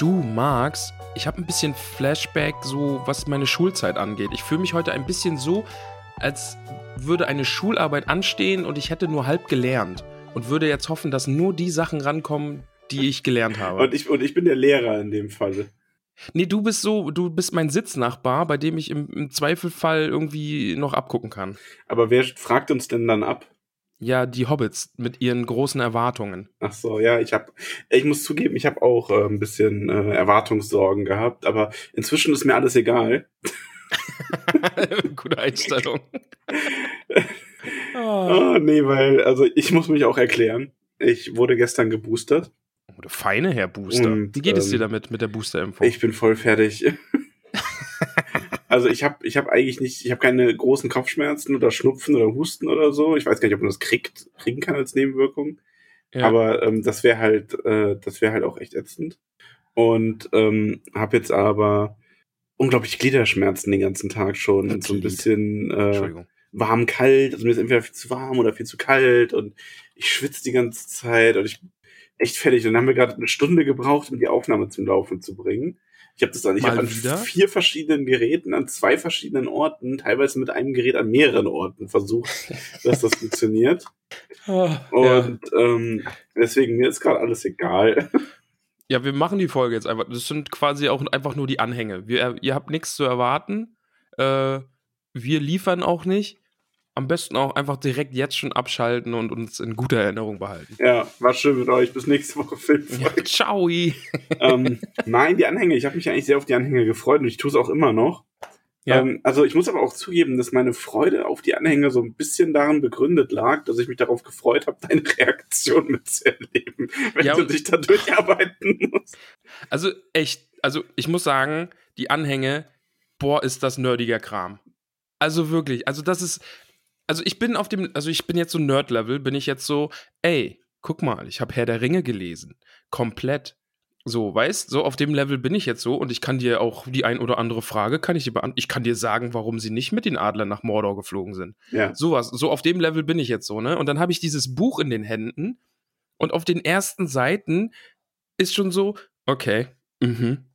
Du, Max, ich habe ein bisschen Flashback, so was meine Schulzeit angeht. Ich fühle mich heute ein bisschen so, als würde eine Schularbeit anstehen und ich hätte nur halb gelernt und würde jetzt hoffen, dass nur die Sachen rankommen, die ich gelernt habe. Und ich, und ich bin der Lehrer in dem Falle. Nee, du bist so, du bist mein Sitznachbar, bei dem ich im, im Zweifelfall irgendwie noch abgucken kann. Aber wer fragt uns denn dann ab? Ja, die Hobbits mit ihren großen Erwartungen. Ach so, ja, ich habe, ich muss zugeben, ich habe auch äh, ein bisschen äh, Erwartungssorgen gehabt, aber inzwischen ist mir alles egal. Gute Einstellung. oh, nee, weil, also ich muss mich auch erklären. Ich wurde gestern geboostert. Oh, der feine Herr Booster. Und, Wie geht es dir ähm, damit mit der Boosterimpfung? Ich bin voll fertig. Also ich habe ich hab eigentlich nicht, ich habe keine großen Kopfschmerzen oder Schnupfen oder Husten oder so. Ich weiß gar nicht, ob man das kriegt, kriegen kann als Nebenwirkung. Ja. Aber ähm, das wäre halt, äh, das wäre halt auch echt ätzend. Und ähm, habe jetzt aber unglaublich Gliederschmerzen den ganzen Tag schon. Und so ein bisschen äh, warm, kalt. Also mir ist entweder viel zu warm oder viel zu kalt und ich schwitze die ganze Zeit und ich bin echt fertig. Und dann haben wir gerade eine Stunde gebraucht, um die Aufnahme zum Laufen zu bringen. Ich habe das dann, ich habe an vier verschiedenen Geräten, an zwei verschiedenen Orten, teilweise mit einem Gerät an mehreren Orten versucht, dass das funktioniert. ja. Und ähm, deswegen, mir ist gerade alles egal. ja, wir machen die Folge jetzt einfach. Das sind quasi auch einfach nur die Anhänge. Wir, ihr habt nichts zu erwarten. Äh, wir liefern auch nicht. Am besten auch einfach direkt jetzt schon abschalten und uns in guter Erinnerung behalten. Ja, war schön mit euch. Bis nächste Woche, Film. Ja, ciao. ähm, nein, die Anhänge. Ich habe mich eigentlich sehr auf die Anhänge gefreut und ich tue es auch immer noch. Ja. Ähm, also ich muss aber auch zugeben, dass meine Freude auf die Anhänge so ein bisschen daran begründet lag, dass ich mich darauf gefreut habe, deine Reaktion mitzuerleben, wenn Ja, du dich da durcharbeiten musst. Also echt, also ich muss sagen, die Anhänge, boah, ist das nerdiger Kram. Also wirklich, also das ist, also ich bin auf dem, also ich bin jetzt so Nerd-Level, bin ich jetzt so, ey, guck mal, ich habe Herr der Ringe gelesen. Komplett. So, weißt, so auf dem Level bin ich jetzt so und ich kann dir auch die ein oder andere Frage, kann ich dir beantworten. Ich kann dir sagen, warum sie nicht mit den Adlern nach Mordor geflogen sind. Ja. Sowas, so auf dem Level bin ich jetzt so, ne? Und dann habe ich dieses Buch in den Händen und auf den ersten Seiten ist schon so, okay, mhm.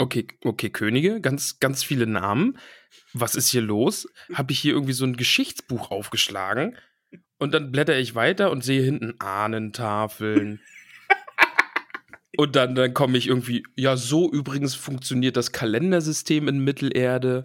Okay, okay, Könige, ganz, ganz viele Namen. Was ist hier los? Habe ich hier irgendwie so ein Geschichtsbuch aufgeschlagen? Und dann blätter ich weiter und sehe hinten Ahnentafeln. und dann, dann komme ich irgendwie, ja, so übrigens funktioniert das Kalendersystem in Mittelerde.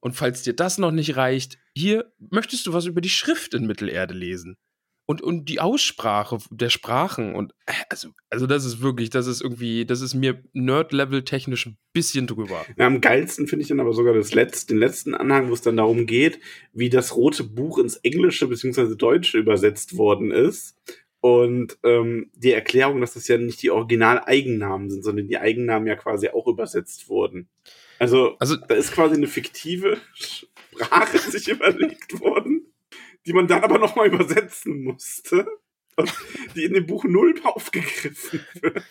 Und falls dir das noch nicht reicht, hier möchtest du was über die Schrift in Mittelerde lesen. Und, und die Aussprache der Sprachen und äh, also, also das ist wirklich, das ist irgendwie, das ist mir Nerd-Level technisch ein bisschen drüber. Ja, am geilsten finde ich dann aber sogar das letzte, den letzten Anhang, wo es dann darum geht, wie das rote Buch ins Englische bzw. Deutsche übersetzt worden ist. Und ähm, die Erklärung, dass das ja nicht die Original-Eigennamen sind, sondern die Eigennamen ja quasi auch übersetzt wurden. Also, Also- da ist quasi eine fiktive Sprache sich überlegt worden, die man dann aber nochmal übersetzen musste. Die in dem Buch null aufgegriffen wird.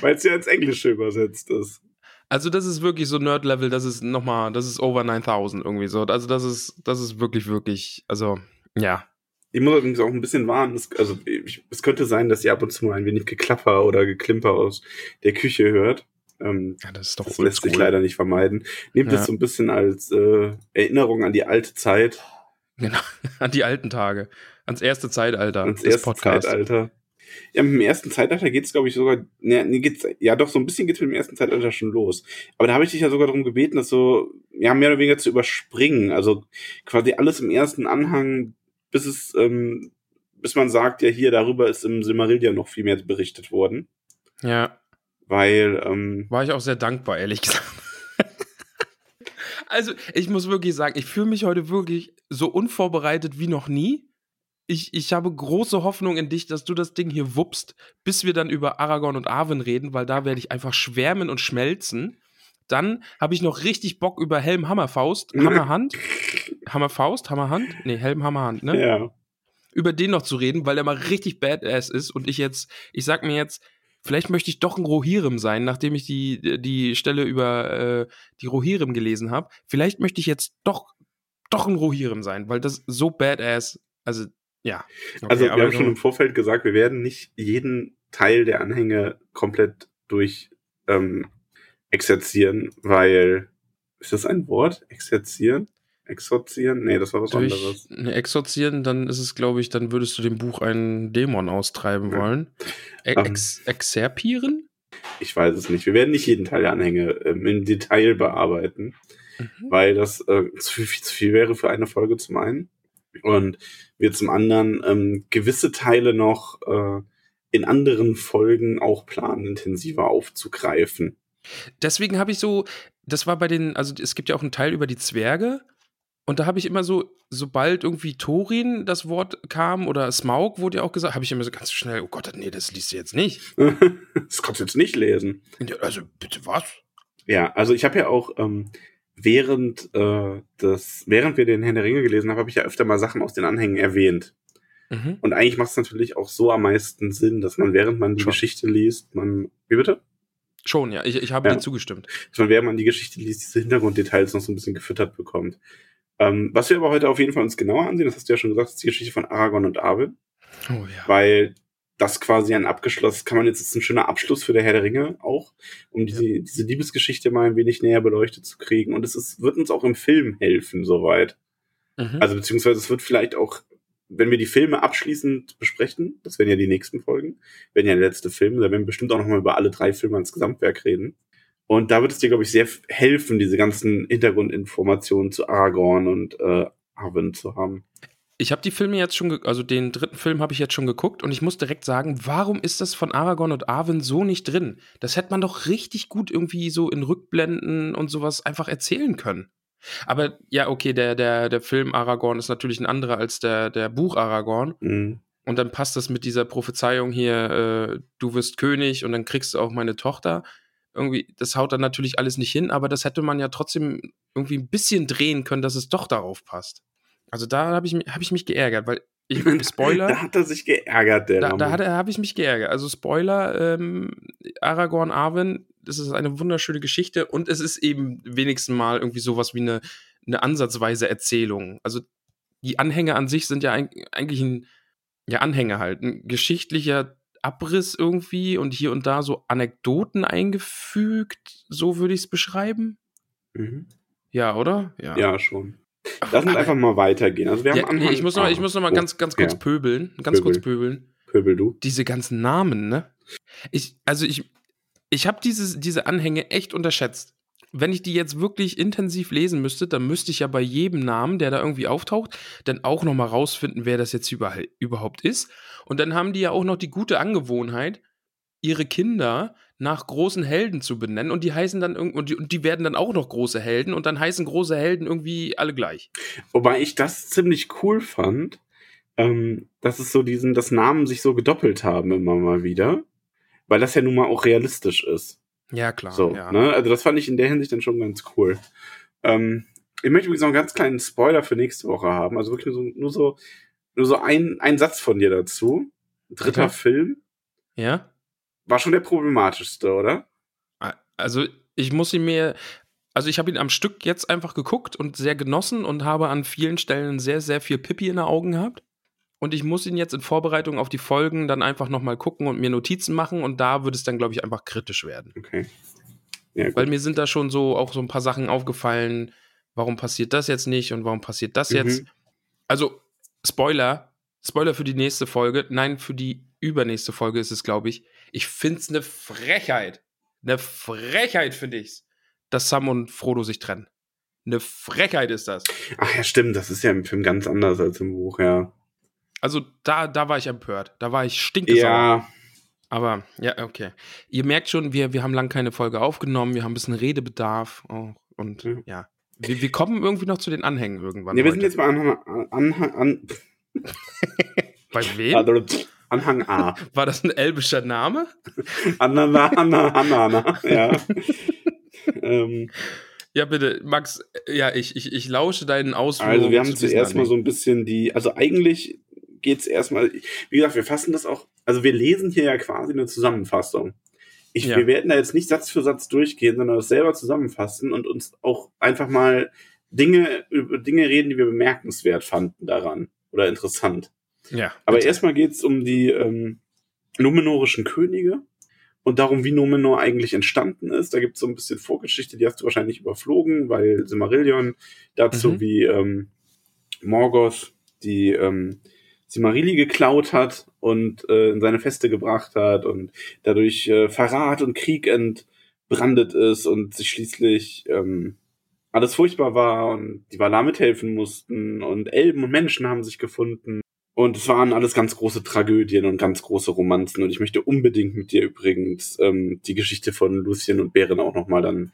Weil es ja ins Englische übersetzt ist. Also das ist wirklich so Nerd-Level, das ist nochmal, das ist over 9000 irgendwie so. Also das ist, das ist wirklich, wirklich, also ja. Ich muss übrigens auch ein bisschen warnen. Es, also ich, es könnte sein, dass ihr ab und zu mal ein wenig Geklapper oder Geklimper aus der Küche hört. Ähm, Ja, das ist doch das lässt sich leider nicht vermeiden. Nehmt Ja. es so ein bisschen als äh, Erinnerung an die alte Zeit, Genau, an die alten Tage, ans erste Zeitalter ans des erste Podcasts. Zeitalter. Ja, mit dem ersten Zeitalter geht's, glaube ich, sogar. Ne, nee, geht's, ja, doch, so ein bisschen geht's mit dem ersten Zeitalter schon los. Aber da habe ich dich ja sogar darum gebeten, das so, ja, mehr oder weniger zu überspringen. Also quasi alles im ersten Anhang, bis es, ähm, bis man sagt, ja, hier darüber ist im Silmarillion noch viel mehr berichtet worden. Ja. Weil, ähm, War ich auch sehr dankbar, ehrlich gesagt. Also, ich muss wirklich sagen, ich fühle mich heute wirklich so unvorbereitet wie noch nie. Ich, ich habe große Hoffnung in dich, dass du das Ding hier wuppst, bis wir dann über Aragorn und Arwen reden, weil da werde ich einfach schwärmen und schmelzen. Dann habe ich noch richtig Bock über Helm Hammerfaust, Hammerhand. Hammerfaust, Hammerhand? Nee, Helm Hammerhand, ne? ja. Über den noch zu reden, weil der mal richtig badass ist und ich jetzt, ich sag mir jetzt, vielleicht möchte ich doch ein Rohirrim sein, nachdem ich die, die Stelle über äh, die Rohirrim gelesen habe. Vielleicht möchte ich jetzt doch, doch ein Rohirrim sein, weil das so badass, also ja. Okay, Also, wir haben schon im Vorfeld gesagt, wir werden nicht jeden Teil der Anhänge komplett durch ähm, exerzieren, weil, ist das ein Wort? Exerzieren? Exorzieren? Nee, das war was durch anderes. ne, exorzieren, dann ist es, glaube ich, dann würdest du dem Buch einen Dämon austreiben Ja. wollen. E Ähm. ex exerpieren? Ich weiß es nicht. Wir werden nicht jeden Teil der Anhänge ähm, im Detail bearbeiten, Mhm. weil das äh, zu, viel, zu viel wäre für eine Folge zum einen. Und wir zum anderen ähm, gewisse Teile noch äh, in anderen Folgen auch planen, intensiver aufzugreifen. Deswegen habe ich so, das war bei den, also es gibt ja auch einen Teil über die Zwerge. Und da habe ich immer so, sobald irgendwie Thorin das Wort kam oder Smaug wurde ja auch gesagt, habe ich immer so ganz schnell, oh Gott, nee, das liest du jetzt nicht. das kannst du jetzt nicht lesen. Also, bitte was? Ja, also ich habe ja auch ähm, während äh, das, während wir den Herrn der Ringe gelesen haben, habe ich ja öfter mal Sachen aus den Anhängen erwähnt. Mhm. Und eigentlich macht es natürlich auch so am meisten Sinn, dass man während man die Schon. Geschichte liest, man wie bitte? Schon, ja, ich, ich habe Ja. dir zugestimmt. dass man während man die Geschichte liest, diese Hintergrunddetails noch so ein bisschen gefüttert bekommt. Ähm, was wir aber heute auf jeden Fall uns genauer ansehen, das hast du ja schon gesagt, ist die Geschichte von Aragorn und Arwen, Oh ja. weil das quasi ein abgeschlossen, kann man jetzt, ist ein schöner Abschluss für der Herr der Ringe auch, um diese, diese Liebesgeschichte mal ein wenig näher beleuchtet zu kriegen. Und es ist, wird uns auch im Film helfen, soweit. Mhm. Also beziehungsweise es wird vielleicht auch, wenn wir die Filme abschließend besprechen, das werden ja die nächsten Folgen, werden ja der letzte Film, da werden wir bestimmt auch nochmal über alle drei Filme als Gesamtwerk reden. Und da wird es dir, glaube ich, sehr helfen, diese ganzen Hintergrundinformationen zu Aragorn und äh, Arwen zu haben. Ich habe die Filme jetzt schon, also den dritten Film habe ich jetzt schon geguckt und ich muss direkt sagen, warum ist das von Aragorn und Arwen so nicht drin? Das hätte man doch richtig gut irgendwie so in Rückblenden und sowas einfach erzählen können. Aber ja, okay, der, der, der Film Aragorn ist natürlich ein anderer als der, der Buch Aragorn. Mhm. Und dann passt das mit dieser Prophezeiung hier, äh, du wirst König und dann kriegst du auch meine Tochter. Irgendwie, das haut dann natürlich alles nicht hin, aber das hätte man ja trotzdem irgendwie ein bisschen drehen können, dass es doch darauf passt. Also da habe ich, hab ich mich geärgert, weil ich, Spoiler, Da hat er sich geärgert, der da, da er- habe ich mich geärgert. Also Spoiler, ähm, Aragorn, Arwen, das ist eine wunderschöne Geschichte und es ist eben wenigstens mal irgendwie sowas wie eine, eine ansatzweise Erzählung. Also die Anhänge an sich sind ja eig- eigentlich ein, ja Anhänge halt, ein geschichtlicher Abriss irgendwie und hier und da so Anekdoten eingefügt, so würde ich es beschreiben. Mhm. Ja, oder? Ja, schon. Lass uns einfach mal weitergehen. Also wir haben Ja, nee, Anhang- ich muss noch, ich Ah, muss noch mal oh, ganz, ganz kurz ja. pöbeln. Ganz kurz Pöbel. pöbeln. Pöbel, du. diese ganzen Namen, ne? Ich, also ich, ich habe diese, diese Anhänge echt unterschätzt. Wenn ich die jetzt wirklich intensiv lesen müsste, dann müsste ich ja bei jedem Namen, der da irgendwie auftaucht, dann auch noch mal rausfinden, wer das jetzt überhaupt ist. Und dann haben die ja auch noch die gute Angewohnheit, ihre Kinder nach großen Helden zu benennen und die heißen dann irgend und die, und die werden dann auch noch große Helden und dann heißen große Helden irgendwie alle gleich. Wobei ich das ziemlich cool fand, ähm, dass es so diesen, dass Namen sich so gedoppelt haben immer mal wieder, weil das ja nun mal auch realistisch ist. Ja, klar. So, ja. ne? Also das fand ich in der Hinsicht dann schon ganz cool. Ähm, ich möchte übrigens noch einen ganz kleinen Spoiler für nächste Woche haben. Also wirklich nur so, nur so, nur so ein, ein Satz von dir dazu. Dritter Okay. Film ja? war schon der problematischste, oder? Also ich muss ihn mir, also ich habe ihn am Stück jetzt einfach geguckt und sehr genossen und habe an vielen Stellen sehr, sehr viel Pippi in den Augen gehabt. Und ich muss ihn jetzt in Vorbereitung auf die Folgen dann einfach nochmal gucken und mir Notizen machen und da wird es dann, glaube ich, einfach kritisch werden. Okay. Ja. Weil mir sind da schon so auch so ein paar Sachen aufgefallen, warum passiert das jetzt nicht und warum passiert das Mhm. jetzt. Also, Spoiler, Spoiler für die nächste Folge, nein, für die übernächste Folge ist es, glaube ich. Ich finde es eine Frechheit. Eine Frechheit finde ich's, dass Sam und Frodo sich trennen. Eine Frechheit ist das. Ach ja, stimmt, das ist ja im Film ganz anders als im Buch, ja. Also da, da war ich empört. Da war ich stinkesauer. Ja, Aber ja, okay. Ihr merkt schon, wir, wir haben lang keine Folge aufgenommen, wir haben ein bisschen Redebedarf auch. Und Mhm. ja. Wir, wir kommen irgendwie noch zu den Anhängen irgendwann. nee, wir sind jetzt bei Anhang, Anhang, an, Bei wem? an, Anhang A. War das ein elbischer Name? Anana, Anna, Anana, ja. ähm, Ja, bitte, Max, ja, ich, ich, ich lausche deinen Ausführungen. also wir haben zuerst mal so ein bisschen die, also eigentlich geht's erstmal, wie gesagt, wir fassen das auch, also wir lesen hier ja quasi eine Zusammenfassung. Ich, Ja. Wir werden da jetzt nicht Satz für Satz durchgehen, sondern das selber zusammenfassen und uns auch einfach mal Dinge, über Dinge reden, die wir bemerkenswert fanden daran oder interessant. Ja, Aber bitte. erstmal geht's um die ähm, numenorischen Könige und darum, wie Numenor eigentlich entstanden ist. Da gibt's so ein bisschen Vorgeschichte, die hast du wahrscheinlich überflogen, weil Silmarillion dazu Mhm. wie ähm, Morgoth die ähm, Silmarilli geklaut hat und äh, in seine Feste gebracht hat und dadurch äh, Verrat und Krieg entbrandet ist und sich schließlich ähm, alles furchtbar war und die Valar mithelfen mussten und Elben und Menschen haben sich gefunden. Und es waren alles ganz große Tragödien und ganz große Romanzen. Und ich möchte unbedingt mit dir übrigens ähm, die Geschichte von Lucien und Beren auch nochmal dann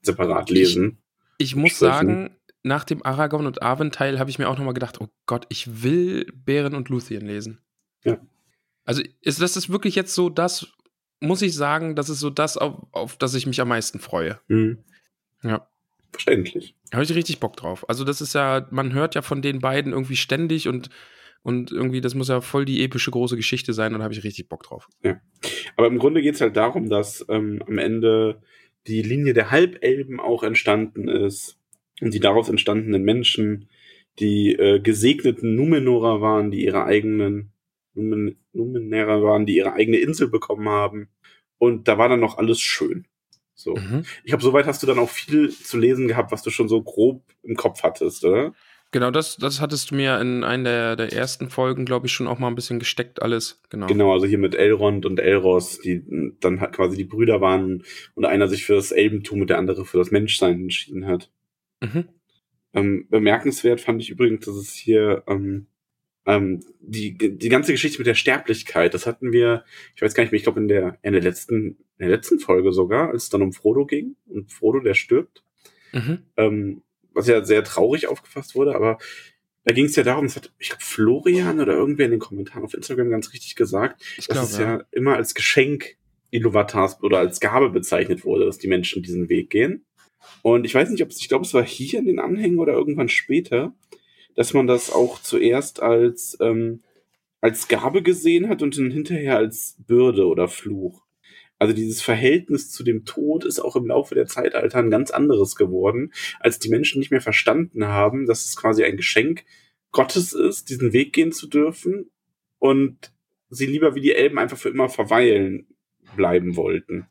separat lesen. Ich muss sprechen. sagen, nach dem Aragorn und Arwen-Teil habe ich mir auch nochmal gedacht, oh Gott, ich will Bären und Luthien lesen. Ja. Also ist das ist wirklich jetzt so das, muss ich sagen, das ist so das, auf, auf das ich mich am meisten freue. Hm. Ja. Verständlich. Da habe ich richtig Bock drauf. Also das ist ja, man hört ja von den beiden irgendwie ständig und, und irgendwie, das muss ja voll die epische große Geschichte sein und da habe ich richtig Bock drauf. Aber im Grunde geht's halt darum, dass ähm, am Ende die Linie der Halbelben auch entstanden ist und die daraus entstandenen Menschen, die äh, gesegneten Numenorer waren, die ihre eigenen Numen Numenera waren, die ihre eigene Insel bekommen haben. Und da war dann noch alles schön. So. Mhm. Ich glaube, soweit hast du dann auch viel zu lesen gehabt, was du schon so grob im Kopf hattest, oder? Genau, das, das hattest du mir in einer der, der ersten Folgen, glaube ich, schon auch mal ein bisschen gesteckt, alles. Genau. Genau, also hier mit Elrond und Elros, die dann halt quasi die Brüder waren und einer sich für das Elbentum und der andere für das Menschsein entschieden hat. Mhm. Ähm, bemerkenswert fand ich übrigens, dass es hier ähm, ähm, die, die ganze Geschichte mit der Sterblichkeit, das hatten wir, ich weiß gar nicht mehr, ich glaube in der, in der letzten, in der letzten Folge sogar, als es dann um Frodo ging und Frodo, der stirbt, Mhm. ähm, was ja sehr traurig aufgefasst wurde, aber da ging es ja darum, das hat, ich glaube, Florian oder irgendwer in den Kommentaren auf Instagram ganz richtig gesagt, Ich dass glaube, es ja. ja immer als Geschenk Iluvatars oder als Gabe bezeichnet wurde, dass die Menschen diesen Weg gehen. Und ich weiß nicht, ob es, ich glaube, es war hier in den Anhängen oder irgendwann später, dass man das auch zuerst als, ähm, als Gabe gesehen hat und dann hinterher als Bürde oder Fluch. Also dieses Verhältnis zu dem Tod ist auch im Laufe der Zeitalter ein ganz anderes geworden, als die Menschen nicht mehr verstanden haben, dass es quasi ein Geschenk Gottes ist, diesen Weg gehen zu dürfen und sie lieber wie die Elben einfach für immer verweilen bleiben wollten.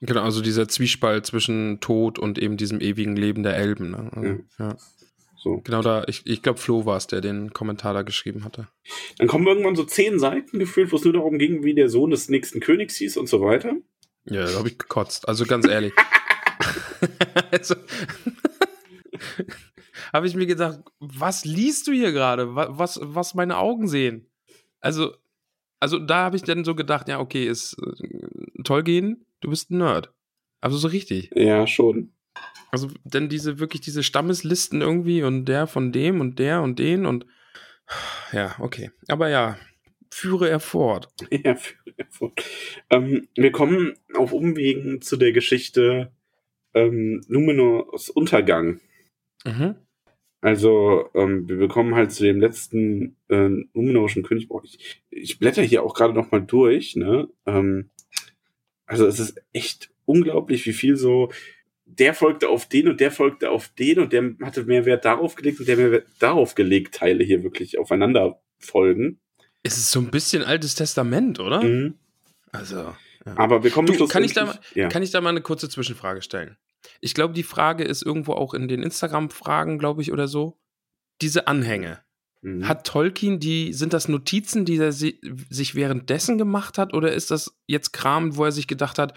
Genau, also dieser Zwiespalt zwischen Tod und eben diesem ewigen Leben der Elben. Ne? Also, ja. So. Genau da, ich, ich glaube, Flo war es, der den Kommentar da geschrieben hatte. Dann kommen irgendwann so zehn Seiten gefühlt, wo es nur darum ging, wie der Sohn des nächsten Königs hieß und so weiter. Ja, da habe ich gekotzt. Also ganz ehrlich. also, habe ich mir gedacht, was liest du hier gerade? Wa- Was, was meine Augen sehen? Also, also da habe ich dann so gedacht, ja, okay, ist äh, toll gehen, du bist ein Nerd. Also so richtig. Ja, schon. Also denn diese wirklich diese Stammeslisten irgendwie und der von dem und der und den und ja, okay. Aber ja, führe er fort. Ja, für, für. Ähm, wir kommen auf Umwegen zu der Geschichte ähm, Numenors Untergang. Mhm. Also, ähm, wir bekommen halt zu dem letzten äh, Numenorischen König. Boah, ich, ich blätter hier auch gerade noch mal durch, ne? Ähm, also, es ist echt unglaublich, wie viel so. Der folgte auf den und der folgte auf den und der hatte mehr Wert darauf gelegt und der mehr Wert darauf gelegt, Teile hier wirklich aufeinander folgen. Es ist so ein bisschen altes Testament, oder? Mhm. Also. Aber wir kommen Du, kann ich, da, ja. kann ich da mal eine kurze Zwischenfrage stellen? Ich glaube, die Frage ist irgendwo auch in den Instagram-Fragen, glaube ich, oder so. Diese Anhänge. Mhm. Hat Tolkien die, sind das Notizen, die er si sich währenddessen gemacht hat, oder ist das jetzt Kram, wo er sich gedacht hat,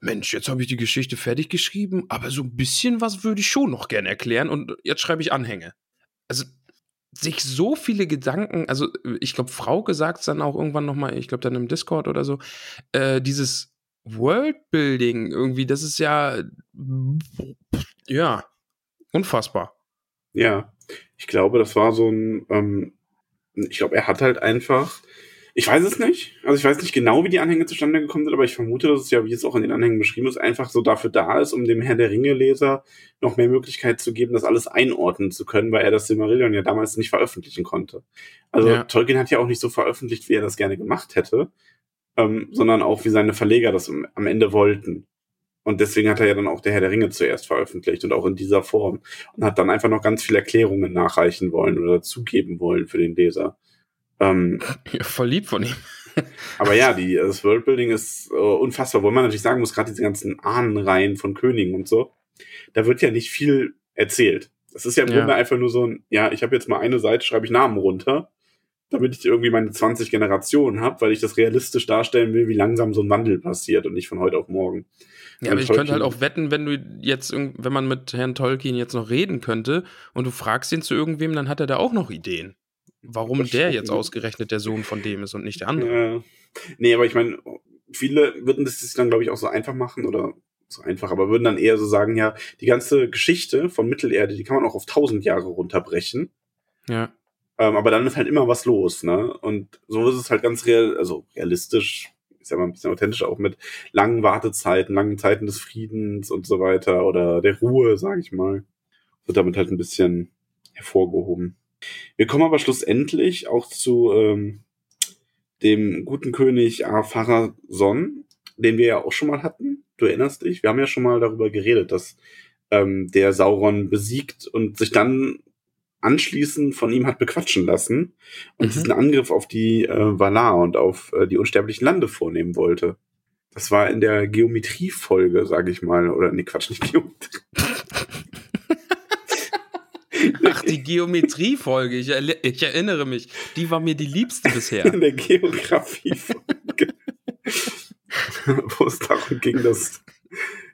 Mensch, jetzt habe ich die Geschichte fertig geschrieben, aber so ein bisschen was würde ich schon noch gern erklären und jetzt schreibe ich Anhänge. Also, sich so viele Gedanken, also ich glaube, Frauke sagt es dann auch irgendwann nochmal, ich glaube dann im Discord oder so, äh, dieses Worldbuilding irgendwie, das ist ja, ja, unfassbar. Ja, ich glaube, das war so ein, ähm, ich glaube, er hat halt einfach ich weiß es nicht. Also ich weiß nicht genau, wie die Anhänge zustande gekommen sind, aber ich vermute, dass es ja, wie es auch in den Anhängen beschrieben ist, einfach so dafür da ist, um dem Herr der Ringe-Leser noch mehr Möglichkeit zu geben, das alles einordnen zu können, weil er das Silmarillion ja damals nicht veröffentlichen konnte. Also ja. Tolkien hat ja auch nicht so veröffentlicht, wie er das gerne gemacht hätte, ähm, sondern auch, wie seine Verleger das am Ende wollten. Und deswegen hat er ja dann auch der Herr der Ringe zuerst veröffentlicht und auch in dieser Form. Und hat dann einfach noch ganz viele Erklärungen nachreichen wollen oder zugeben wollen für den Leser. Ähm, ja, voll lieb von ihm. aber ja, die, das Worldbuilding ist äh, unfassbar, wo man natürlich sagen muss, gerade diese ganzen Ahnenreihen von Königen und so, da wird ja nicht viel erzählt. Das ist ja im ja. Grunde einfach nur so ein, ja, ich habe jetzt mal eine Seite, schreibe ich Namen runter, damit ich irgendwie meine 20 Generationen habe, weil ich das realistisch darstellen will, wie langsam so ein Wandel passiert und nicht von heute auf morgen. Ja, aber ich Tolkien könnte halt auch wetten, wenn du jetzt, wenn man mit Herrn Tolkien jetzt noch reden könnte und du fragst ihn zu irgendwem, dann hat er da auch noch Ideen warum der jetzt ausgerechnet der Sohn von dem ist und nicht der andere. Ja. Nee, aber ich meine, viele würden das sich dann, glaube ich, auch so einfach machen oder so einfach, aber würden dann eher so sagen, ja, die ganze Geschichte von Mittelerde, die kann man auch auf tausend Jahre runterbrechen. Ja. Ähm, aber dann ist halt immer was los, ne? Und so ist es halt ganz real, also realistisch, ist ja mal ein bisschen authentischer, auch mit langen Wartezeiten, langen Zeiten des Friedens und so weiter oder der Ruhe, sage ich mal. Wird damit halt ein bisschen hervorgehoben. Wir kommen aber schlussendlich auch zu ähm, dem guten König Son, den wir ja auch schon mal hatten. Du erinnerst dich? Wir haben ja schon mal darüber geredet, dass ähm, der Sauron besiegt und sich dann anschließend von ihm hat bequatschen lassen und mhm. diesen Angriff auf die äh, Valar und auf äh, die unsterblichen Lande vornehmen wollte. Das war in der Geometrie-Folge, sage ich mal, oder nee, Quatsch, nicht Geometrie. Ach, die Geometrie-Folge, ich, ich, erinnere mich. Die war mir die liebste bisher. In der Geografie-Folge. Wo es darum ging, dass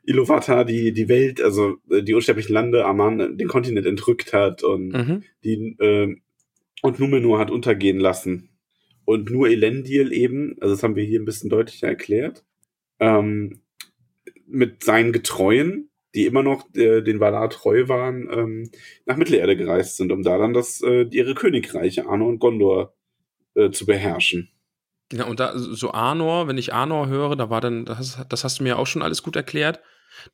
Iluvatar die, die Welt, also äh, die unsterblichen Lande, Aman, den Kontinent entrückt hat und mhm. die äh, und Numenor hat untergehen lassen. Und nur Elendil eben, also das haben wir hier ein bisschen deutlicher erklärt, ähm, mit seinen Getreuen die immer noch äh, den Valar treu waren, ähm, nach Mittelerde gereist sind, um da dann das, äh, ihre Königreiche, Arnor und Gondor, äh, zu beherrschen. Genau, und da so Arnor, wenn ich Arnor höre, da war dann, das, das hast du mir auch schon alles gut erklärt,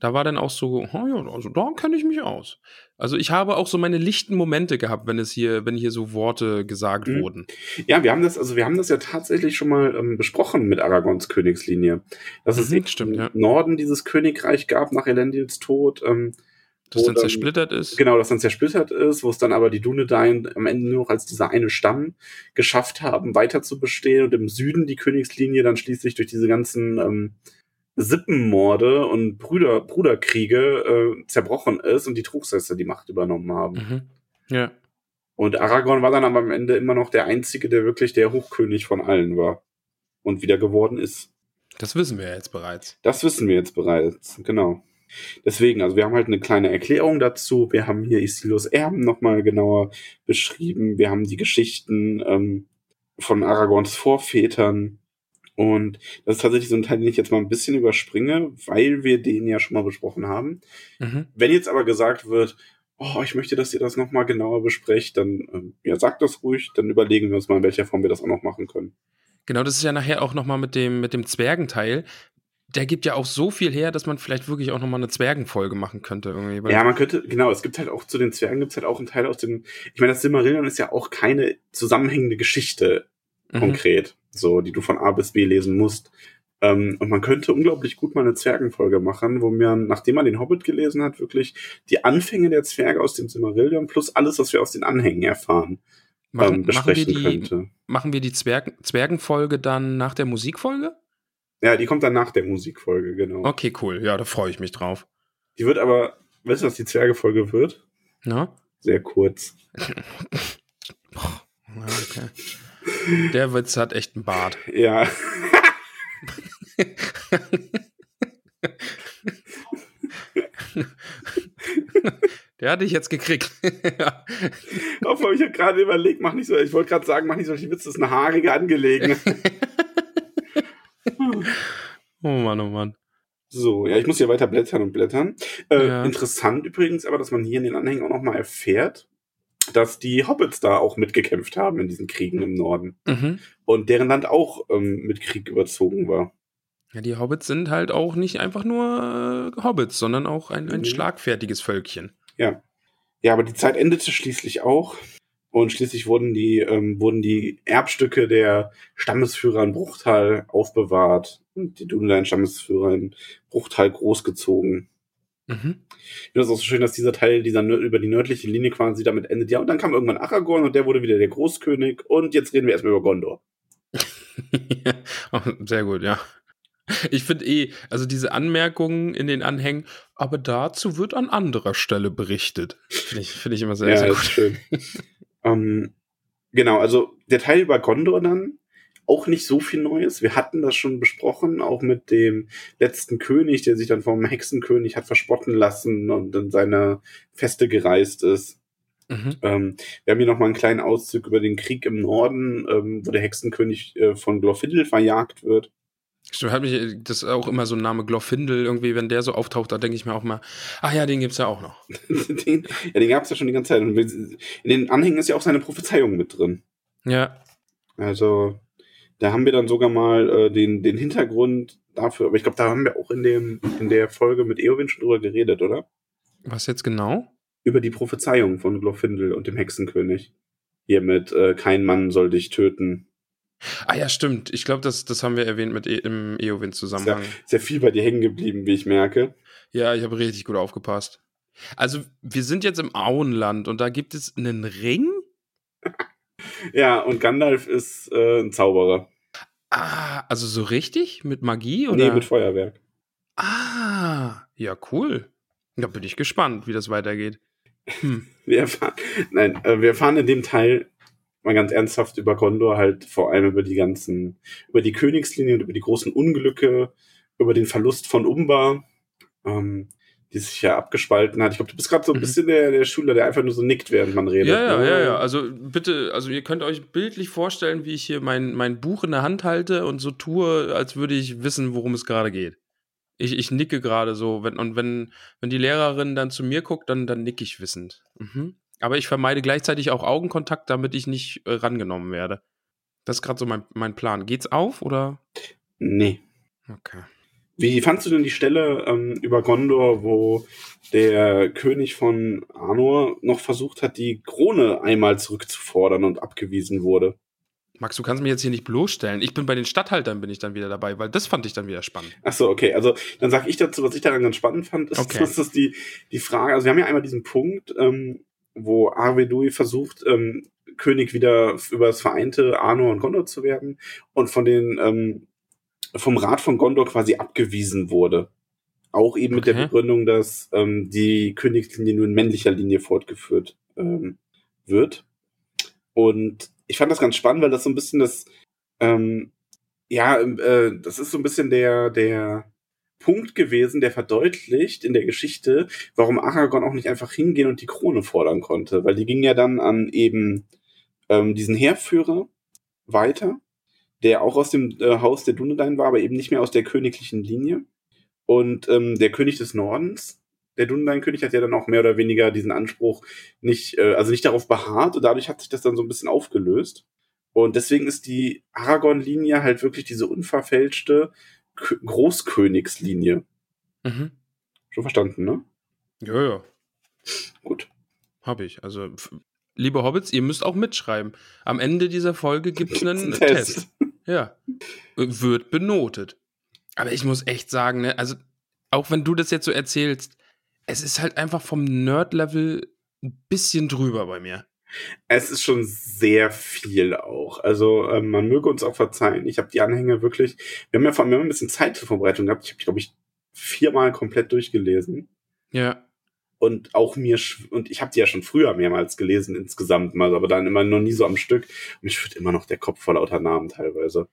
da war dann auch so, oh ja, also da kenne ich mich aus. Also ich habe auch so meine lichten Momente gehabt, wenn es hier, wenn hier so Worte gesagt mhm. wurden. Ja, wir haben das, also wir haben das ja tatsächlich schon mal ähm, besprochen mit Aragons Königslinie. Dass mhm, es stimmt, im ja. Norden dieses Königreich gab nach Elendils Tod. Ähm, das dann, zersplittert ist. Genau, das dann zersplittert ist, wo es dann aber die Dunedain am Ende nur noch als dieser eine Stamm geschafft haben, weiter zu bestehen und im Süden die Königslinie dann schließlich durch diese ganzen ähm, Sippenmorde und Brüder, Bruderkriege äh, zerbrochen ist und die Truchsesser die Macht übernommen haben. Mhm. Ja. Und Aragorn war dann aber am Ende immer noch der Einzige, der wirklich der Hochkönig von allen war. Und wieder geworden ist. Das wissen wir jetzt bereits. Das wissen wir jetzt bereits, genau. Deswegen, also wir haben halt eine kleine Erklärung dazu. Wir haben hier Isilos Erben nochmal genauer beschrieben. Wir haben die Geschichten ähm, von Aragorns Vorvätern und das ist tatsächlich so ein Teil, den ich jetzt mal ein bisschen überspringe, weil wir den ja schon mal besprochen haben. Mhm. Wenn jetzt aber gesagt wird, oh, ich möchte, dass ihr das nochmal genauer besprecht, dann ähm, ja, sagt das ruhig, dann überlegen wir uns mal, in welcher Form wir das auch noch machen können. Genau, das ist ja nachher auch nochmal mit dem, mit dem Zwergenteil. Der gibt ja auch so viel her, dass man vielleicht wirklich auch nochmal eine Zwergenfolge machen könnte. Irgendwie. Ja, man könnte, genau, es gibt halt auch zu den Zwergen gibt es halt auch einen Teil aus dem, ich meine, das Silmarillion ist ja auch keine zusammenhängende Geschichte mhm. konkret so, die du von A bis B lesen musst. Ähm, und man könnte unglaublich gut mal eine Zwergenfolge machen, wo man, nachdem man den Hobbit gelesen hat, wirklich die Anfänge der Zwerge aus dem Silmarillion plus alles, was wir aus den Anhängen erfahren, machen, ähm, besprechen machen die, könnte. Machen wir die Zwerg Zwergenfolge dann nach der Musikfolge? Ja, die kommt dann nach der Musikfolge, genau. Okay, cool. Ja, da freue ich mich drauf. Die wird aber, weißt du, was die Zwergefolge wird? Na? Sehr kurz. okay. Der Witz hat echt einen Bart. Ja. Er hat dich jetzt gekriegt. Obwohl ich habe gerade überlegt, mach nicht so, ich wollte gerade sagen, mach nicht solche Witze, das ist eine haarige Angelegenheit. oh Mann, oh Mann. So, ja, ich muss hier weiter blättern und blättern. Äh, Ja. Interessant übrigens aber, dass man hier in den Anhängen auch nochmal erfährt, dass die Hobbits da auch mitgekämpft haben in diesen Kriegen im Norden. Mhm. Und deren Land auch ähm, mit Krieg überzogen war. Ja, die Hobbits sind halt auch nicht einfach nur äh, Hobbits, sondern auch ein, ein Mhm. schlagfertiges Völkchen. Ja. Ja, aber die Zeit endete schließlich auch. Und schließlich wurden die, ähm, wurden die Erbstücke der Stammesführer in Bruchtal aufbewahrt. Und die Dunedain-Stammesführer in Bruchtal großgezogen. Mhm. Das ist auch so schön, dass dieser Teil dieser über die nördliche Linie quasi damit endet. Ja, und dann kam irgendwann Aragorn und der wurde wieder der Großkönig. Und jetzt reden wir erstmal über Gondor. Oh, Sehr gut, ja. Ich finde eh, also diese Anmerkungen in den Anhängen, aber dazu wird an anderer Stelle berichtet. Finde ich, finde ich immer sehr, ja, sehr gut. schön. ähm, genau, also der Teil über Gondor dann auch nicht so viel Neues. Wir hatten das schon besprochen, auch mit dem letzten König, der sich dann vom Hexenkönig hat verspotten lassen und in seine Feste gereist ist. Mhm. Ähm, wir haben hier nochmal einen kleinen Auszug über den Krieg im Norden, ähm, wo der Hexenkönig äh, von Glorfindel verjagt wird. Stimmt, hat mich, das ist auch immer so ein Name Glorfindel, irgendwie, wenn der so auftaucht, da denke ich mir auch mal, ach ja, den gibt's ja auch noch. den, ja, den gab es ja schon die ganze Zeit. Und in den Anhängen ist ja auch seine Prophezeiung mit drin. Ja, Also, da haben wir dann sogar mal äh, den, den Hintergrund dafür, aber ich glaube, da haben wir auch in, dem, in der Folge mit Eowyn schon drüber geredet, oder? was jetzt genau? Über die Prophezeiung von Glorfindel und dem Hexenkönig. Hier mit äh, Kein Mann soll dich töten. Ah ja, stimmt. Ich glaube, das, das haben wir erwähnt mit e im Eowyn-Zusammenhang. Sehr viel bei dir hängen geblieben, wie ich merke. Ja, ich habe richtig gut aufgepasst. Also, wir sind jetzt im Auenland und da gibt es einen Ring. Ja, und Gandalf ist äh, ein Zauberer. Ah, also so richtig? Mit Magie? Oder? Nee, mit Feuerwerk. ah, ja, cool. Da bin ich gespannt, wie das weitergeht. Hm. Wir erfahren, nein, äh, wir erfahren in dem Teil mal ganz ernsthaft über Gondor halt vor allem über die ganzen, über die Königslinie und über die großen Unglücke, über den Verlust von Umbar, ähm, die sich ja abgespalten hat. Ich glaube, du bist gerade so ein Mhm. bisschen der, der Schüler, der einfach nur so nickt, während man redet. Ja, ja, ne? ja, ja. Also bitte, also ihr könnt euch bildlich vorstellen, wie ich hier mein, mein Buch in der Hand halte und so tue, als würde ich wissen, worum es gerade geht. Ich, ich nicke gerade so, wenn, und wenn, wenn die Lehrerin dann zu mir guckt, dann, dann nicke ich wissend. Mhm. Aber ich vermeide gleichzeitig auch Augenkontakt, damit ich nicht äh, rangenommen werde. Das ist gerade so mein, mein Plan. Geht's auf oder? Nee. Okay. Wie fandst du denn die Stelle ähm, über Gondor, wo der König von Arnor noch versucht hat, die Krone einmal zurückzufordern und abgewiesen wurde? Max, du kannst mich jetzt hier nicht bloßstellen. Ich bin bei den Stadthaltern bin ich dann wieder dabei, weil das fand ich dann wieder spannend. Ach so, okay. Also dann sag ich dazu, was ich daran ganz spannend fand, ist, Okay. dass das die, die Frage, also wir haben ja einmal diesen Punkt, ähm, wo Arvedui versucht, ähm, König wieder über das vereinte Arnor und Gondor zu werden und von den ähm, vom Rat von Gondor quasi abgewiesen wurde. Auch eben mit der Okay. Begründung, dass ähm, die Königslinie nur in männlicher Linie fortgeführt ähm, wird. Und ich fand das ganz spannend, weil das so ein bisschen das, ähm, ja, äh, das ist so ein bisschen der, der Punkt gewesen, der verdeutlicht in der Geschichte, warum Aragorn auch nicht einfach hingehen und die Krone fordern konnte. Weil die ging ja dann an eben ähm, diesen Heerführer weiter, der auch aus dem äh, Haus der Dunedain war, aber eben nicht mehr aus der königlichen Linie. Und ähm, der König des Nordens, der Dunedain-König, hat ja dann auch mehr oder weniger diesen Anspruch nicht, äh, also nicht darauf beharrt und dadurch hat sich das dann so ein bisschen aufgelöst. Und deswegen ist die Aragorn-Linie halt wirklich diese unverfälschte Kö Großkönigslinie. Mhm. Schon verstanden, ne? Ja, ja. Gut. Habe ich. Also, liebe Hobbits, ihr müsst auch mitschreiben. Am Ende dieser Folge gibt es einen Ein Test. Test. Ja. Wird benotet. Aber ich muss echt sagen, ne, also, auch wenn du das jetzt so erzählst, es ist halt einfach vom Nerd-Level ein bisschen drüber bei mir. Es ist schon sehr viel auch. Also ähm, man möge uns auch verzeihen. Ich habe die Anhänge wirklich. Wir haben ja vor allem ein bisschen Zeit zur Vorbereitung gehabt. Ich habe, glaube ich, viermal komplett durchgelesen. Ja. Und auch mir, und ich habe die ja schon früher mehrmals gelesen insgesamt mal, aber dann immer noch nie so am Stück. Und mir schwirrt immer noch der Kopf vor lauter Namen teilweise.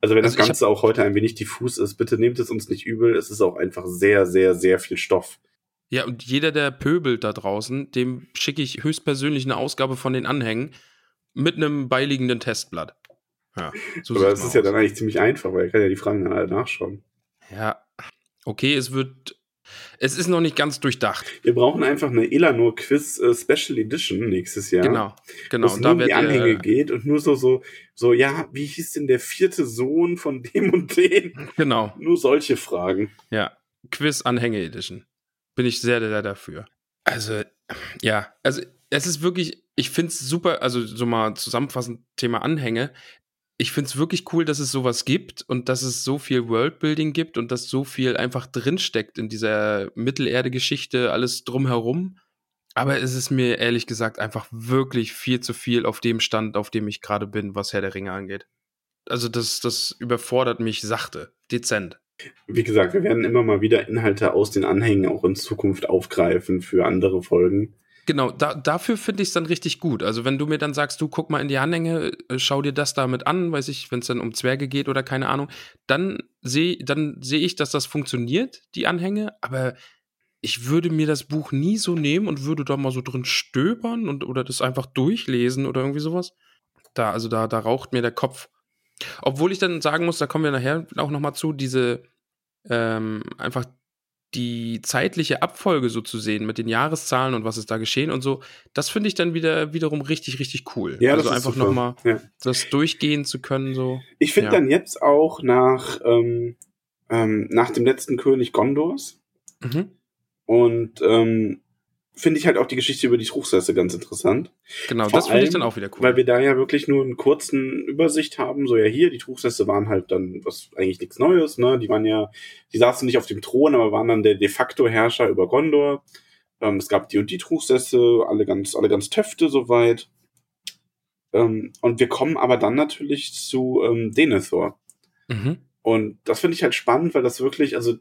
Also wenn Also das Ganze auch heute ein wenig diffus ist, bitte nehmt es uns nicht übel. Es ist auch einfach sehr, sehr, sehr viel Stoff. Ja, und jeder, der pöbelt da draußen, dem schicke ich höchstpersönlich eine Ausgabe von den Anhängen mit einem beiliegenden Testblatt. Ja, so Aber das ist ja dann eigentlich ziemlich einfach, weil er kann ja die Fragen dann alle nachschauen. Ja, okay, es wird es ist noch nicht ganz durchdacht. Wir brauchen einfach eine Elanor Quiz äh, Special Edition nächstes Jahr. Genau, genau. Wo es nur um die Anhänge geht und nur so, so, so, ja, wie hieß denn der vierte Sohn von dem und dem? Genau. Nur solche Fragen. Ja, Quiz Anhänge Edition. Bin ich sehr, sehr dafür. Also, ja, also es ist wirklich, ich finde es super, also so mal zusammenfassend Thema Anhänge ich finde es wirklich cool, dass es sowas gibt und dass es so viel Worldbuilding gibt und dass so viel einfach drinsteckt in dieser Mittelerde-Geschichte, alles drumherum. Aber es ist mir ehrlich gesagt einfach wirklich viel zu viel auf dem Stand, auf dem ich gerade bin, was Herr der Ringe angeht. Also das, das überfordert mich sachte, dezent. Wie gesagt, wir werden immer mal wieder Inhalte aus den Anhängen auch in Zukunft aufgreifen für andere Folgen. Genau, da, dafür finde ich es dann richtig gut. Also wenn du mir dann sagst, du guck mal in die Anhänge, äh, schau dir das damit an, weiß ich, wenn es dann um Zwerge geht oder keine Ahnung, dann sehe dann seh ich, dass das funktioniert, die Anhänge, aber ich würde mir das Buch nie so nehmen und würde da mal so drin stöbern und oder das einfach durchlesen oder irgendwie sowas. Da, also da, da raucht mir der Kopf. Obwohl ich dann sagen muss, da kommen wir nachher auch nochmal zu, diese ähm, einfach die zeitliche Abfolge so zu sehen mit den Jahreszahlen und was ist da geschehen und so, das finde ich dann wieder wiederum richtig, richtig cool. Ja, also einfach nochmal ja. das durchgehen zu können. so. Ich finde ja. dann jetzt auch nach, ähm, ähm, nach dem letzten König Gondors mhm. und ähm, finde ich halt auch die Geschichte über die Truchsesse ganz interessant. Genau, Vor das finde ich dann auch wieder cool. Weil wir da ja wirklich nur einen kurzen Übersicht haben, so ja hier, die Truchsesse waren halt dann was eigentlich nichts Neues, ne? Die waren ja, die saßen nicht auf dem Thron, aber waren dann der de facto Herrscher über Gondor. Ähm, es gab die und die Truchsesse, alle ganz, alle ganz Töfte soweit. Ähm, und wir kommen aber dann natürlich zu ähm, Denethor. Mhm. Und das finde ich halt spannend, weil das wirklich, also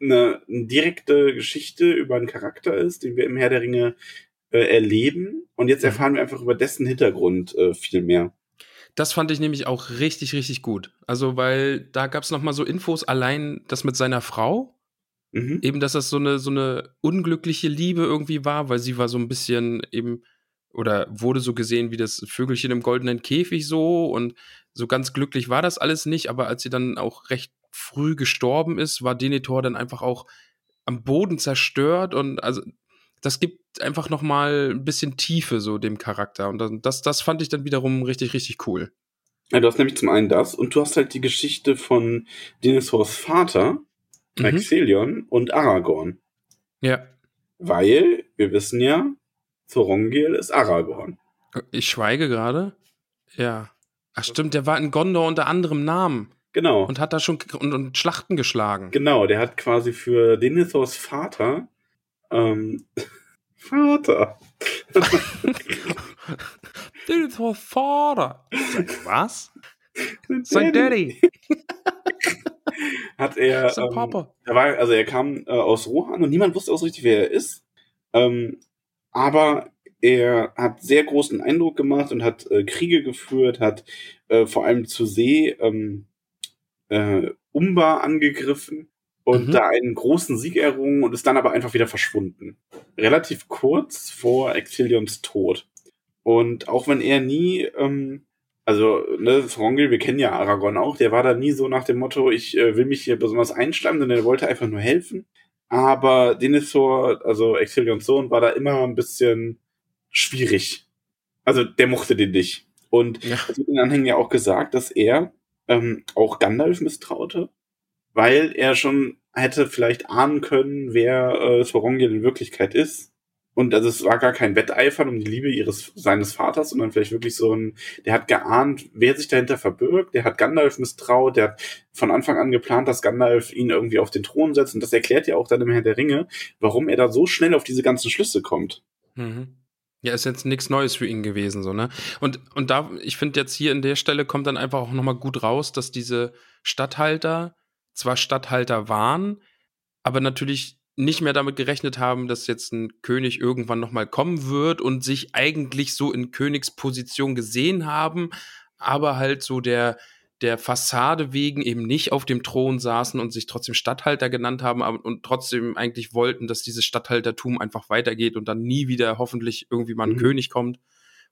eine, eine direkte Geschichte über einen Charakter ist, den wir im Herr der Ringe äh, erleben. Und jetzt erfahren wir einfach über dessen Hintergrund äh, viel mehr. Das fand ich nämlich auch richtig, richtig gut. Also, weil da gab es nochmal so Infos, allein das mit seiner Frau. Mhm. Eben, dass das so eine, so eine unglückliche Liebe irgendwie war, weil sie war so ein bisschen eben oder wurde so gesehen wie das Vögelchen im goldenen Käfig so und so ganz glücklich war das alles nicht, aber als sie dann auch recht früh gestorben ist, war Denethor dann einfach auch am Boden zerstört und also das gibt einfach noch mal ein bisschen Tiefe so dem Charakter und das, das fand ich dann wiederum richtig, richtig cool. Ja, du hast nämlich zum einen das und du hast halt die Geschichte von Denethors Vater, mhm. Und Aragorn. Ja. Weil, wir wissen ja, Thorongil ist Aragorn. Ich schweige gerade. Ja. Ach stimmt, der war in Gondor unter anderem Namen. Genau. Und hat da schon und, und Schlachten geschlagen. Genau, der hat quasi für Denethors Vater ähm, Vater. Denethors Vater. Was? Sein Daddy. hat er. Sein ähm, Papa. Er war, also er kam äh, aus Rohan und niemand wusste auch so richtig, wer er ist. Ähm, aber er hat sehr großen Eindruck gemacht und hat äh, Kriege geführt, hat äh, vor allem zu See ähm, äh, Umba angegriffen und mhm. da einen großen Sieg errungen und ist dann aber einfach wieder verschwunden. Relativ kurz vor Exilions Tod. Und auch wenn er nie, ähm, also, ne, Frongil, wir kennen ja Aragorn auch, der war da nie so nach dem Motto, ich äh, will mich hier besonders einschleimen, sondern er wollte einfach nur helfen. Aber Denethor, also Exilions Sohn, war da immer ein bisschen schwierig. Also, der mochte den nicht. Und ja. es wird in den Anhängen ja auch gesagt, dass er ähm, auch Gandalf misstraute, weil er schon hätte vielleicht ahnen können, wer äh, Thorongil in Wirklichkeit ist. Und also es war gar kein Wetteifern um die Liebe ihres seines Vaters, sondern vielleicht wirklich so ein, der hat geahnt, wer sich dahinter verbirgt, der hat Gandalf misstraut, der hat von Anfang an geplant, dass Gandalf ihn irgendwie auf den Thron setzt. Und das erklärt ja auch dann im Herr der Ringe, warum er da so schnell auf diese ganzen Schlüsse kommt. Mhm. Ja, ist jetzt nichts Neues für ihn gewesen, so, ne? Und, und da, ich finde jetzt hier in der Stelle kommt dann einfach auch nochmal gut raus, dass diese Statthalter zwar Statthalter waren, aber natürlich nicht mehr damit gerechnet haben, dass jetzt ein König irgendwann nochmal kommen wird und sich eigentlich so in Königsposition gesehen haben, aber halt so der, der Fassade wegen eben nicht auf dem Thron saßen und sich trotzdem Statthalter genannt haben und trotzdem eigentlich wollten, dass dieses Statthaltertum einfach weitergeht und dann nie wieder hoffentlich irgendwie mal ein mhm. König kommt.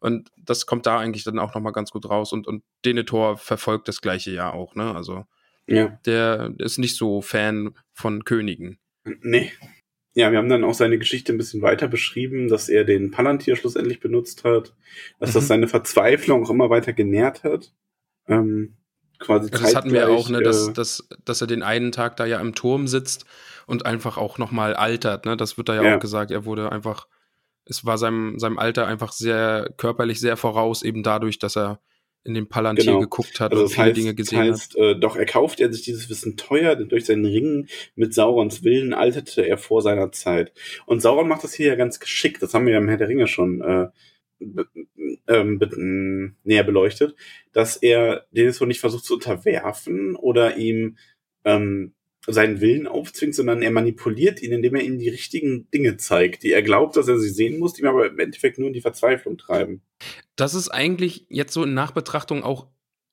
Und das kommt da eigentlich dann auch nochmal ganz gut raus. Und, und Denethor verfolgt das gleiche Jahr auch, ne? Also ja. der ist nicht so Fan von Königen. Nee. Ja, wir haben dann auch seine Geschichte ein bisschen weiter beschrieben, dass er den Palantir schlussendlich benutzt hat, dass mhm. das seine Verzweiflung auch immer weiter genährt hat. Ähm, quasi das hatten wir auch, ne, dass, äh, dass, dass er den einen Tag da ja im Turm sitzt und einfach auch nochmal altert, ne? Das wird da ja, ja, auch gesagt, er wurde einfach es war seinem, seinem Alter einfach sehr körperlich sehr voraus, eben dadurch, dass er in dem Palantir genau. geguckt hat also und viele heißt, Dinge gesehen das heißt, hat. Äh, doch erkauft er sich dieses Wissen teuer, denn durch seinen Ringen mit Saurons Willen alterte er vor seiner Zeit. Und Sauron macht das hier ja ganz geschickt, das haben wir ja im Herr der Ringe schon äh, ähm, be näher beleuchtet, dass er den so nicht versucht zu unterwerfen oder ihm ähm, seinen Willen aufzwingt, sondern er manipuliert ihn, indem er ihm die richtigen Dinge zeigt, die er glaubt, dass er sie sehen muss, die ihm aber im Endeffekt nur in die Verzweiflung treiben. Das ist eigentlich jetzt so in Nachbetrachtung auch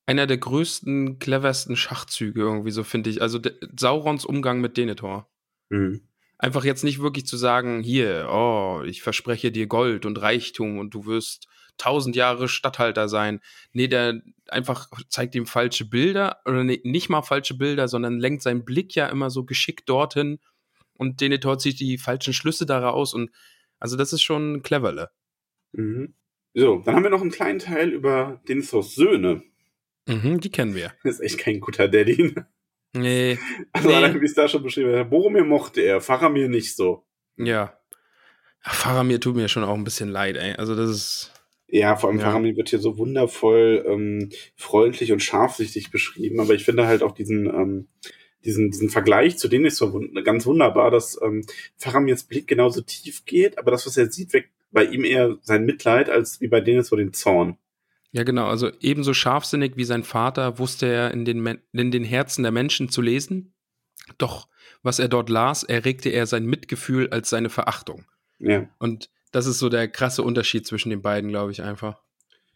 einer der größten, cleversten Schachzüge irgendwie, so finde ich. Also Saurons Umgang mit Denethor. Mhm. Einfach jetzt nicht wirklich zu sagen, hier, oh, ich verspreche dir Gold und Reichtum und du wirst tausend Jahre Statthalter sein. Nee, der einfach zeigt ihm falsche Bilder oder nee, nicht mal falsche Bilder, sondern lenkt seinen Blick ja immer so geschickt dorthin und Denethor zieht die falschen Schlüsse daraus und also das ist schon cleverle. Mhm. So, dann haben wir noch einen kleinen Teil über Denethors Söhne. Mhm, die kennen wir. Das ist echt kein guter Daddy. Nee. Also, nee. wie es da schon beschrieben wird. Boromir mochte er, Faramir nicht so. Ja. Faramir tut mir schon auch ein bisschen leid, ey. Also, das ist. Ja, vor allem ja. Faramir wird hier so wundervoll ähm, freundlich und scharfsichtig beschrieben, aber ich finde halt auch diesen, ähm, diesen, diesen Vergleich zu denen ist so wund ganz wunderbar, dass ähm, Faramirs Blick genauso tief geht, aber das, was er sieht, weckt bei ihm eher sein Mitleid, als wie bei denen so den Zorn. Ja, genau. Also ebenso scharfsinnig wie sein Vater wusste er in den, in den Herzen der Menschen zu lesen. Doch was er dort las, erregte er sein Mitgefühl als seine Verachtung. Ja. Und das ist so der krasse Unterschied zwischen den beiden, glaube ich, einfach.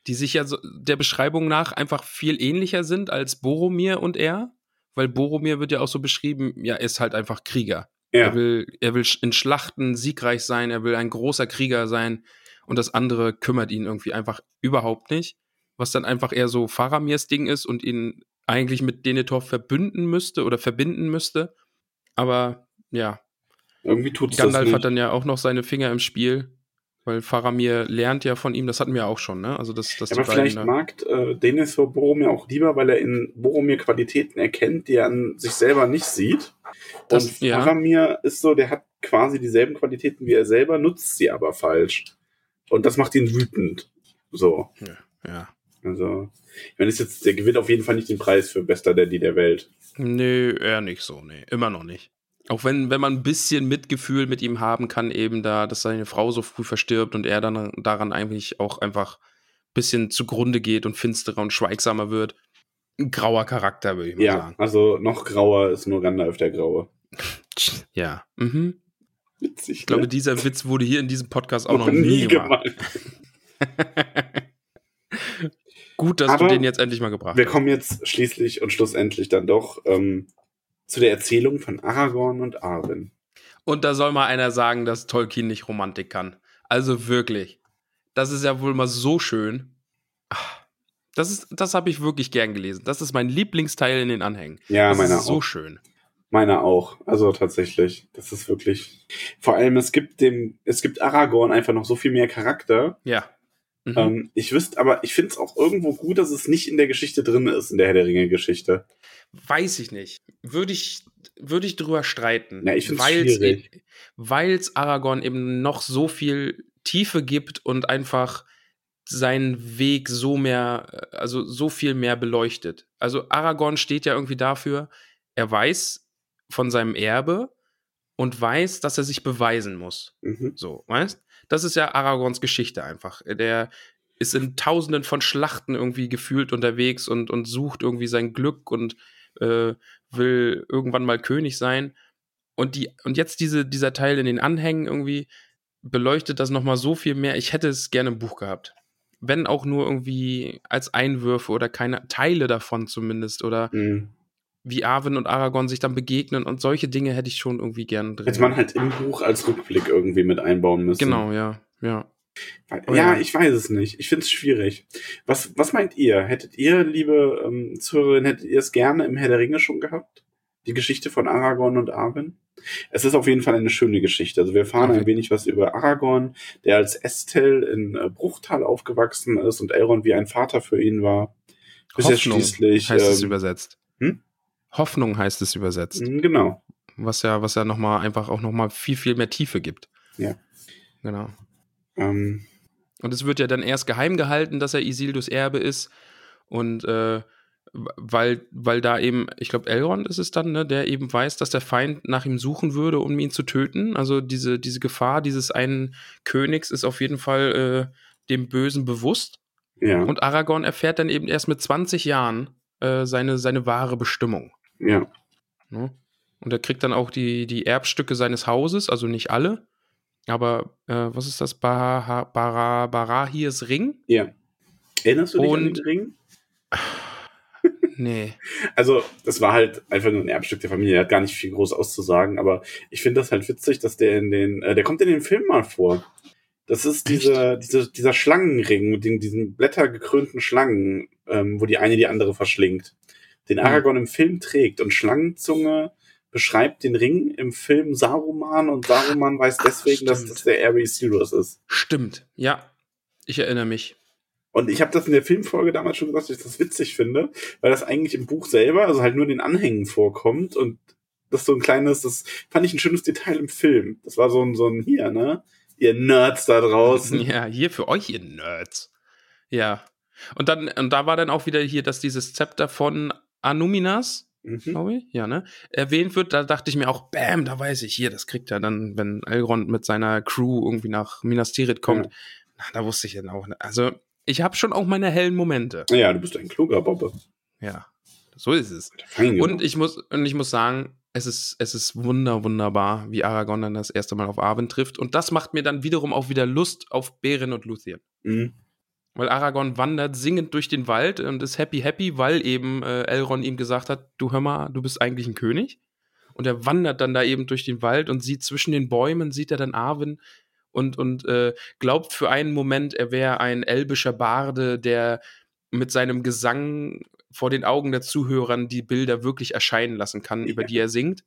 Die sich ja so der Beschreibung nach einfach viel ähnlicher sind als Boromir und er, weil Boromir wird ja auch so beschrieben, ja, er ist halt einfach Krieger. Ja. Er, will, er will in Schlachten siegreich sein, er will ein großer Krieger sein und das andere kümmert ihn irgendwie einfach überhaupt nicht. Was dann einfach eher so Faramirs Ding ist und ihn eigentlich mit Denethor verbünden müsste oder verbinden müsste. Aber ja. Irgendwie tut es Gandalf hat dann ja auch noch seine Finger im Spiel weil Faramir lernt ja von ihm, das hatten wir auch schon, ne? Also das, das ja, aber vielleicht mag äh, Denethor Boromir auch lieber, weil er in Boromir Qualitäten erkennt, die er an sich selber nicht sieht. Das, Und ja. Faramir ist so, der hat quasi dieselben Qualitäten wie er selber, nutzt sie aber falsch. Und das macht ihn wütend. So. Ja. ja. Also, ich meine, jetzt, der gewinnt auf jeden Fall nicht den Preis für bester Daddy der Welt. Nö, eher nicht so, nee. Immer noch nicht. Auch wenn, wenn man ein bisschen Mitgefühl mit ihm haben kann, eben da, dass seine Frau so früh verstirbt und er dann daran eigentlich auch einfach ein bisschen zugrunde geht und finsterer und schweigsamer wird. Ein grauer Charakter, würde ich mal ja, sagen. Ja, also noch grauer ist nur Gandalf der Graue. Ja. Mhm. Witzig. Ich glaube, ne? dieser Witz wurde hier in diesem Podcast auch noch, noch nie gemacht. Gut, dass Aber du den jetzt endlich mal gebracht wir hast. Wir kommen jetzt schließlich und schlussendlich dann doch ähm, zu der Erzählung von Aragorn und Arwen. Und da soll mal einer sagen, dass Tolkien nicht Romantik kann. Also wirklich. Das ist ja wohl mal so schön. Das, das habe ich wirklich gern gelesen. Das ist mein Lieblingsteil in den Anhängen. Ja, das meiner ist so schön. Meiner auch. Also tatsächlich. Das ist wirklich. Vor allem, es gibt dem, es gibt Aragorn einfach noch so viel mehr Charakter. Ja. Mhm. Ähm, ich wüsste, aber ich finde es auch irgendwo gut, dass es nicht in der Geschichte drin ist, in der Herr der Ringe-Geschichte. Weiß ich nicht. Würde ich, würde ich drüber streiten. Ja, ich finde. Weil es Aragorn eben noch so viel Tiefe gibt und einfach seinen Weg so mehr, also so viel mehr beleuchtet. Also Aragorn steht ja irgendwie dafür, er weiß von seinem Erbe und weiß, dass er sich beweisen muss. Mhm. So, weißt? Das ist ja Aragorns Geschichte einfach. Der ist in tausenden von Schlachten irgendwie gefühlt unterwegs und, und sucht irgendwie sein Glück und äh, will irgendwann mal König sein. Und, die, und jetzt diese, dieser Teil in den Anhängen irgendwie beleuchtet das nochmal so viel mehr. Ich hätte es gerne im Buch gehabt. wenn auch nur irgendwie als Einwürfe oder keine Teile davon zumindest oder Mhm. Wie Arwen und Aragorn sich dann begegnen und solche Dinge hätte ich schon irgendwie gern drin. Hätte man halt im Buch als Rückblick irgendwie mit einbauen müssen. Genau, ja, ja. Ja, ja. ich weiß es nicht. Ich finde es schwierig. Was, was meint ihr? Hättet ihr, liebe ähm, Zuhörerin, hättet ihr es gerne im Herr der Ringe schon gehabt? Die Geschichte von Aragorn und Arwen? Es ist auf jeden Fall eine schöne Geschichte. Also wir erfahren Okay. ein wenig was über Aragorn, der als Estel in äh, Bruchtal aufgewachsen ist und Elrond wie ein Vater für ihn war. Bis er Hoffnung schließlich. heißt es ähm, übersetzt. hm? Hoffnung heißt es übersetzt. Genau. Was ja, was ja nochmal einfach auch nochmal viel, viel mehr Tiefe gibt. Ja. Genau. Ähm, Und es wird ja dann erst geheim gehalten, dass er Isildurs Erbe ist. Und äh, weil, weil da eben, ich glaube, Elrond ist es dann, ne, der eben weiß, dass der Feind nach ihm suchen würde, um ihn zu töten. Also diese, diese Gefahr dieses einen Königs ist auf jeden Fall äh, dem Bösen bewusst. ja. Und Aragorn erfährt dann eben erst mit 20 Jahren äh, seine, seine wahre Bestimmung. Ja. Ne? Und er kriegt dann auch die, die Erbstücke seines Hauses, also nicht alle. Aber äh, was ist das? Bara, Bara, Barahirs Ring? Ja. Erinnerst du dich an Und- den Ring? Nee. Also, das war halt einfach nur ein Erbstück der Familie. Er hat gar nicht viel groß auszusagen, aber ich finde das halt witzig, dass der in den, äh, der kommt in den Film mal vor. Das ist dieser, dieser, dieser Schlangenring mit den, diesen blättergekrönten Schlangen, ähm, wo die eine die andere verschlingt. Den Hm. Aragorn im Film trägt und Schlangenzunge beschreibt den Ring im Film Saruman und Saruman weiß deswegen, dass stimmt. das der Erbe Isildurs ist. Stimmt. Ja. Ich erinnere mich. Und ich habe das in der Filmfolge damals schon gesagt, dass ich das witzig finde, weil das eigentlich im Buch selber, also halt nur in den Anhängen vorkommt und das so ein kleines, das fand ich ein schönes Detail im Film. Das war so ein, so ein hier, ne? Ihr Nerds da draußen. Ja, hier für euch, ihr Nerds. Ja. Und dann, und da war dann auch wieder hier, dass dieses Zepter von Anuminas, Mhm. glaube ich, ja, ne, erwähnt wird. Da dachte ich mir auch, bam, da weiß ich, hier, das kriegt er dann, wenn Elrond mit seiner Crew irgendwie nach Minas Tirith kommt. Ja. Na, da wusste ich dann auch, ne? also ich habe schon auch meine hellen Momente. Ja, du bist ein kluger Bobbe. Ja, so ist es. Und ich muss, und ich muss sagen, es ist, es ist wunder, wunderbar, wie Aragorn dann das erste Mal auf Arwen trifft. Und das macht mir dann wiederum auch wieder Lust auf Beren und Luthien. Mhm. Weil Aragorn wandert singend durch den Wald und ist happy, happy, weil eben äh, Elrond ihm gesagt hat, du hör mal, du bist eigentlich ein König. Und er wandert dann da eben durch den Wald und sieht zwischen den Bäumen, sieht er dann Arwen und, und äh, glaubt für einen Moment, er wäre ein elbischer Barde, der mit seinem Gesang vor den Augen der Zuhörern die Bilder wirklich erscheinen lassen kann, über Ja. die er singt.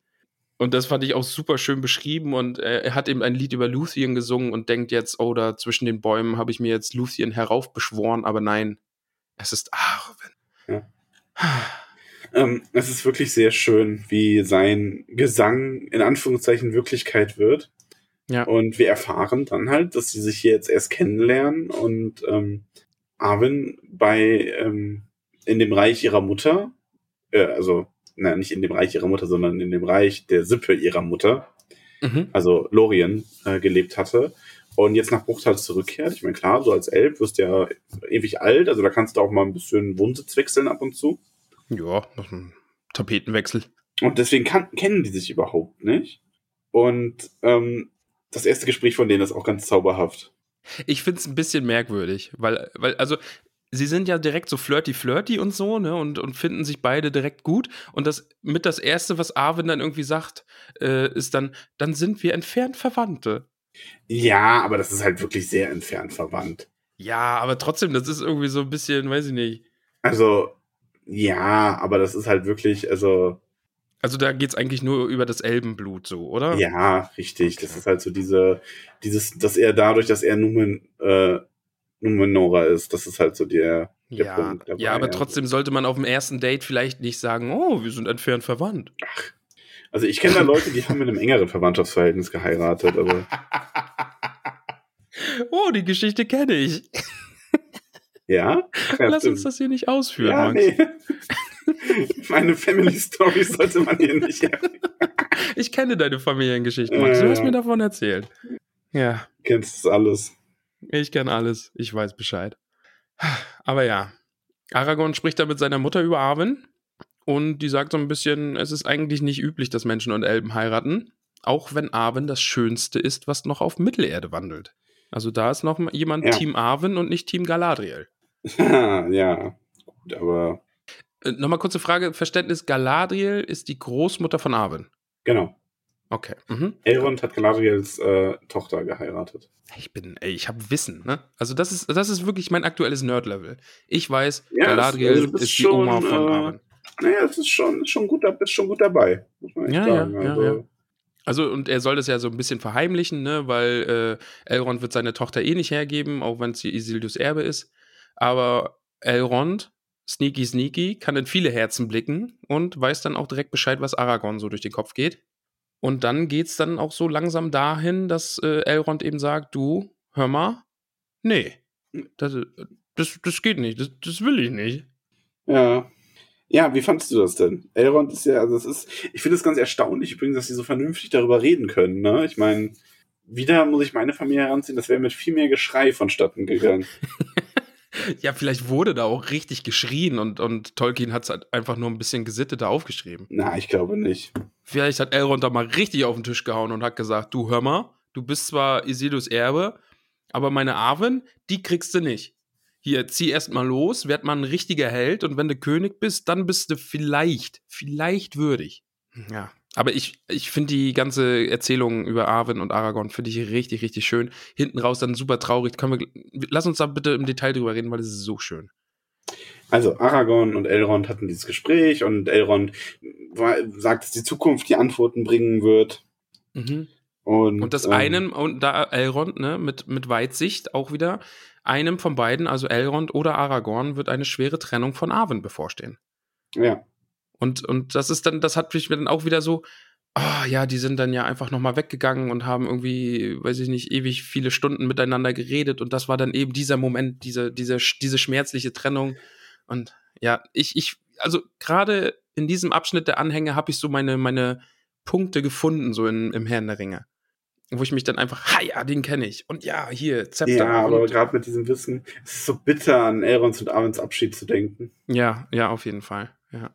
Und das fand ich auch super schön beschrieben. Und äh, er hat eben ein Lied über Luthien gesungen und denkt jetzt, oh, da zwischen den Bäumen habe ich mir jetzt Luthien heraufbeschworen, aber nein, es ist Arwen. Ja. Ähm, es ist wirklich sehr schön, wie sein Gesang in Anführungszeichen Wirklichkeit wird. Ja. Und wir erfahren dann halt, dass sie sich hier jetzt erst kennenlernen und ähm, Arwen bei ähm, in dem Reich ihrer Mutter, äh, also na, nicht in dem Reich ihrer Mutter, sondern in dem Reich der Sippe ihrer Mutter, Mhm. also Lorien, äh, gelebt hatte und jetzt nach Bruchtal zurückkehrt. Ich meine, klar, so als Elb wirst du ja ewig alt, also da kannst du auch mal ein bisschen Wohnsitz wechseln ab und zu. Ja, noch ein Tapetenwechsel. Und deswegen kann, kennen die sich überhaupt nicht. Und ähm, das erste Gespräch von denen ist auch ganz zauberhaft. Ich finde es ein bisschen merkwürdig, weil, weil, also, sie sind ja direkt so flirty-flirty und so, ne, und, und finden sich beide direkt gut. Und das mit das Erste, was Arwen dann irgendwie sagt, äh, ist dann, dann sind wir entfernt Verwandte. Ja, aber das ist halt wirklich sehr entfernt verwandt. Ja, aber trotzdem, das ist irgendwie so ein bisschen, weiß ich nicht. Also, ja, aber das ist halt wirklich, also, Also da geht es eigentlich nur über das Elbenblut so, oder? ja, richtig. Das Okay. ist halt so diese, dieses, dass er dadurch, dass er Numen, äh, Numenora ist, das ist halt so der, der Ja, Punkt dabei. ja, aber trotzdem sollte man auf dem ersten Date vielleicht nicht sagen, oh, wir sind entfernt verwandt. Also ich kenne da Leute, die haben in einem engeren Verwandtschaftsverhältnis geheiratet, also, oh, die Geschichte kenne ich. ja. Lass uns das hier nicht ausführen, Ja, Max. nee. Meine Family Story sollte man hier nicht. Ich kenne deine Familiengeschichte, Max. Du hast mir davon erzählt. Ja, Kennst das alles. Ich kenne alles. Ich weiß Bescheid. Aber ja, Aragorn spricht da mit seiner Mutter über Arwen und die sagt so ein bisschen, es ist eigentlich nicht üblich, dass Menschen und Elben heiraten, auch wenn Arwen das Schönste ist, was noch auf Mittelerde wandelt. Also da ist noch jemand Ja. Team Arwen und nicht Team Galadriel. ja, gut, aber Äh, Nochmal kurze Frage, Verständnis, Galadriel ist die Großmutter von Arwen. genau. Okay. Mhm. Elrond hat Galadriels äh, Tochter geheiratet. Ich bin, ey, ich habe Wissen, ne? Also das ist, das ist wirklich mein aktuelles Nerd-Level. Ich weiß, Ja, Galadriel bist ist die schon, Oma von äh, Arwen. Naja, es ist schon, ist schon gut, bist schon gut dabei, muss man echt Ja, sagen. ja, ja, also, ja. Also, und er soll das ja so ein bisschen verheimlichen, ne? Weil äh, Elrond wird seine Tochter eh nicht hergeben, auch wenn sie Isildurs Erbe ist. Aber Elrond, sneaky, sneaky, kann in viele Herzen blicken und weiß dann auch direkt Bescheid, was Aragorn so durch den Kopf geht. Und dann geht's dann auch so langsam dahin, dass äh, Elrond eben sagt, du, hör mal, nee, das, das, das geht nicht, das, das will ich nicht. Ja. Ja, wie fandest du das denn? Elrond ist ja, also es ist, ich finde es ganz erstaunlich übrigens, dass sie so vernünftig darüber reden können, ne? Ich meine, wieder muss ich meine Familie heranziehen, das wäre mit viel mehr Geschrei vonstatten gegangen. Ja, vielleicht wurde da auch richtig geschrien und, und Tolkien hat es halt einfach nur ein bisschen gesitteter aufgeschrieben. Na, ich glaube nicht. Vielleicht hat Elrond da mal richtig auf den Tisch gehauen und hat gesagt, du hör mal, du bist zwar Isildurs Erbe, aber meine Arwen, die kriegst du nicht. Hier, zieh erst mal los, werd mal ein richtiger Held und wenn du König bist, dann bist du vielleicht, vielleicht würdig. Ja, aber ich, ich finde die ganze Erzählung über Arwen und Aragorn finde ich richtig, richtig schön. Hinten raus dann super traurig. Können wir, lass uns da bitte im Detail drüber reden, weil es ist so schön. Also Aragorn und Elrond hatten dieses Gespräch und Elrond war, sagt, dass die Zukunft die Antworten bringen wird. Mhm. Und, Und das ähm, einem, und da Elrond, ne, mit, mit Weitsicht auch wieder, einem von beiden, also Elrond oder Aragorn, wird eine schwere Trennung von Arwen bevorstehen. Ja. Und, und das ist dann, das hat mich dann auch wieder so, ah ja, die sind dann ja einfach nochmal weggegangen und haben irgendwie, weiß ich nicht, ewig viele Stunden miteinander geredet und das war dann eben dieser Moment, diese, diese, diese schmerzliche Trennung. Und ja, ich, ich, also gerade in diesem Abschnitt der Anhänge habe ich so meine, meine Punkte gefunden, so in, im Herrn der Ringe. Wo ich mich dann einfach, ha ja, den kenne ich. Und ja, hier, Zepter. Ja, aber gerade mit diesem Wissen, es ist so bitter, an Elrons und Arwens Abschied zu denken. ja, ja, auf jeden Fall. Ja.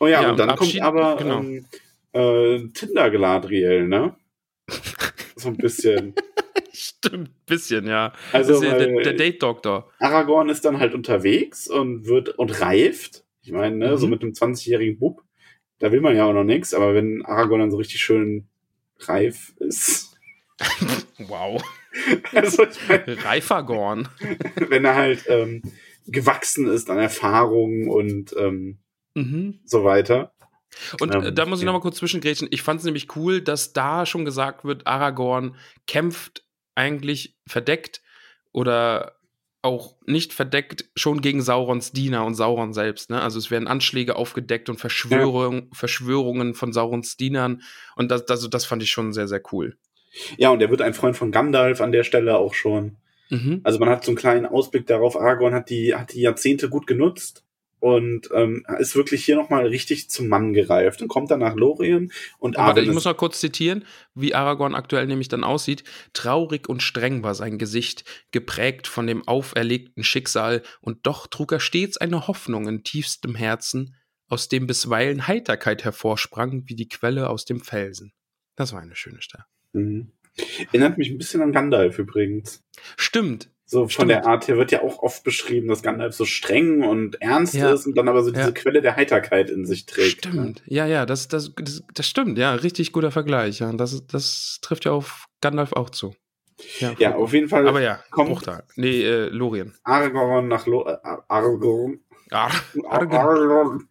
Oh ja, Ja, und dann Abschied- kommt aber genau. ähm, äh, Tinder Galadriel, ne? So ein bisschen. Stimmt, bisschen, ja. Also, ja der, der Date-Doktor. Aragorn ist dann halt unterwegs und wird und reift. Ich meine, ne, so Mhm. mit einem 20-jährigen Bub, da will man ja auch noch nichts, aber wenn Aragorn dann so richtig schön reif ist, Wow. also ich meine, Reifagorn. wenn er halt ähm, gewachsen ist an Erfahrung und ähm, Mhm. so weiter. Und Ähm, äh, da muss ich ja. noch mal kurz zwischengrätschen. Ich fand es nämlich cool, dass da schon gesagt wird, Aragorn kämpft eigentlich verdeckt oder auch nicht verdeckt schon gegen Saurons Diener und Sauron selbst. Ne? Also es werden Anschläge aufgedeckt und Verschwörung, Verschwörungen von Saurons Dienern. Und das, das, das fand ich schon sehr, sehr cool. Ja, und er wird ein Freund von Gandalf an der Stelle auch schon. Mhm. Also man hat so einen kleinen Ausblick darauf, Aragorn hat die, hat die Jahrzehnte gut genutzt und ähm, ist wirklich hier nochmal richtig zum Mann gereift und kommt dann nach Lorien und Warte, Arwen ich muss noch kurz zitieren, wie Aragorn aktuell nämlich dann aussieht. Traurig und streng war sein Gesicht, geprägt von dem auferlegten Schicksal, und doch trug er stets eine Hoffnung in tiefstem Herzen, aus dem bisweilen Heiterkeit hervorsprang, wie die Quelle aus dem Felsen. Das war eine schöne Stelle. Mhm. Erinnert mich ein bisschen an Gandalf übrigens. Stimmt. So von Stimmt. der Art her wird ja auch oft beschrieben, dass Gandalf so streng und ernst Ja. ist und dann aber so diese Ja. Quelle der Heiterkeit in sich trägt. Stimmt. Ja, ja, das, das, das, das stimmt. Ja, richtig guter Vergleich. Ja, das, das trifft ja auf Gandalf auch zu. Ja, voll auf jeden Fall Aber ja, kommt- Bruchtal. Nee, äh, Lorien. Aragorn nach Lo äh, Aragorn. Ar Argen. Aragorn.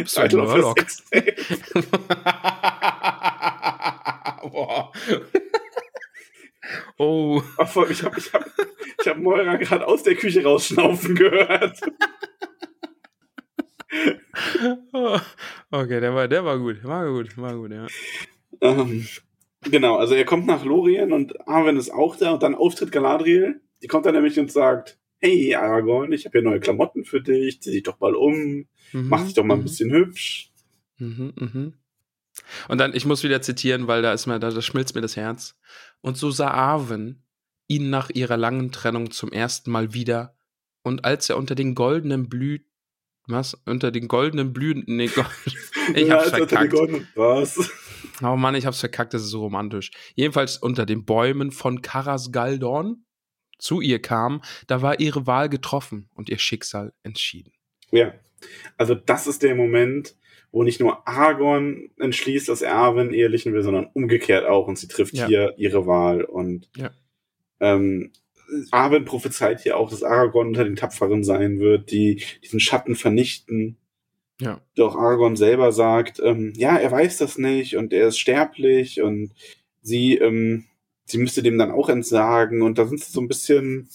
Bist du ein. Boah. Oh. Ach, Ich habe ich hab, ich hab Moira gerade aus der Küche rausschnaufen gehört. Okay, der war, der war gut. War gut, war gut, ja. Ähm, genau, also er kommt nach Lorien und Arwen ist auch da und dann auftritt Galadriel. Die kommt dann nämlich und sagt, hey Aragorn, ich habe hier neue Klamotten für dich, zieh dich doch mal um, Mhm, mach dich doch mal ein mhm, bisschen hübsch. Mhm, mhm. Und dann, ich muss wieder zitieren, weil da ist mir, da, da schmilzt mir das Herz. Und so sah Arwen ihn nach ihrer langen Trennung zum ersten Mal wieder. Und als er unter den goldenen Blüten, was? Unter den goldenen Blüten, nee, Gott, ich Ja, hab's den verkackt. Was? Oh Mann, ich hab's verkackt, das ist so romantisch. Jedenfalls unter den Bäumen von Karas Galdorn zu ihr kam, da war ihre Wahl getroffen und ihr Schicksal entschieden. Ja. Also das ist der Moment, wo nicht nur Aragorn entschließt, dass er Arwen ehelichen will, sondern umgekehrt auch und sie trifft Ja. hier ihre Wahl und Ja. ähm, Arwen prophezeit hier auch, dass Aragorn unter den Tapferen sein wird, die diesen Schatten vernichten. Ja. Doch Aragorn selber sagt, ähm, ja, er weiß das nicht und er ist sterblich und sie, ähm, sie müsste dem dann auch entsagen und da sind sie so ein bisschen,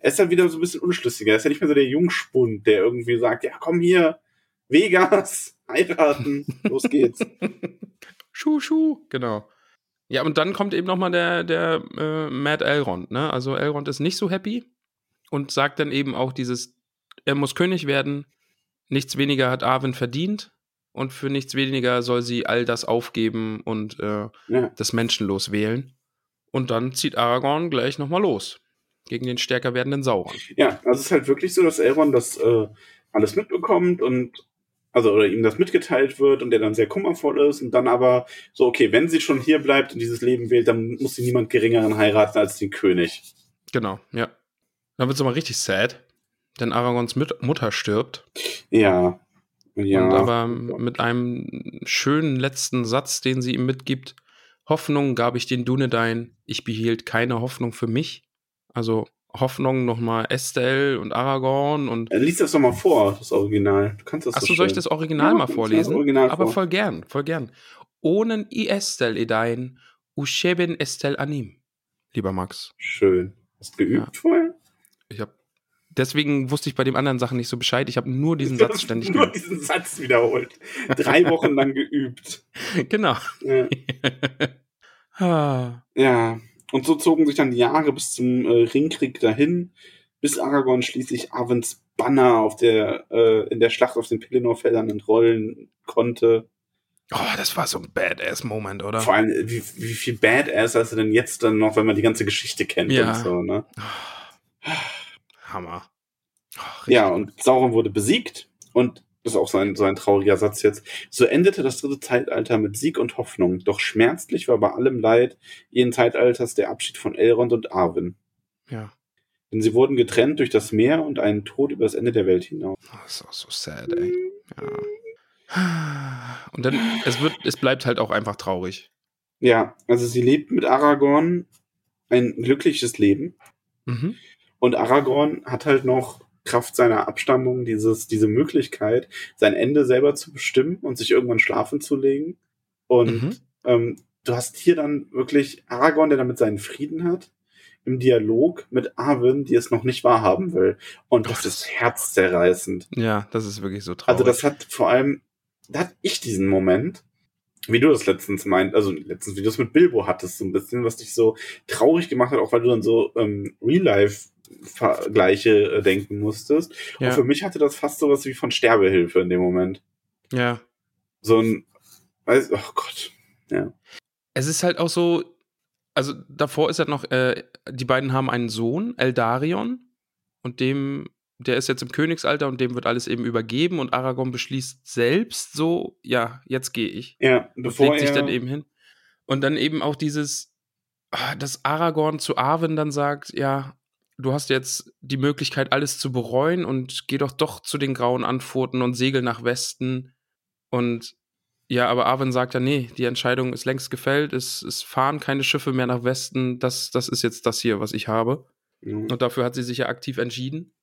er ist dann wieder so ein bisschen unschlüssiger. Er ist ja nicht mehr so der Jungspund, der irgendwie sagt, ja, komm hier, Vegas, heiraten, los geht's. Schuh, schuh, genau. Ja, und dann kommt eben nochmal der, der äh, Mad Elrond, ne? Also Elrond ist nicht so happy und sagt dann eben auch dieses, er muss König werden, nichts weniger hat Arwen verdient und für nichts weniger soll sie all das aufgeben und äh, Ja. das Menschenlos wählen. Und dann zieht Aragorn gleich nochmal los gegen den stärker werdenden Sauron. Ja, also es ist halt wirklich so, dass Elrond das äh, alles mitbekommt und also oder ihm das mitgeteilt wird und der dann sehr kummervoll ist und dann aber so, okay, wenn sie schon hier bleibt und dieses Leben wählt, dann muss sie niemand geringeren heiraten als den König. Genau, ja. Dann wird es mal richtig sad, denn Aragorns Müt Mutter stirbt. Ja. Ja. Und aber mit einem schönen letzten Satz, den sie ihm mitgibt: Hoffnung gab ich den Dunedain, ich behielt keine Hoffnung für mich. Also Hoffnung nochmal Estelle und Aragorn und. Lies das doch mal vor, das Original. Du kannst das Achso, so soll ich das Original Ja, mal vorlesen? Original aber vor. voll gern, voll gern. Ohnen i Estelle edain, usheben Estelle anim. Lieber Max. Schön. Hast du geübt vorher? Ich hab. Deswegen wusste ich bei den anderen Sachen nicht so Bescheid. Ich habe nur diesen Satz ständig nur diesen Satz wiederholt. Drei Wochen lang geübt. Genau. Ja. ah. Ja, und so zogen sich dann die Jahre bis zum äh, Ringkrieg dahin, bis Aragorn schließlich Arwens Banner auf der, äh, in der Schlacht auf den Pelennor-Feldern entrollen konnte. Oh, das war so ein Badass-Moment, oder? Vor allem, äh, wie, wie viel Badass hast du denn jetzt dann noch, wenn man die ganze Geschichte kennt Ja. und so, ne? Hammer. Oh, Ja, und Sauron wurde besiegt und das ist auch so ein, so ein trauriger Satz jetzt. So endete das dritte Zeitalter mit Sieg und Hoffnung. Doch schmerzlich war bei allem Leid jeden Zeitalters der Abschied von Elrond und Arwen. Ja. Denn sie wurden getrennt durch das Meer und einen Tod über das Ende der Welt hinaus. Oh, das ist auch so sad, ey. Ja. Und dann, es wird, es bleibt halt auch einfach traurig. Ja, also sie lebt mit Aragorn ein glückliches Leben. Mhm. Und Aragorn hat halt noch Kraft seiner Abstammung dieses, diese Möglichkeit, sein Ende selber zu bestimmen und sich irgendwann schlafen zu legen. Und Mhm. ähm, du hast hier dann wirklich Aragorn, der damit seinen Frieden hat, im Dialog mit Arwen, die es noch nicht wahrhaben will. Und das, das- ist herzerreißend. Ja, das ist wirklich so traurig. Also das hat vor allem, da hatte ich diesen Moment, wie du das letztens meint, also letztens, wie du es mit Bilbo hattest, so ein bisschen, was dich so traurig gemacht hat, auch weil du dann so ähm, Real-Life-Vergleiche äh, denken musstest. ja. Und für mich hatte das fast sowas wie von Sterbehilfe in dem Moment. ja. So ein, weiß, oh Gott. Ja. Es ist halt auch so, also davor ist halt noch, äh, die beiden haben einen Sohn, Eldarion, und dem, der ist jetzt im Königsalter und dem wird alles eben übergeben und Aragorn beschließt selbst so, ja, jetzt gehe ich. Ja, Und bevor legt sich dann eben hin. Und dann eben auch dieses, ah, dass Aragorn zu Arwen dann sagt, ja, du hast jetzt die Möglichkeit, alles zu bereuen und geh doch doch zu den grauen Anfurten und segel nach Westen. Und ja, aber Arwen sagt ja, nee, die Entscheidung ist längst gefällt, es, es fahren keine Schiffe mehr nach Westen, das, das ist jetzt das hier, was ich habe. Ja. Und dafür hat sie sich ja aktiv entschieden.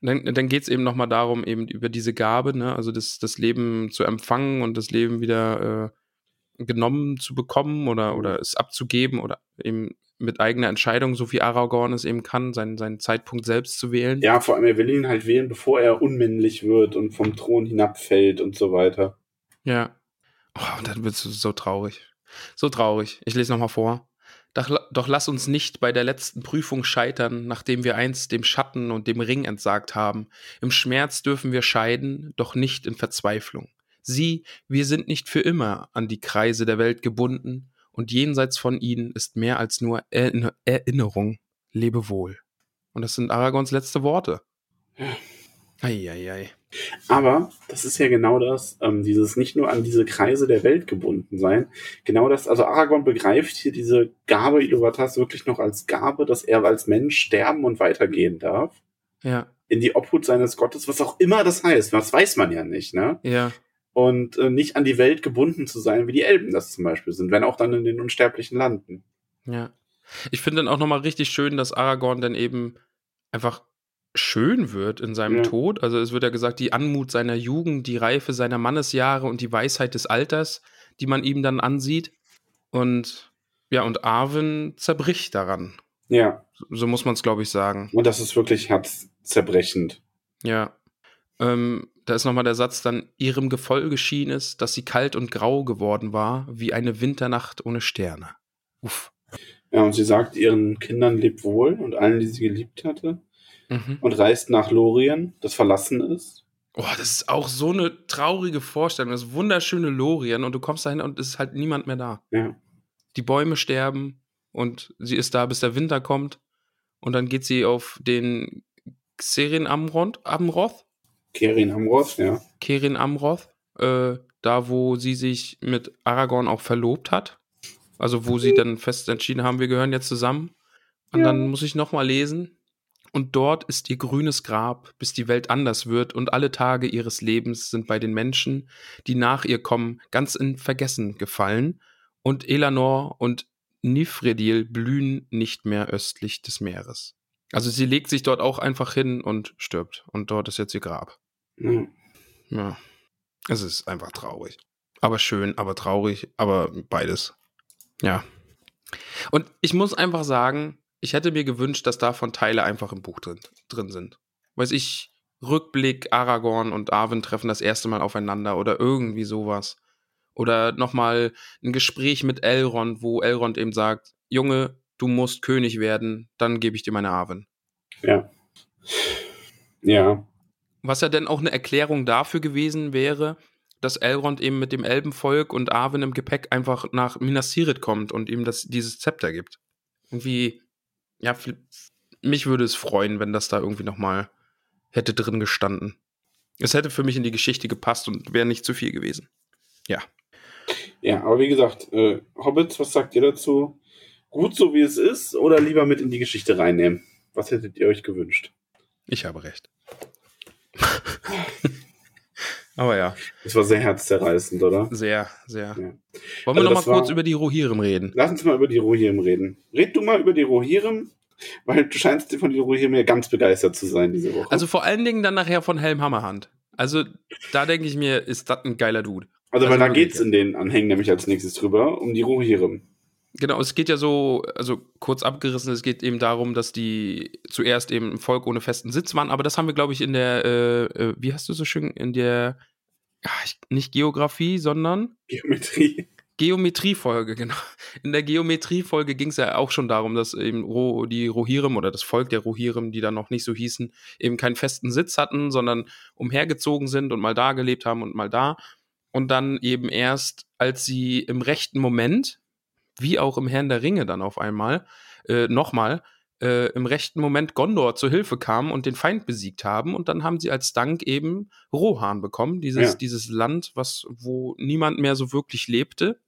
Dann, dann geht es eben nochmal darum, eben über diese Gabe, ne, also das, das Leben zu empfangen und das Leben wieder äh, genommen zu bekommen oder, oder es abzugeben oder eben mit eigener Entscheidung, so wie Aragorn es eben kann, seinen, seinen Zeitpunkt selbst zu wählen. ja, vor allem, er will ihn halt wählen, bevor er unmännlich wird und vom Thron hinabfällt und so weiter. Ja. Oh, und dann wird es so traurig. So traurig. Ich lese nochmal vor. Doch, doch lass uns nicht bei der letzten Prüfung scheitern, nachdem wir einst dem Schatten und dem Ring entsagt haben. Im Schmerz dürfen wir scheiden, doch nicht in Verzweiflung. Sieh, wir sind nicht für immer an die Kreise der Welt gebunden, und jenseits von ihnen ist mehr als nur Erinner Erinnerung. Lebe wohl. Und das sind Aragons letzte Worte. Eieiei. Aber das ist ja genau das, ähm, dieses nicht nur an diese Kreise der Welt gebunden sein. Genau das, also Aragorn begreift hier diese Gabe Iluvatars wirklich noch als Gabe, dass er als Mensch sterben und weitergehen darf. Ja, In die Obhut seines Gottes, was auch immer das heißt. Das weiß man ja nicht, ne? ja, Und äh, nicht an die Welt gebunden zu sein, wie die Elben das zum Beispiel sind, wenn auch dann in den unsterblichen Landen. ja. Ich finde dann auch nochmal richtig schön, dass Aragorn dann eben einfach schön wird in seinem Ja. Tod. Also es wird ja gesagt, die Anmut seiner Jugend, die Reife seiner Mannesjahre und die Weisheit des Alters, die man ihm dann ansieht. Und ja, und Arwen zerbricht daran. Ja, So muss man es, glaube ich, sagen. und das ist wirklich herzzerbrechend. Ja. Ähm, da ist nochmal der Satz dann, ihrem Gefolge schien es, dass sie kalt und grau geworden war, wie eine Winternacht ohne Sterne. Uff. Ja, und sie sagt ihren Kindern lebt wohl und allen, die sie geliebt hatte, Mhm. und reist nach Lorien, das verlassen ist. Oh, das ist auch so eine traurige Vorstellung. Das wunderschöne Lorien und du kommst dahin und es ist halt niemand mehr da. Ja, Die Bäume sterben und sie ist da, bis der Winter kommt. Und dann geht sie auf den Xerin Amroth, Amroth, Kerin Amroth, ja. Kerin Amroth, äh, da wo sie sich mit Aragorn auch verlobt hat. Also wo sie dann fest entschieden haben, wir gehören jetzt zusammen. Und Ja. dann muss ich noch mal lesen. Und dort ist ihr grünes Grab, bis die Welt anders wird und alle Tage ihres Lebens sind bei den Menschen, die nach ihr kommen, ganz in Vergessen gefallen. Und Elanor und Nifredil blühen nicht mehr östlich des Meeres. Also sie legt sich dort auch einfach hin und stirbt. Und dort ist jetzt ihr Grab. ja. Ja. Es ist einfach traurig. Aber schön, aber traurig, aber beides. Ja. Und ich muss einfach sagen, ich hätte mir gewünscht, dass davon Teile einfach im Buch drin, drin sind. Weiß ich, Rückblick, Aragorn und Arwen treffen das erste Mal aufeinander oder irgendwie sowas. Oder nochmal ein Gespräch mit Elrond, wo Elrond eben sagt, Junge, du musst König werden, dann gebe ich dir meine Arwen. Ja. Ja, Was ja denn auch eine Erklärung dafür gewesen wäre, dass Elrond eben mit dem Elbenvolk und Arwen im Gepäck einfach nach Minas Tirith kommt und ihm das, dieses Zepter gibt. Irgendwie, ja, mich würde es freuen, wenn das da irgendwie nochmal hätte drin gestanden. Es hätte für mich in die Geschichte gepasst und wäre nicht zu viel gewesen. Ja. ja, aber wie gesagt, äh, Hobbits, was sagt ihr dazu? Gut so wie es ist oder lieber mit in die Geschichte reinnehmen? Was hättet ihr euch gewünscht? Ich habe recht. Aber ja, Das war sehr herzzerreißend, oder? sehr, sehr. Ja. Wollen wir Also noch mal das war- kurz über die Rohirrim reden? Lass uns mal über die Rohirrim reden. Red du mal über die Rohirrim, weil du scheinst dir von den Rohirrim ja ganz begeistert zu sein diese Woche. Also vor allen Dingen dann nachher von Helm Hammerhand. Also da denke ich mir, ist das ein geiler Dude. Also, weil Also da wirklich, geht's in den Anhängen nämlich als nächstes drüber, um die Rohirrim. Genau, es geht ja so, also kurz abgerissen, es geht eben darum, dass die zuerst eben ein Volk ohne festen Sitz waren, aber das haben wir, glaube ich, in der, äh, äh, wie hast du so schön, in der, ja, ich, nicht Geografie, sondern Geometrie. Geometriefolge, genau. In der Geometriefolge ging es ja auch schon darum, dass eben Ro die Rohirrim oder das Volk der Rohirrim, die dann noch nicht so hießen, eben keinen festen Sitz hatten, sondern umhergezogen sind und mal da gelebt haben und mal da. Und dann eben erst, als sie im rechten Moment, wie auch im Herrn der Ringe dann auf einmal, äh, nochmal, äh, im rechten Moment Gondor zur Hilfe kamen und den Feind besiegt haben. Und dann haben sie als Dank eben Rohan bekommen, dieses, Ja. dieses Land, was, wo niemand mehr so wirklich lebte.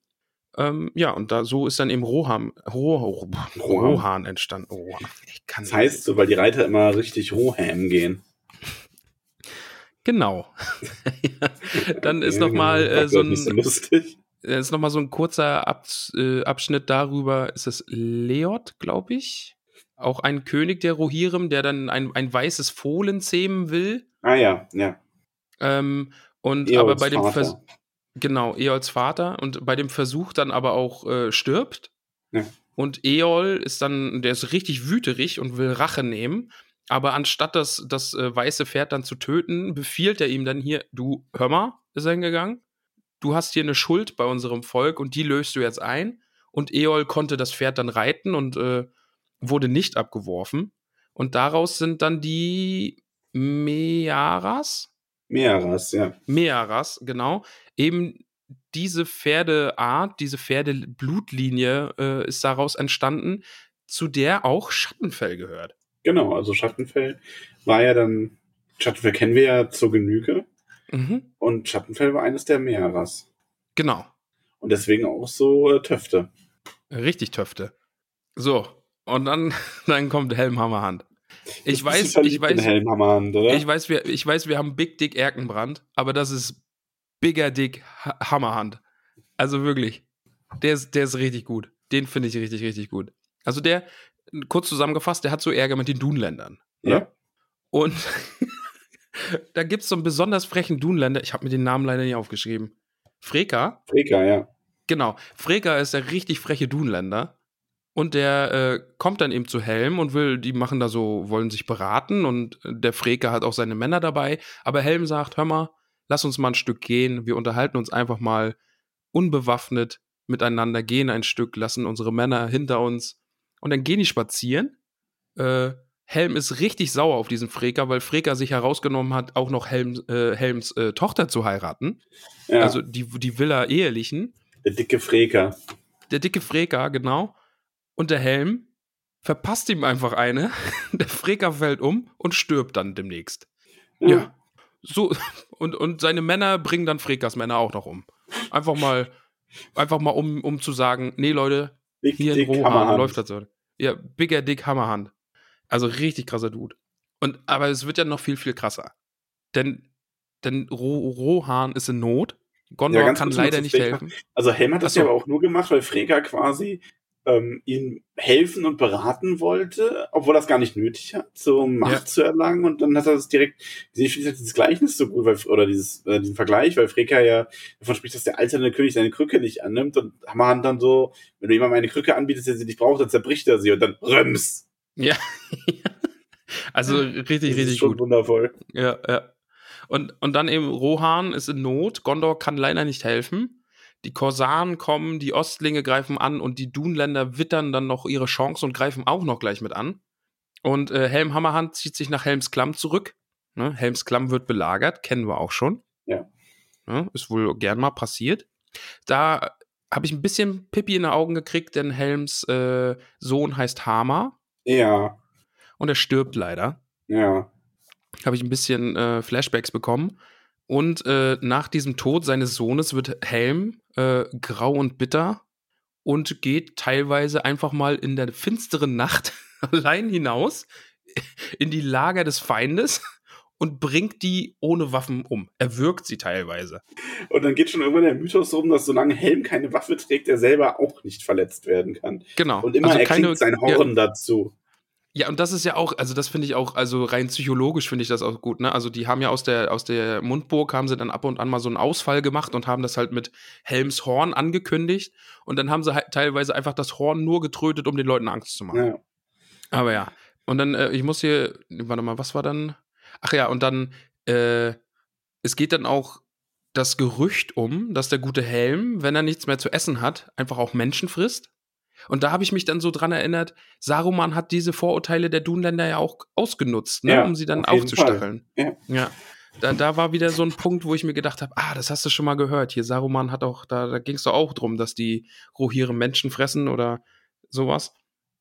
Ähm, ja, und da so ist dann eben Rohan, Ro, Ro, Rohan. Rohan entstanden. Oh, Das heißt so, weil die Reiter immer richtig Roham gehen. Genau. ja, dann ist Ja, nochmal äh, so Das ist ein, lustig. Äh, ist noch mal so ein kurzer Ab äh, Abschnitt darüber. Ist es Leot, glaube ich? Auch ein König der Rohirrim, der dann ein, ein weißes Fohlen zähmen will. Ah ja, ja. Ähm, und Eols aber bei dem Vater. Vers genau, Eols Vater und bei dem Versuch dann aber auch äh, stirbt. Ja. Und Eol ist dann, der ist richtig wüterig und will Rache nehmen. Aber anstatt das, das äh, weiße Pferd dann zu töten, befiehlt er ihm dann hier, du, hör mal, ist er hingegangen, du hast hier eine Schuld bei unserem Volk und die löst du jetzt ein. Und Eol konnte das Pferd dann reiten und äh, wurde nicht abgeworfen. Und daraus sind dann die Mearas, Meeras, ja. Mearas, genau, eben diese Pferdeart, diese Pferdeblutlinie äh, ist daraus entstanden, zu der auch Schattenfell gehört. Genau, also Schattenfell war ja dann Schattenfell kennen wir ja zur Genüge. Mhm. Und Schattenfell war eines der Mehrers. Genau. Und deswegen auch so äh, Töfte. Richtig Töfte. So, und dann, dann kommt Helmhammerhand. Ich weiß, ich weiß, Helmhammerhand, oder? ich weiß, wir, ich weiß, wir haben Big Dick Erkenbrand, aber das ist Bigger Dick Ha- Hammerhand. Also wirklich. Der ist, der ist richtig gut. Den finde ich richtig, richtig gut. Also der, kurz zusammengefasst, der hat so Ärger mit den Dunländern. ja. Und da gibt es so einen besonders frechen Dunländer. Ich habe mir den Namen leider nicht aufgeschrieben. Freka, Freka, ja. genau. Freka ist der richtig freche Dunländer. Und der äh, kommt dann eben zu Helm und will, die machen da so, wollen sich beraten und der Freka hat auch seine Männer dabei. Aber Helm sagt, hör mal, lass uns mal ein Stück gehen. Wir unterhalten uns einfach mal unbewaffnet miteinander, gehen ein Stück, lassen unsere Männer hinter uns. Und dann gehen die spazieren. Äh, Helm ist richtig sauer auf diesen Freka, weil Freka sich herausgenommen hat, auch noch Helm, äh, Helms äh, Tochter zu heiraten. ja. Also die, die Villa ehelichen. der dicke Freka. Der dicke Freka, genau. Und der Helm verpasst ihm einfach eine. Der Freka fällt um und stirbt dann demnächst. Ja. So, und, und seine Männer bringen dann Frekas Männer auch noch um. Einfach mal, einfach mal um, um zu sagen, nee, Leute, Big hier in Rohan läuft das so. Ja, Bigger Dick Hammerhand. Also richtig krasser Dude. Und, aber es wird ja noch viel, viel krasser. Denn, denn Ro Rohan ist in Not. Gondor Ja, kann leider nicht helfen. Also Helm hat das so. ja aber auch nur gemacht, weil Freka quasi ähm, ihm helfen und beraten wollte, obwohl das gar nicht nötig hat, so Macht Ja. zu erlangen. Und dann hat er das direkt, ich finde dieses Gleichnis so gut, weil, oder dieses, äh, diesen Vergleich, weil Freka ja davon spricht, dass der alternde König seine Krücke nicht annimmt und Hammerhand dann so, wenn du jemandem eine Krücke anbietest, der sie nicht braucht, dann zerbricht er sie und dann röms. Ja. also richtig, Das ist richtig schon gut. wundervoll. Ja, ja. Und, und dann eben Rohan ist in Not. Gondor kann leider nicht helfen. Die Korsaren kommen, die Ostlinge greifen an und die Dunländer wittern dann noch ihre Chance und greifen auch noch gleich mit an. Und äh, Helm Hammerhand zieht sich nach Helms Klamm zurück. Ne? Helms Klamm wird belagert, kennen wir auch schon. Ja. Ne? Ist wohl gern mal passiert. Da habe ich ein bisschen Pippi in den Augen gekriegt, denn Helms äh, Sohn heißt Hama Ja, und er stirbt leider ja. habe ich ein bisschen äh, Flashbacks bekommen. Und äh, nach diesem Tod seines Sohnes wird Helm äh, grau und bitter und geht teilweise einfach mal in der finsteren Nacht allein hinaus in die Lager des Feindes und bringt die ohne Waffen um. Er wirkt sie teilweise. Und dann geht schon irgendwann der Mythos rum, dass solange Helm keine Waffe trägt, er selber auch nicht verletzt werden kann. Genau. Und immer Also er keine- sein ja, Horn dazu. Ja, und das ist ja auch, also das finde ich auch, also rein psychologisch finde ich das auch gut, ne? Also die haben ja aus der, aus der Mundburg haben sie dann ab und an mal so einen Ausfall gemacht und haben das halt mit Helms Horn angekündigt und dann haben sie halt teilweise einfach das Horn nur getrötet, um den Leuten Angst zu machen. Ja. Aber ja. Und dann, äh, ich muss hier, warte mal, was war dann? Ach ja, und dann, äh, es geht dann auch das Gerücht um, dass der gute Helm, wenn er nichts mehr zu essen hat, einfach auch Menschen frisst. Und da habe ich mich dann so dran erinnert, Saruman hat diese Vorurteile der Dunländer ja auch ausgenutzt, ne, Ja, um sie dann auf aufzustacheln. Fall. Ja. Da, da war wieder so ein Punkt, wo ich mir gedacht habe, ah, das hast du schon mal gehört. Hier, Saruman hat auch, da, da ging es doch auch drum, dass die Rohirre Menschen fressen oder sowas.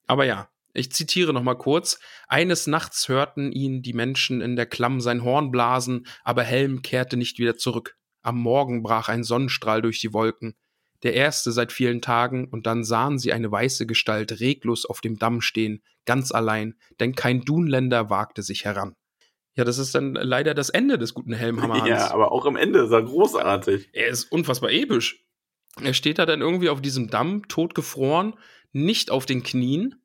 Aber ja, ich zitiere noch mal kurz. Eines Nachts hörten ihn die Menschen in der Klamm sein Horn blasen, aber Helm kehrte nicht wieder zurück. Am Morgen brach ein Sonnenstrahl durch die Wolken. Der erste seit vielen Tagen, und dann sahen sie eine weiße Gestalt reglos auf dem Damm stehen, ganz allein, denn kein Dunländer wagte sich heran. Ja, das ist dann leider das Ende des guten Helmhammerhans. ja, aber auch am Ende ist er großartig. Er ist unfassbar episch. Er steht da dann irgendwie auf diesem Damm, totgefroren, nicht auf den Knien,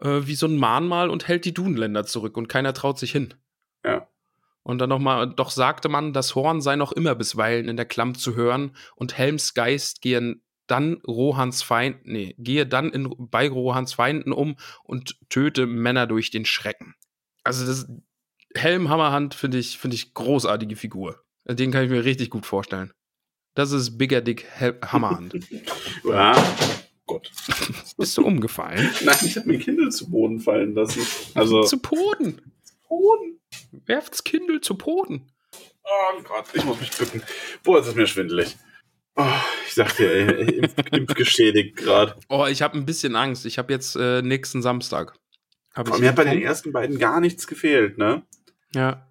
äh, wie so ein Mahnmal und hält die Dunländer zurück und keiner traut sich hin. Ja. Und dann nochmal, doch sagte man, das Horn sei noch immer bisweilen in der Klamm zu hören und Helms Geist gehen dann Rohans Feind, nee, gehe dann in, bei Rohans Feinden um und töte Männer durch den Schrecken. Also das Helm Hammerhand finde ich, finde ich großartige Figur. Den kann ich mir richtig gut vorstellen. Das ist Bigger Dick Hel Hammerhand. Ja. Gott. Bist du umgefallen? Nein, ich habe mein Kindle zu Boden fallen lassen. Also. Zu Poden. Boden. Werft's Kindle zu Poden. Oh Gott, ich muss mich bücken. Boah, ist das mir schwindelig. Oh, ich sag dir, impf, impfgeschädigt gerade. Oh, ich habe ein bisschen Angst. Ich habe jetzt äh, nächsten Samstag. Hab ich Mir hat bei den ersten beiden gar nichts gefehlt, ne? Ja.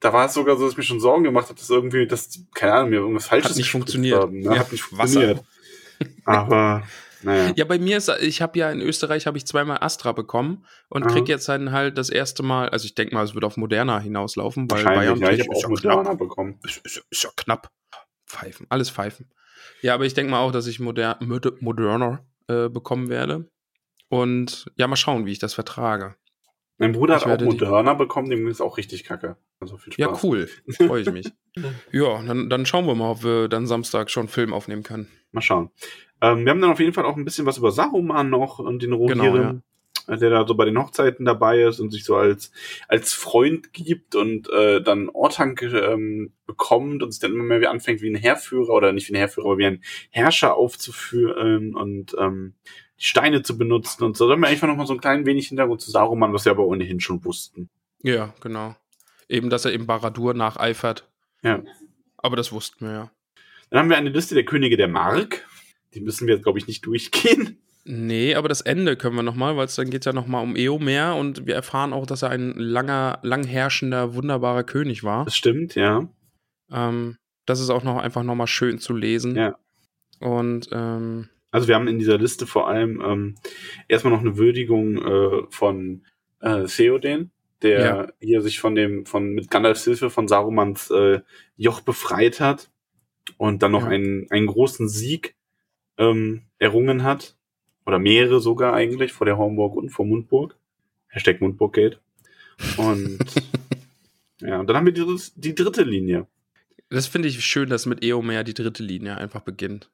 da war es sogar so, dass ich mir schon Sorgen gemacht habe, dass irgendwie, dass, keine Ahnung, mir irgendwas Falsches Hat nicht funktioniert. Haben, ne? Ja, Hat nicht Wasser. funktioniert. Aber, naja. Ja, bei mir ist, ich habe ja in Österreich habe ich zweimal Astra bekommen und Aha. krieg jetzt dann halt das erste Mal, also ich denke mal, es wird auf Moderna hinauslaufen, weil Wahrscheinlich, ja, ich habe ist auch ja Moderna knapp. bekommen. Ist, ist, ist ja knapp. Pfeifen, alles Pfeifen. Ja, aber ich denke mal auch, dass ich Moder Moder Moderna äh, bekommen werde. Und ja, mal schauen, wie ich das vertrage. Mein Bruder Ich hat auch Moderna bekommen, dem ist auch richtig kacke. Also viel Ja, Spaß. cool. Freue ich mich. ja, dann, dann schauen wir mal, ob wir dann Samstag schon Film aufnehmen können. Mal schauen. Ähm, wir haben dann auf jeden Fall auch ein bisschen was über Saruman noch und den Rohirrim, äh, der da so bei den Hochzeiten dabei ist und sich so als, als Freund gibt und äh, dann Ortank ähm, bekommt und sich dann immer mehr wie anfängt, wie ein Heerführer oder nicht wie ein Heerführer, aber wie ein Herrscher aufzuführen und ähm, die Steine zu benutzen und so. Da haben wir einfach noch mal so ein klein wenig Hintergrund zu Saruman, was wir aber ohnehin schon wussten. Ja, genau. Eben, dass er eben Baradur nacheifert. Ja. Aber das wussten wir ja. Dann haben wir eine Liste der Könige der Mark. Die müssen wir jetzt, glaube ich, nicht durchgehen. Nee, aber das Ende können wir nochmal, weil es dann geht ja nochmal um Eomer und wir erfahren auch, dass er ein langer, lang herrschender, wunderbarer König war. Das stimmt, ja. Ähm, das ist auch noch einfach nochmal schön zu lesen. Ja. Und ähm, Also wir haben in dieser Liste vor allem ähm, erstmal noch eine Würdigung äh, von äh, Theoden, der Ja. hier sich von dem, von mit Gandalfs Hilfe von Sarumans äh, Joch befreit hat und dann noch Ja. einen, einen großen Sieg ähm, errungen hat. Oder mehrere sogar eigentlich, vor der Hornburg und vor Mundburg. Hashtag Mundburggate. Und ja, und dann haben wir die, dritt- die dritte Linie. das finde ich schön, dass mit Eomer die dritte Linie einfach beginnt.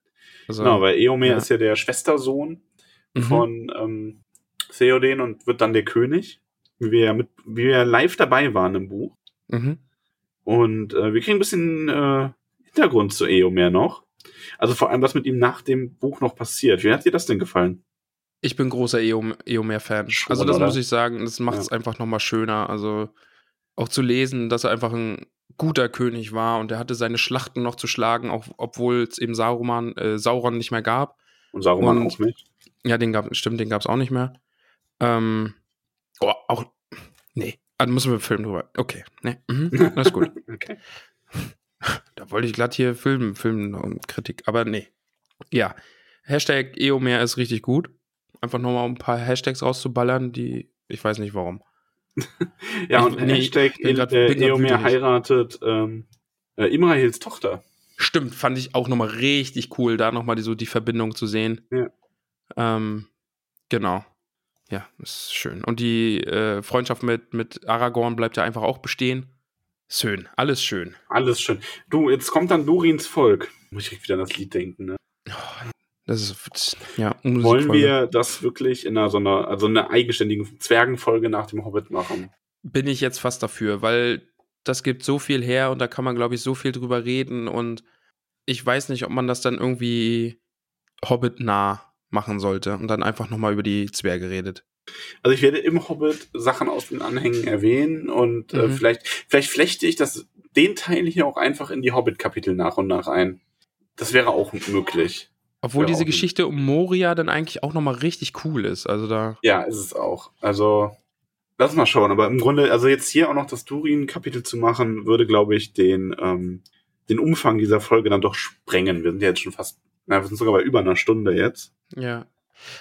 Also, Genau, weil Eomer ja. ist ja der Schwestersohn mhm. von ähm, Theoden und wird dann der König, wie wir ja mit, wie wir live dabei waren im Buch. Mhm. Und äh, wir kriegen ein bisschen äh, Hintergrund zu Eomer noch. Also vor allem, was mit ihm nach dem Buch noch passiert. Wie hat dir das denn gefallen? Ich bin großer Eom- Eomer-Fan. Also das oder? muss ich sagen, das macht es einfach nochmal schöner. Also auch zu lesen, dass er einfach ein guter König war und er hatte seine Schlachten noch zu schlagen, auch obwohl es eben Sauron, äh, Sauron nicht mehr gab. Und Saruman Und- auch nicht. Ja, den gab stimmt, den gab es auch nicht mehr. Ähm, oh, auch, nee, da müssen wir einen Film drüber. Okay, nee, mhm, alles gut. Okay. Da wollte ich glatt hier filmen, filmen und Kritik, aber nee. Ja, Hashtag Eomer ist richtig gut. Einfach nochmal ein paar Hashtags rauszuballern, die, ich weiß nicht warum. Ja, Ich- und nee, Hashtag äh, Eomer heiratet ähm, äh, Imrahils Tochter. Stimmt, fand ich auch nochmal richtig cool, da nochmal die, so die Verbindung zu sehen. Ja. Ähm, genau. Ja, ist schön. Und die äh, Freundschaft mit, mit Aragorn bleibt ja einfach auch bestehen. Schön, alles schön. Alles schön. Du, jetzt kommt dann Durins Volk. Muss ich wieder an das Lied denken, ne? Das ist, ja, Wollen wir das wirklich in einer so einer, also einer eigenständigen Zwergenfolge nach dem Hobbit machen? bin ich jetzt fast dafür, weil das gibt so viel her und da kann man, glaube ich, so viel drüber reden und ich weiß nicht, ob man das dann irgendwie Hobbit-nah machen sollte und dann einfach nochmal über die Zwerge redet. Also ich werde im Hobbit Sachen aus den Anhängen erwähnen und äh, Mhm. vielleicht, vielleicht flechte ich das, den Teil hier auch einfach in die Hobbit-Kapitel nach und nach ein. Das wäre auch möglich. Obwohl diese. Geschichte um Moria dann eigentlich auch nochmal richtig cool ist. Also da, Ja, ist es auch. Also, lass mal schauen. Aber im Grunde, also jetzt hier auch noch das Durin-Kapitel zu machen, würde, glaube ich, den, ähm, den Umfang dieser Folge dann doch sprengen. Wir sind ja jetzt schon fast, na, wir sind sogar bei über einer Stunde jetzt. ja.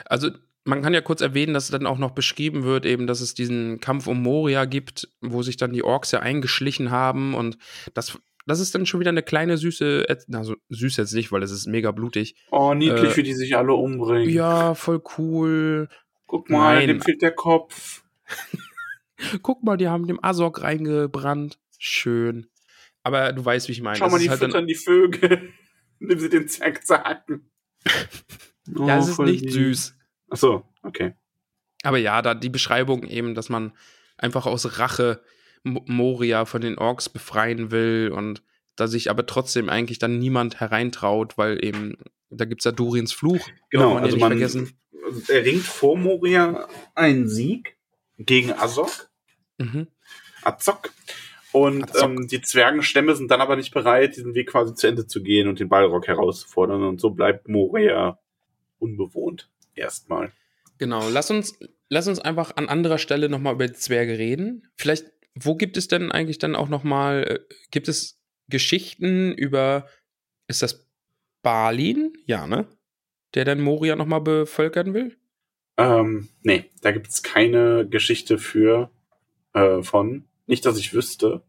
Also man kann ja kurz erwähnen, dass dann auch noch beschrieben wird, eben, dass es diesen Kampf um Moria gibt, wo sich dann die Orks ja eingeschlichen haben und das, das ist dann schon wieder eine kleine süße, also süß jetzt nicht, weil es ist mega blutig, Oh, niedlich, Äh, wie die sich alle umbringen. Ja, voll cool. Guck mal, Nein. dem fehlt der Kopf. Guck mal, die haben dem Azog reingebrannt. Schön. Aber du weißt, wie ich meine. Schau Das mal, die halt füttern die Vögel. Nimm sie den Zwergzaken. Ja, es ist nicht lieb. süß. Ach so, okay. Aber ja, da die Beschreibung eben, dass man einfach aus Rache Moria von den Orks befreien will und da sich aber trotzdem eigentlich dann niemand hereintraut, weil eben, da gibt es ja Durins Fluch. Genau, man also man vergessen. erringt vor Moria einen Sieg gegen Azog. Mhm. Azog. Und Azog. ähm, die Zwergenstämme sind dann aber nicht bereit, diesen Weg quasi zu Ende zu gehen und den Balrog herauszufordern. Und so bleibt Moria unbewohnt. Erstmal. Genau, lass uns, lass uns einfach an anderer Stelle nochmal über die Zwerge reden. Vielleicht wo gibt es denn eigentlich dann auch noch mal, äh, gibt es Geschichten über, ist das Balin? Ja, ne? Der dann Moria noch mal bevölkern will? Ähm, nee, da gibt es keine Geschichte für äh, von. Nicht, dass ich wüsste.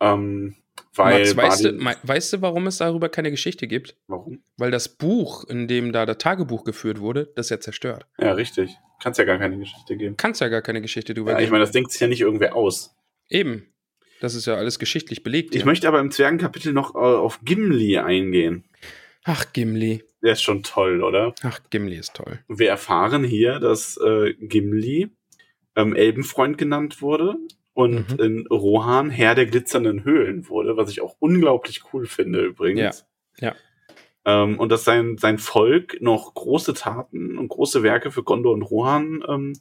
Ähm, weil Max, weißt, du, weißt du, warum es darüber keine Geschichte gibt? Warum? Weil das Buch, in dem da das Tagebuch geführt wurde, das ist ja zerstört. Ja, richtig. Kann es ja gar keine Geschichte geben. Kann es ja gar keine Geschichte drüber Ja, ich meine, das denkt sich ja nicht irgendwer aus. Eben. Das ist ja alles geschichtlich belegt. Ich hier. möchte aber im Zwergenkapitel noch äh, auf Gimli eingehen. Ach, Gimli. Der ist schon toll, oder? Ach, Gimli ist toll. Wir erfahren hier, dass äh, Gimli ähm, Elbenfreund genannt wurde und Mhm. in Rohan Herr der glitzernden Höhlen wurde, was ich auch unglaublich cool finde übrigens. Ja, ja. Ähm, und dass sein, sein Volk noch große Taten und große Werke für Gondor und Rohan ähm,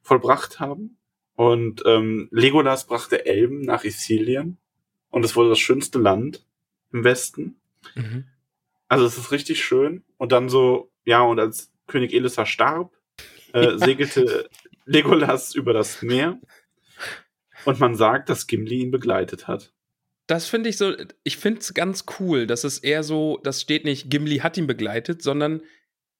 vollbracht haben. Und ähm, Legolas brachte Elben nach Isilien und es wurde das schönste Land im Westen. Mhm. Also es ist richtig schön. Und dann so, ja, und als König Elissa starb, äh, segelte Legolas über das Meer. Und man sagt, dass Gimli ihn begleitet hat. Das finde ich so, ich finde es ganz cool, dass es eher so, das steht nicht, Gimli hat ihn begleitet, sondern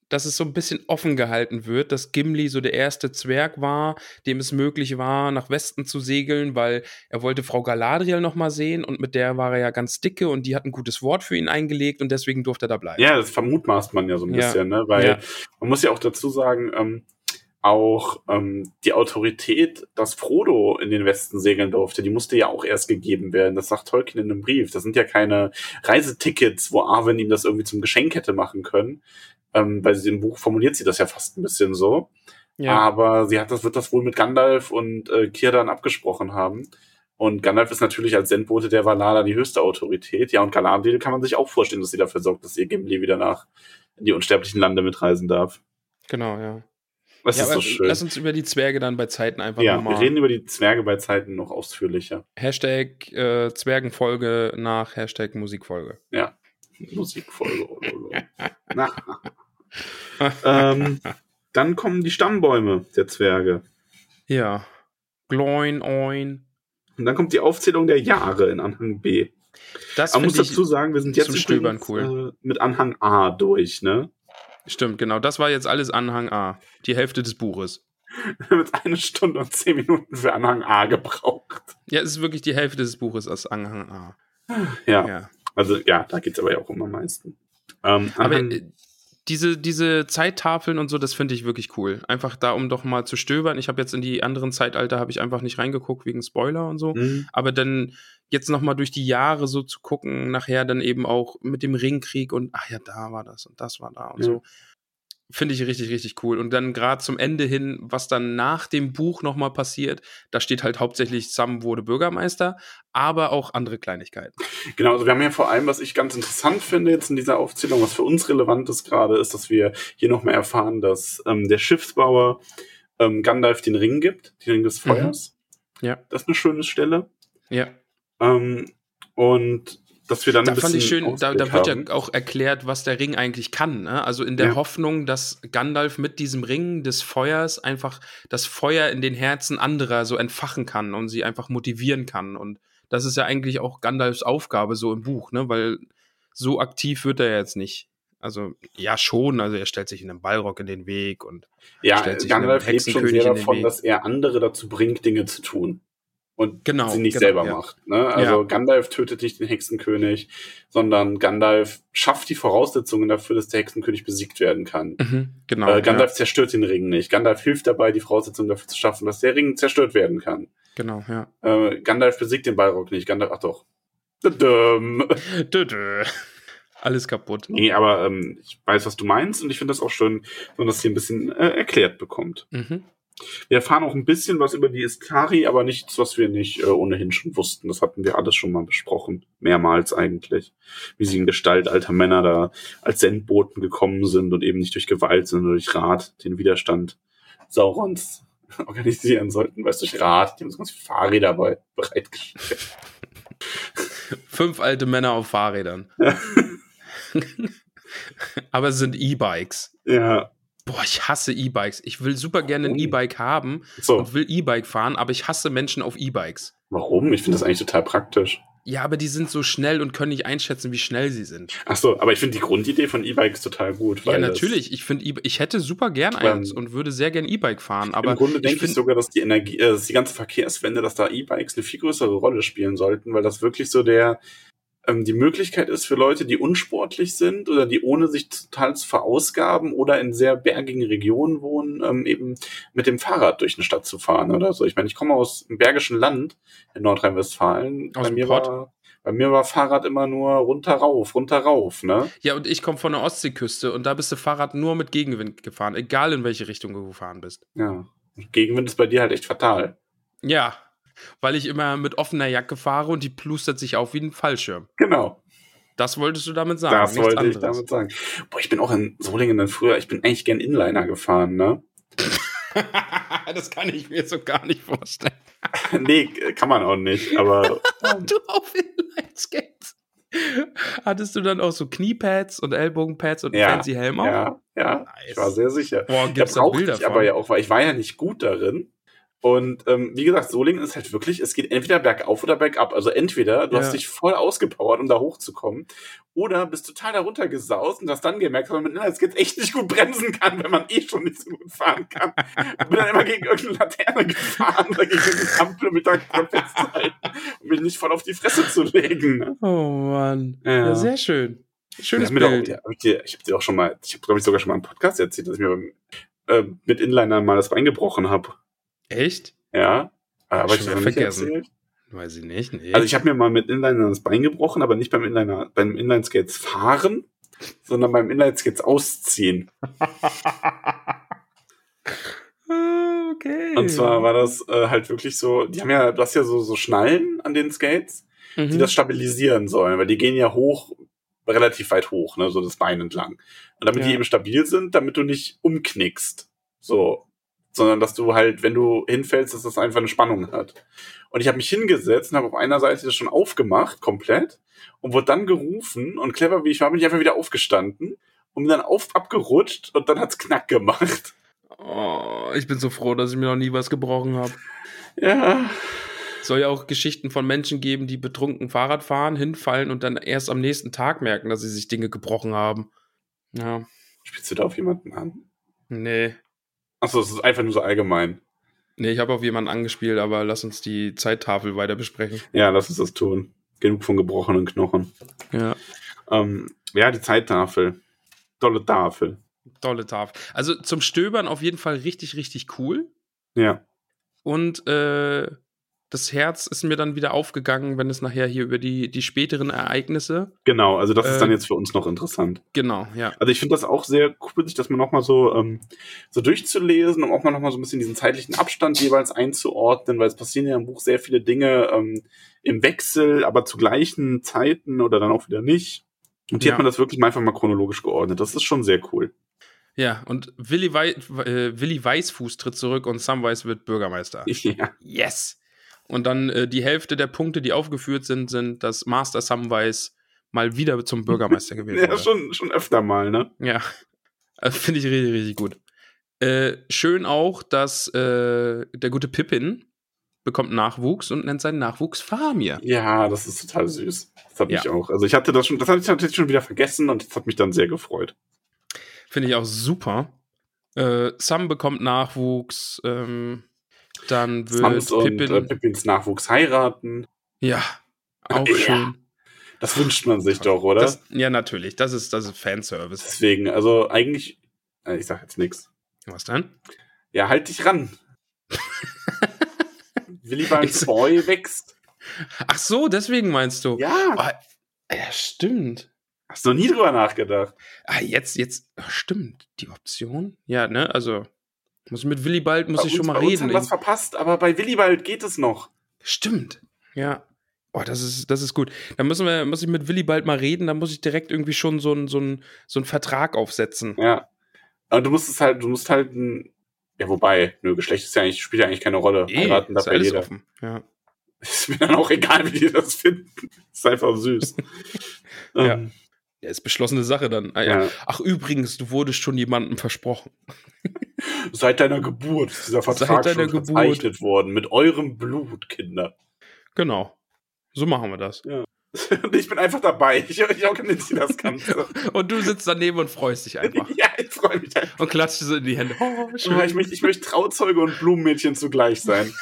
dass es so ein bisschen offen gehalten wird, dass Gimli so der erste Zwerg war, dem es möglich war, nach Westen zu segeln, weil er wollte Frau Galadriel noch mal sehen und mit der war er ja ganz dicke und die hat ein gutes Wort für ihn eingelegt und deswegen durfte er da bleiben. Ja, das vermutmaßt man ja so ein Ja. bisschen, ne? Weil Ja. man muss ja auch dazu sagen, ähm, auch ähm, die Autorität, dass Frodo in den Westen segeln durfte, die musste ja auch erst gegeben werden. Das sagt Tolkien in einem Brief. Das sind ja keine Reisetickets, wo Arwen ihm das irgendwie zum Geschenk hätte machen können. Ähm, weil sie im Buch formuliert sie das ja fast ein bisschen so. Ja. Aber sie hat das, wird das wohl mit Gandalf und äh, Kirdan abgesprochen haben. Und Gandalf ist natürlich als Sendbote der Valar die höchste Autorität. Ja, und Galadriel kann man sich auch vorstellen, dass sie dafür sorgt, dass ihr Gimli wieder nach in die unsterblichen Lande mitreisen darf. Genau, ja. Das ja ist so schön. Lass uns über die Zwerge dann bei Zeiten einfach Ja, nochmal. wir reden über die Zwerge bei Zeiten noch ausführlicher. Hashtag äh, Zwergenfolge nach Hashtag Musikfolge. Ja. Musikfolge. oh, oh, oh. Na. ähm, dann kommen die Stammbäume der Zwerge. Ja. Gloin, oin. Und dann kommt die Aufzählung der Jahre in Anhang B. Das Man muss dazu sagen, wir sind jetzt zum Stöbern übrigens, äh, mit Anhang A durch, ne? Stimmt, genau. Das war jetzt alles Anhang A. Die Hälfte des Buches. Wir haben jetzt eine Stunde und zehn Minuten für Anhang A gebraucht. Ja, es ist wirklich die Hälfte des Buches aus Anhang A. Ja, Ja. also ja, da geht's aber ja auch um am meisten. Ähm, Aber diese, diese Zeittafeln und so, das finde ich wirklich cool. Einfach da, um doch mal zu stöbern. Ich habe jetzt in die anderen Zeitalter, habe ich einfach nicht reingeguckt wegen Spoiler und so. mh, Aber dann jetzt noch mal durch die Jahre so zu gucken, nachher dann eben auch mit dem Ringkrieg und ach ja, da war das und das war da und Ja. so. Finde ich richtig, richtig cool. Und dann gerade zum Ende hin, was dann nach dem Buch noch mal passiert, da steht halt hauptsächlich Sam wurde Bürgermeister, aber auch andere Kleinigkeiten. Genau, also wir haben ja vor allem, was ich ganz interessant finde jetzt in dieser Aufzählung, was für uns relevant ist gerade, ist, dass wir hier nochmal erfahren, dass ähm, der Schiffsbauer ähm, Gandalf den Ring gibt, den Ring des Mhm. Feuers. Ja. Das ist eine schöne Stelle. Ja. Ähm, und dass wir dann Da ein fand ich schön, da, da wird haben. ja auch erklärt, was der Ring eigentlich kann. Ne? Also in der Ja. Hoffnung, dass Gandalf mit diesem Ring des Feuers einfach das Feuer in den Herzen anderer so entfachen kann und sie einfach motivieren kann. Und das ist ja eigentlich auch Gandalfs Aufgabe so im Buch, ne? weil so aktiv wird er jetzt nicht. Also ja schon, also er stellt sich in einem Ballrock in den Weg und Ja, stellt sich Gandalf lebt schon sehr davon, dass er andere dazu bringt, Dinge zu tun. Und Genau, sie nicht genau, selber ja. macht. Ne? Also Ja. Gandalf tötet nicht den Hexenkönig, sondern Gandalf schafft die Voraussetzungen dafür, dass der Hexenkönig besiegt werden kann. mhm, genau. äh, Gandalf zerstört den Ring nicht. Gandalf hilft dabei, die Voraussetzungen dafür zu schaffen, dass der Ring zerstört werden kann. ja, genau, ja. Äh, Gandalf besiegt den Balrog nicht. Gandalf, ach doch. Dödüm. Dö, dö. Alles kaputt. Nee, aber ähm, ich weiß, was du meinst und ich finde das auch schön, wenn man das hier ein bisschen äh, erklärt bekommt. Mhm. Wir erfahren auch ein bisschen was über die Iskari, aber nichts, was wir nicht äh, ohnehin schon wussten. Das hatten wir alles schon mal besprochen. Mehrmals eigentlich. Wie sie in Gestalt alter Männer da als Sendboten gekommen sind und eben nicht durch Gewalt, sondern durch Rat den Widerstand Saurons organisieren sollten. Weißt du, durch Rat, die haben so ganz viele Fahrräder dabei bereitgestellt. Fünf alte Männer auf Fahrrädern. Aber es sind E-Bikes. Ja. Boah, ich hasse E-Bikes. Ich will super gerne ein? E-Bike haben So, und will E-Bike fahren, aber ich hasse Menschen auf E-Bikes. warum? Ich finde das eigentlich total praktisch. Ja, aber die sind so schnell und können nicht einschätzen, wie schnell sie sind. Ach so, aber ich finde die Grundidee von E-Bikes total gut. Ja, natürlich. Ich finde, E- ich hätte super gern eins und würde sehr gern E-Bike fahren. Aber Im Grunde denke ich, sogar, dass die Energie, äh, dass die ganze Verkehrswende, dass da E-Bikes eine viel größere Rolle spielen sollten, weil das wirklich so der ähm, die Möglichkeit ist für Leute, die unsportlich sind oder die ohne sich total zu verausgaben oder in sehr bergigen Regionen wohnen, ähm, eben mit dem Fahrrad durch eine Stadt zu fahren oder so. Ich meine, ich komme aus dem bergischen Land in Nordrhein-Westfalen. Bei mir Pott? war bei mir war Fahrrad immer nur runter rauf, runter rauf, ne? Ja, und ich komme von der Ostseeküste und da bist du Fahrrad nur mit Gegenwind gefahren, egal in welche Richtung du gefahren bist. Ja. Gegenwind ist bei dir halt echt fatal. Ja, weil ich immer mit offener Jacke fahre und die plustert sich auf wie ein Fallschirm. Genau. Das wolltest du damit sagen. Das wollte ich anderes. damit sagen. Boah, ich bin auch in Solingen dann früher, ich bin eigentlich gern Inliner gefahren, ne? das kann ich mir so gar nicht vorstellen. nee, kann man auch nicht, aber du auf Inline-Skates. Hattest du dann auch so Kniepads und Ellbogenpads und Ja, fancy Helm auf? ja, ja, ich war sehr sicher. Boah, gibt's da brauchte Bilder ich von? aber ja auch, weil ich war ja nicht gut darin. Und ähm, wie gesagt, Solingen ist halt wirklich, es geht entweder bergauf oder bergab. Also entweder du Ja. hast dich voll ausgepowert, um da hochzukommen, oder bist total darunter gesaust und hast dann gemerkt, dass man mit Inlineskates echt nicht gut bremsen kann, wenn man eh schon nicht so gut fahren kann. Und bin dann immer gegen irgendeine Laterne gefahren oder gegen eine Ampel, mich da festzuhalten, um mich nicht voll auf die Fresse zu legen. Ne? Oh Mann. Ja. Sehr schön. Schönes Bild. ja, hab ich dir- ich habe dir auch schon mal, ich habe glaube ich sogar schon mal im Podcast erzählt, dass ich mir beim, äh, mit Inliner mal das Bein gebrochen habe. Echt? Ja, aber Schon ich nicht vergessen. erzählt. Weiß ich nicht. Nee. Also ich habe mir mal mit Inliner das Bein gebrochen, aber nicht beim Inliner, beim Inlineskates fahren, sondern beim Inlineskates ausziehen. Ah, okay. Und zwar war das äh, halt wirklich so, die haben ja, du hast ja so, so Schnallen an den Skates, Mhm. die das stabilisieren sollen, weil die gehen ja hoch, relativ weit hoch, ne, so das Bein entlang. Und damit Ja. die eben stabil sind, damit du nicht umknickst. So. Sondern dass du halt, wenn du hinfällst, dass das einfach eine Spannung hat. Und ich habe mich hingesetzt und habe auf einer Seite das schon aufgemacht, komplett, und wurde dann gerufen und clever wie ich war, bin ich einfach wieder aufgestanden und bin dann auf, abgerutscht und dann hat's knack gemacht. Oh, ich bin so froh, dass ich mir noch nie was gebrochen habe. Ja. Soll ja auch Geschichten von Menschen geben, die betrunken Fahrrad fahren, hinfallen und dann erst am nächsten Tag merken, dass sie sich Dinge gebrochen haben. Ja, Spielst du da auf jemanden an? nee. Achso, es ist einfach nur so allgemein. Nee, ich habe auf jemanden angespielt, aber lass uns die Zeittafel weiter besprechen. Ja, lass uns das tun. Genug von gebrochenen Knochen. Ja. Ähm, ja, die Zeittafel. Tolle Tafel. Tolle Tafel. Also zum Stöbern auf jeden Fall richtig, richtig cool. Ja. Und äh, das Herz ist mir dann wieder aufgegangen, wenn es nachher hier über die, die späteren Ereignisse. Genau, also das ist dann Ähm, jetzt für uns noch interessant. Genau, ja. Also ich finde das auch sehr cool, sich das mal nochmal so, ähm, so durchzulesen, um auch mal nochmal so ein bisschen diesen zeitlichen Abstand jeweils einzuordnen, weil es passieren ja im Buch sehr viele Dinge ähm, im Wechsel, aber zu gleichen Zeiten oder dann auch wieder nicht. Und hier Ja. hat man das wirklich einfach mal chronologisch geordnet. Das ist schon sehr cool. Ja, und Willi, Wei äh, Willi Weißfuß tritt zurück und Samwise wird Bürgermeister. Ja. Yes! Und dann äh, die Hälfte der Punkte, die aufgeführt sind, sind, dass Master Samwise mal wieder zum Bürgermeister gewählt Ja, wurde. schon, schon öfter mal, ne? Ja, also, finde ich richtig, richtig gut. Äh, schön auch, dass äh, der gute Pippin bekommt Nachwuchs und nennt seinen Nachwuchs Famir. Ja, das ist total süß. Das hat Ja. mich auch. Also ich hatte das schon, das hatte ich tatsächlich schon wieder vergessen und das hat mich dann sehr gefreut. Finde ich auch super. Äh, Sam bekommt Nachwuchs. Ähm, dann wird und Pippin. äh, Pippins Nachwuchs heiraten. ja, auch Ja. schön. Das wünscht man sich doch, oder? Das, ja, natürlich. Das ist, das ist Fanservice. Deswegen, also eigentlich, äh, ich sag jetzt nichts. Was denn? Ja, halt dich ran. Willibalds Ich- Boy wächst. Ach so, deswegen meinst du. Ja, Oh, ja, stimmt. hast du noch nie drüber nachgedacht. Ah, jetzt, jetzt, stimmt. Die Option? Ja, ne, also. Muss mit Willi bald, muss Bei ich schon uns- mal bei uns reden. haben was verpasst, aber bei Willibald geht es noch. Stimmt. Ja. Oh, das ist, das ist gut. Da müssen wir, muss ich mit Willi bald mal reden, dann muss ich direkt irgendwie schon so einen so so einen Vertrag aufsetzen. Ja. Aber du musst es halt, du musst halt ein, ja, wobei, nö, Geschlecht ist ja eigentlich, spielt ja eigentlich keine Rolle. Heiraten darf ist ja jeder. offen. Ja. Ist mir dann auch egal, wie die das finden. Ist einfach süß. Ähm, Ja, ist beschlossene Sache dann. Ah, ja. Ja. Ach, übrigens, du wurdest schon jemandem versprochen. Seit deiner Geburt ist dieser Vertrag Seit deiner schon Geburt. verzeichnet worden. Mit eurem Blut, Kinder. Genau. So machen wir das. Und ich bin einfach dabei. Ich, ich organisiere das Ganze. Und du sitzt daneben und freust dich einfach. ja, ich freue mich einfach. Und klatscht so in die Hände. Oh, schön. Ja, ich, möchte, ich möchte Trauzeuge und Blumenmädchen zugleich sein.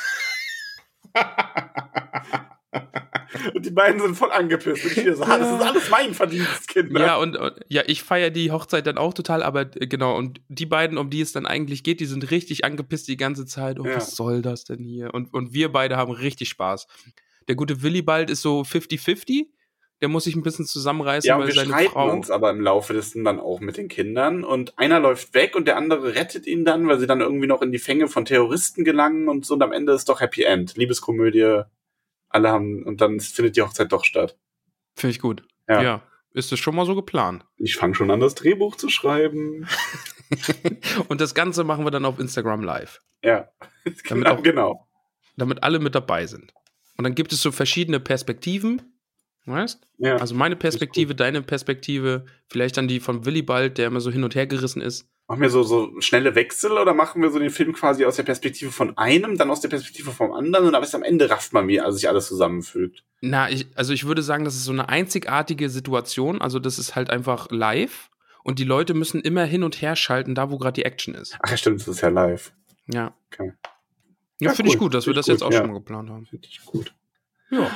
Und die beiden sind voll angepisst. Und ich wieder so, ah, das ist alles mein Verdienst, Kinder. Ja, und, und ja, ich feiere die Hochzeit dann auch total, aber äh, genau, und die beiden, um die es dann eigentlich geht, die sind richtig angepisst die ganze Zeit. Oh, Ja. was soll das denn hier? Und, und wir beide haben richtig Spaß. Der gute Willibald ist so 50-50. Der muss sich ein bisschen zusammenreißen, Ja, und weil wir seine streiten Frau. uns aber im Laufe dessen dann auch mit den Kindern. Und einer läuft weg und der andere rettet ihn dann, weil sie dann irgendwie noch in die Fänge von Terroristen gelangen und so. Und am Ende ist doch Happy End. Liebeskomödie. Alle haben, und dann findet die Hochzeit doch statt. Finde ich gut. Ja. Ja. Ist das schon mal so geplant? Ich fange schon an, das Drehbuch zu schreiben. Und das Ganze machen wir dann auf Instagram live, Ja. Damit genau, auch- genau. damit alle mit dabei sind. Und dann gibt es so verschiedene Perspektiven. Weißt? Ja. Also meine Perspektive, deine Perspektive, vielleicht dann die von Willibald, der immer so hin und her gerissen ist. Machen wir so, so schnelle Wechsel oder machen wir so den Film quasi aus der Perspektive von einem, dann aus der Perspektive vom anderen und erst am Ende rafft man, wie also sich alles zusammenfügt. Na, ich, also ich würde sagen, das ist so eine einzigartige Situation. Also das ist halt einfach live und die Leute müssen immer hin und her schalten, da wo gerade die Action ist. Ach ja, stimmt, das ist ja live. Ja. Okay. Ja, Ja, finde ich cool. gut, dass wir Finde das ich jetzt gut, auch ja. schon mal geplant haben. Finde ich gut. Ja.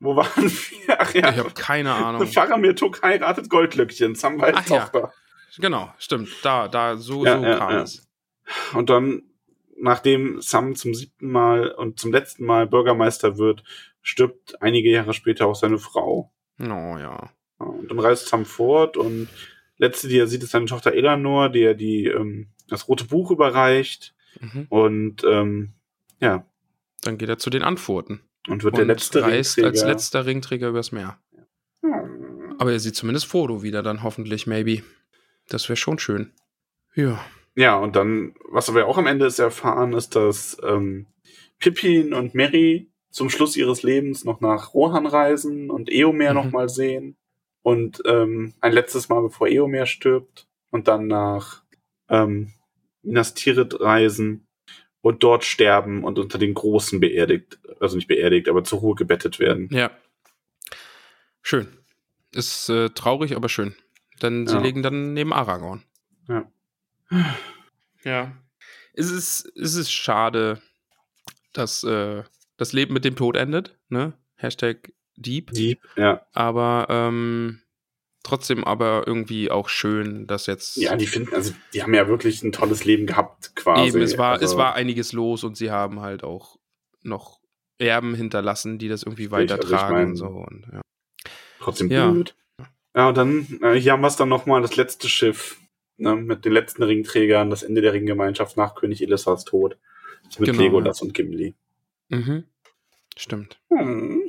Wo waren wir? Ach ja. Ich habe keine Ahnung. Faramir Tuk heiratet Goldlöckchen, Samwals Ach ja. Genau, stimmt. Da, da, so, Ja, so ja, kam ja. es. Und dann, nachdem Sam zum siebten Mal und zum letzten Mal Bürgermeister wird, stirbt einige Jahre später auch seine Frau. Oh ja. Und dann reist Sam fort und letzte, die er sieht, ist seine Tochter Eleanor, die er die, ähm, das rote Buch überreicht. Mhm. Und ähm, ja, Dann geht er zu den Antworten. und wird und der letzte reist Ringträger. als letzter Ringträger übers Meer. Aber er sieht zumindest Frodo wieder dann hoffentlich, maybe. Das wäre schon schön. Ja. Ja, und dann, was wir auch am Ende ist erfahren, ist, dass ähm, Pippin und Mary zum Schluss ihres Lebens noch nach Rohan reisen und Eomer Mhm. noch mal sehen. Und ähm, ein letztes Mal, bevor Eomer stirbt. Und dann nach ähm, Minas Tirith reisen und dort sterben und unter den Großen beerdigt, also nicht beerdigt, aber zur Ruhe gebettet werden. Ja. Schön. Ist äh, traurig, aber schön. Denn sie Ja. legen dann neben Aragorn. Ja. Ja. Es ist, es ist schade, dass äh, das Leben mit dem Tod endet, ne? Hashtag Deep. Dieb, ja. Aber ähm, trotzdem aber irgendwie auch schön, dass jetzt Ja, die finden, also die haben ja wirklich ein tolles Leben gehabt, quasi. eben, es war, also, es war einiges los und sie haben halt auch noch Erben hinterlassen, die das irgendwie Richtig, also ich weitertragen mein- und so. Und, ja. Trotzdem Ja. blöd. Ja, und dann, äh, hier haben wir es dann nochmal, das letzte Schiff, ne, mit den letzten Ringträgern, das Ende der Ringgemeinschaft nach König Elissars Tod. Mit Genau, Legolas und Gimli. Mhm. Stimmt. Hm.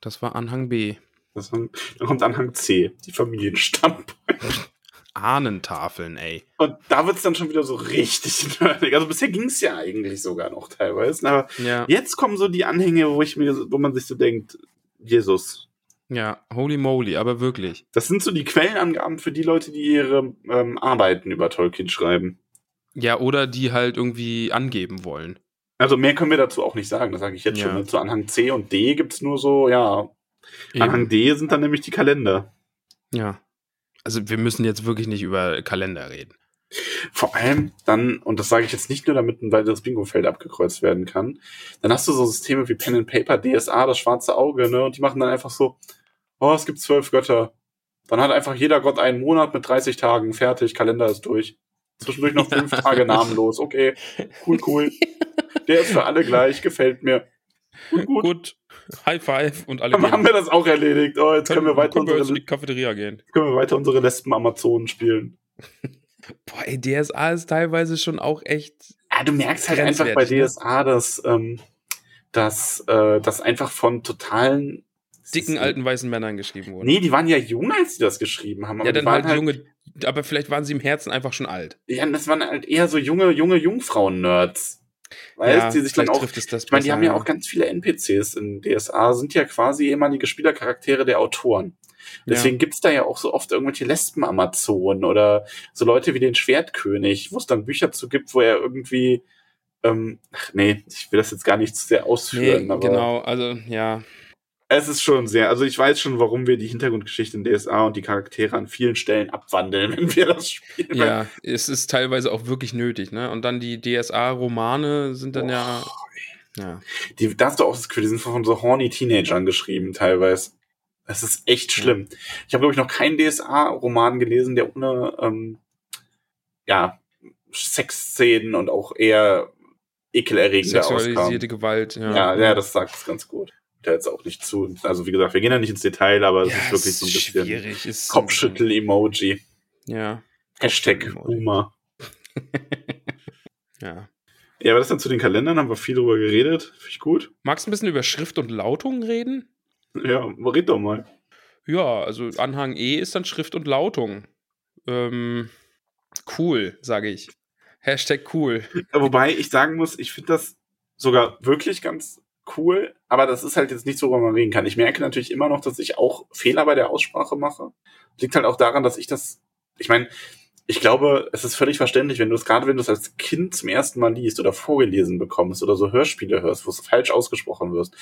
Das war Anhang B. Das, dann kommt Anhang C, die Familienstammbäume. Ahnentafeln, ey. Und da wird's dann schon wieder so richtig nerdig. Also bisher ging's ja eigentlich sogar noch teilweise. Aber Ja, jetzt kommen so die Anhänge, wo ich mir, wo man sich so denkt, Jesus. Ja, holy moly, aber wirklich. Das sind so die Quellenangaben für die Leute, die ihre ähm, Arbeiten über Tolkien schreiben. Ja, oder die halt irgendwie angeben wollen. Also mehr können wir dazu auch nicht sagen, das sage ich jetzt Ja. schon. Zu Anhang C und D gibt's nur so, ja. Eben. Anhang D sind dann nämlich die Kalender. Ja. Also wir müssen jetzt wirklich nicht über Kalender reden. Vor allem dann, und das sage ich jetzt nicht nur, damit ein weiteres Bingo-Feld abgekreuzt werden kann, dann hast du so Systeme wie Pen and Paper, DSA, das schwarze Auge, ne? Und die machen dann einfach so, oh, es gibt zwölf Götter. Dann hat einfach jeder Gott einen Monat mit 30 Tagen, fertig, Kalender ist durch. Zwischendurch noch fünf. Tage namenlos, okay, cool, cool. Der ist für alle gleich, gefällt mir. Gut, gut. Gut. High five und alle Dann haben wir das auch erledigt. Oh, jetzt können wir weiter können wir in unsere, die Cafeteria gehen. können wir weiter unsere Lesben-Amazonen spielen. Boah, ey, DSA ist teilweise schon auch echt. Ja, du merkst halt einfach bei ne? DSA, dass, ähm, dass äh, das einfach von totalen dicken alten weißen Männern geschrieben wurde. Nee, die waren ja jung, als sie das geschrieben haben. aber ja, die dann waren halt junge, aber vielleicht waren sie im Herzen einfach schon alt. Ja, das waren halt eher so junge, junge Jungfrauen-Nerds. Weißt, die sich dann auch. trifft es das Ich meine, die haben ja auch ganz viele NPCs in DSA, sind ja quasi ehemalige Spielercharaktere der Autoren. Deswegen ja. gibt's da ja auch so oft irgendwelche Lesben-Amazonen oder so Leute wie den Schwertkönig, wo es dann Bücher zu gibt, wo er irgendwie ähm, ach nee, ich will das jetzt gar nicht zu sehr ausführen. Nee, genau, also ja. Es ist schon sehr, also ich weiß schon, warum wir die Hintergrundgeschichte in DSA und die Charaktere an vielen Stellen abwandeln, wenn wir das spielen. Ja, es ist teilweise auch wirklich nötig, ne? Und dann die DSA-Romane sind dann oh, ja. Ja. Die, da hast du auch das Gefühl, die sind von so horny Teenagern geschrieben, teilweise. Das ist echt schlimm. Ja. Ich habe, glaube ich, noch keinen DSA-Roman gelesen, der ohne ähm, ja, Sexszenen und auch eher ekelerregender Sexualisierte. Gewalt, ja. ja. Ja, das sagt es ganz gut. Da jetzt auch nicht zu. Also wie gesagt, wir gehen ja nicht ins Detail, aber es ja, ist wirklich so ein bisschen schwierig. Kopfschüttel-Emoji. Ja. Hashtag Boomer. ja. Ja, aber das dann zu den Kalendern haben wir viel drüber geredet. Finde ich gut. Magst du ein bisschen über Schrift und Lautung reden? Ja, red doch mal. Ja, also Anhang E ist dann Schrift und Lautung. Ähm, cool, sage ich. Hashtag cool. Wobei ich sagen muss, ich finde das sogar wirklich ganz cool, aber das ist halt jetzt nicht so, worüber man reden kann. Ich merke natürlich immer noch, dass ich auch Fehler bei der Aussprache mache. Liegt halt auch daran, dass ich das, ich meine, ich glaube, es ist völlig verständlich, wenn du es gerade, wenn du es als Kind zum ersten Mal liest oder vorgelesen bekommst oder so Hörspiele hörst, wo es falsch ausgesprochen wirst,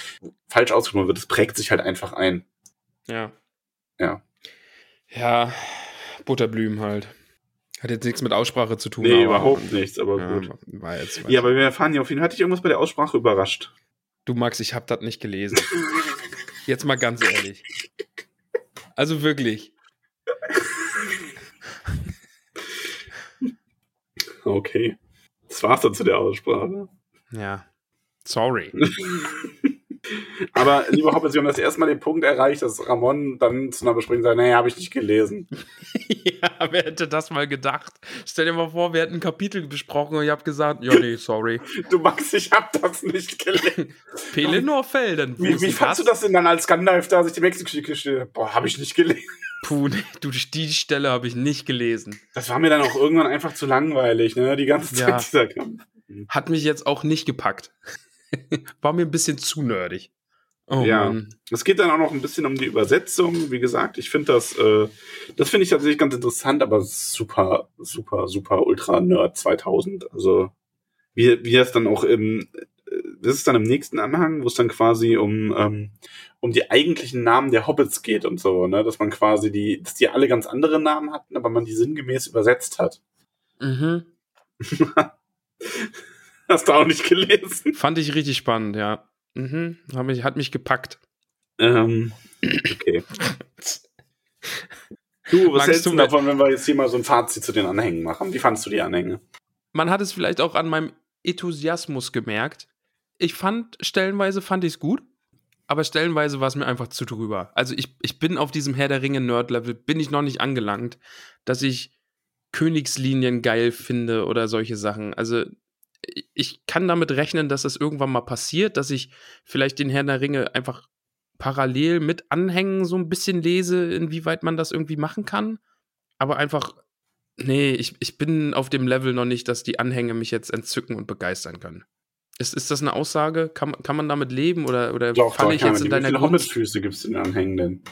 falsch ausgesprochen wird, es prägt sich halt einfach ein. Ja. Ja. Ja, Butterblümen halt. Hat jetzt nichts mit Aussprache zu tun. Nee, überhaupt nichts, aber ja, gut. War jetzt, ja, aber wir erfahren ja auf jeden Fall. Hat dich irgendwas bei der Aussprache überrascht? Du Max, ich hab das nicht gelesen. jetzt mal ganz ehrlich. Also wirklich. Okay. Das war's dann zu der Aussprache. Ja. Sorry. Aber lieber Hoppes, wir haben das erste Mal den Punkt erreicht, dass Ramon dann zu einer Besprechung sagt, naja, habe ich nicht gelesen. ja, wer hätte das mal gedacht? Stell dir mal vor, wir hätten ein Kapitel besprochen und ich habe gesagt, ja, nee, sorry. Du Max, ich habe das nicht gelesen. Pelenor Felden. Wie, wie fandst du das denn dann als Gandalf da, sich die Mexiko-Geschichte gestellt Boah, habe ich nicht gelesen. Puh, du, die Stelle habe ich nicht gelesen. Das war mir dann auch irgendwann einfach zu langweilig, ne? Die ganze Zeit ja. dieser Kampf. Hat mich jetzt auch nicht gepackt. War mir ein bisschen zu nerdig. Oh, ja, es geht dann auch noch ein bisschen um die Übersetzung. Wie gesagt, ich finde das, äh, das finde ich tatsächlich ganz interessant, aber super, super, super Ultra Nerd 2000. Also wie, wie es dann auch im, äh, das ist dann im nächsten Anhang, wo es dann quasi um ähm, um die eigentlichen Namen der Hobbits geht und so, ne, dass man quasi die, dass die alle ganz andere Namen hatten, aber man die sinngemäß übersetzt hat. Mhm. Hast du auch nicht gelesen? Fand ich richtig spannend, ja. Mhm. Hat mich, hat mich gepackt. Ähm, okay. Du, was Magst hältst du davon, wenn wir jetzt hier mal so ein Fazit zu den Anhängen machen? Wie fandest du die Anhänge? Man hat es vielleicht auch an meinem Enthusiasmus gemerkt. Ich fand, stellenweise fand ich es gut, aber stellenweise war es mir einfach zu drüber. Also ich, ich bin auf diesem Herr der Ringe Nerd-Level, bin ich noch nicht angelangt, dass ich Königslinien geil finde oder solche Sachen. Also ich kann damit rechnen, dass das irgendwann mal passiert, dass ich vielleicht den Herrn der Ringe einfach parallel mit Anhängen so ein bisschen lese, inwieweit man das irgendwie machen kann. Aber einfach, nee, ich, ich bin auf dem Level noch nicht, dass die Anhänge mich jetzt entzücken und begeistern können. Ist, ist das eine Aussage? Kann, kann man damit leben oder, oder doch, falle ich jetzt in deiner Wie viele Hobbitfüße gibt es in den Anhängen denn?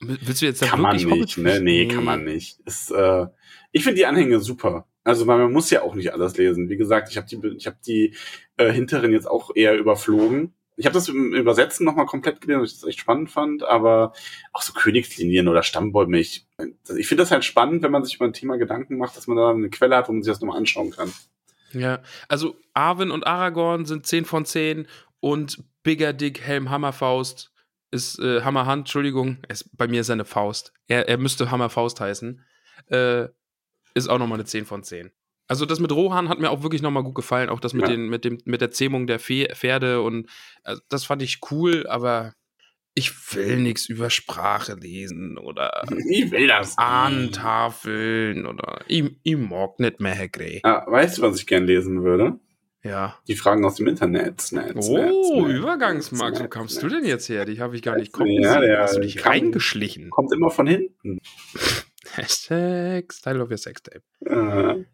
Willst du jetzt da kann wirklich man nicht, ne? Nee, nee, kann man nicht. Ist, äh, ich finde die Anhänge super. Also man muss ja auch nicht alles lesen. Wie gesagt, ich habe die, ich hab die äh, hinteren jetzt auch eher überflogen. Ich habe das im Übersetzen nochmal komplett gelesen, weil ich das echt spannend fand, aber auch so Königslinien oder Stammbäume, ich, ich finde das halt spannend, wenn man sich über ein Thema Gedanken macht, dass man da eine Quelle hat, wo man sich das nochmal anschauen kann. Ja, also Arwen und Aragorn sind 10 von 10 und Bigger Dick Helm Hammerfaust ist äh, Hammerhand, Entschuldigung, es, bei mir ist er eine Faust. Er, er müsste Hammerfaust heißen. Äh, ist auch nochmal eine 10 von 10. Also das mit Rohan hat mir auch wirklich nochmal gut gefallen, auch das mit, ja. den, mit, dem, mit der Zähmung der Pferde und also das fand ich cool, aber ich will nichts über Sprache lesen oder ich will das Ahnentafeln oder ich, ich mag nicht mehr, Herr Grey. Ah, weißt du, was ich gern lesen würde? Ja. Die Fragen aus dem Internet. Netz, oh, Übergangsmax, wo kamst du denn jetzt her? Die habe ich gar nicht kommen ja, der Hast du dich kam, reingeschlichen? Kommt immer von hinten. Hashtag Style of your Sextape. Äh,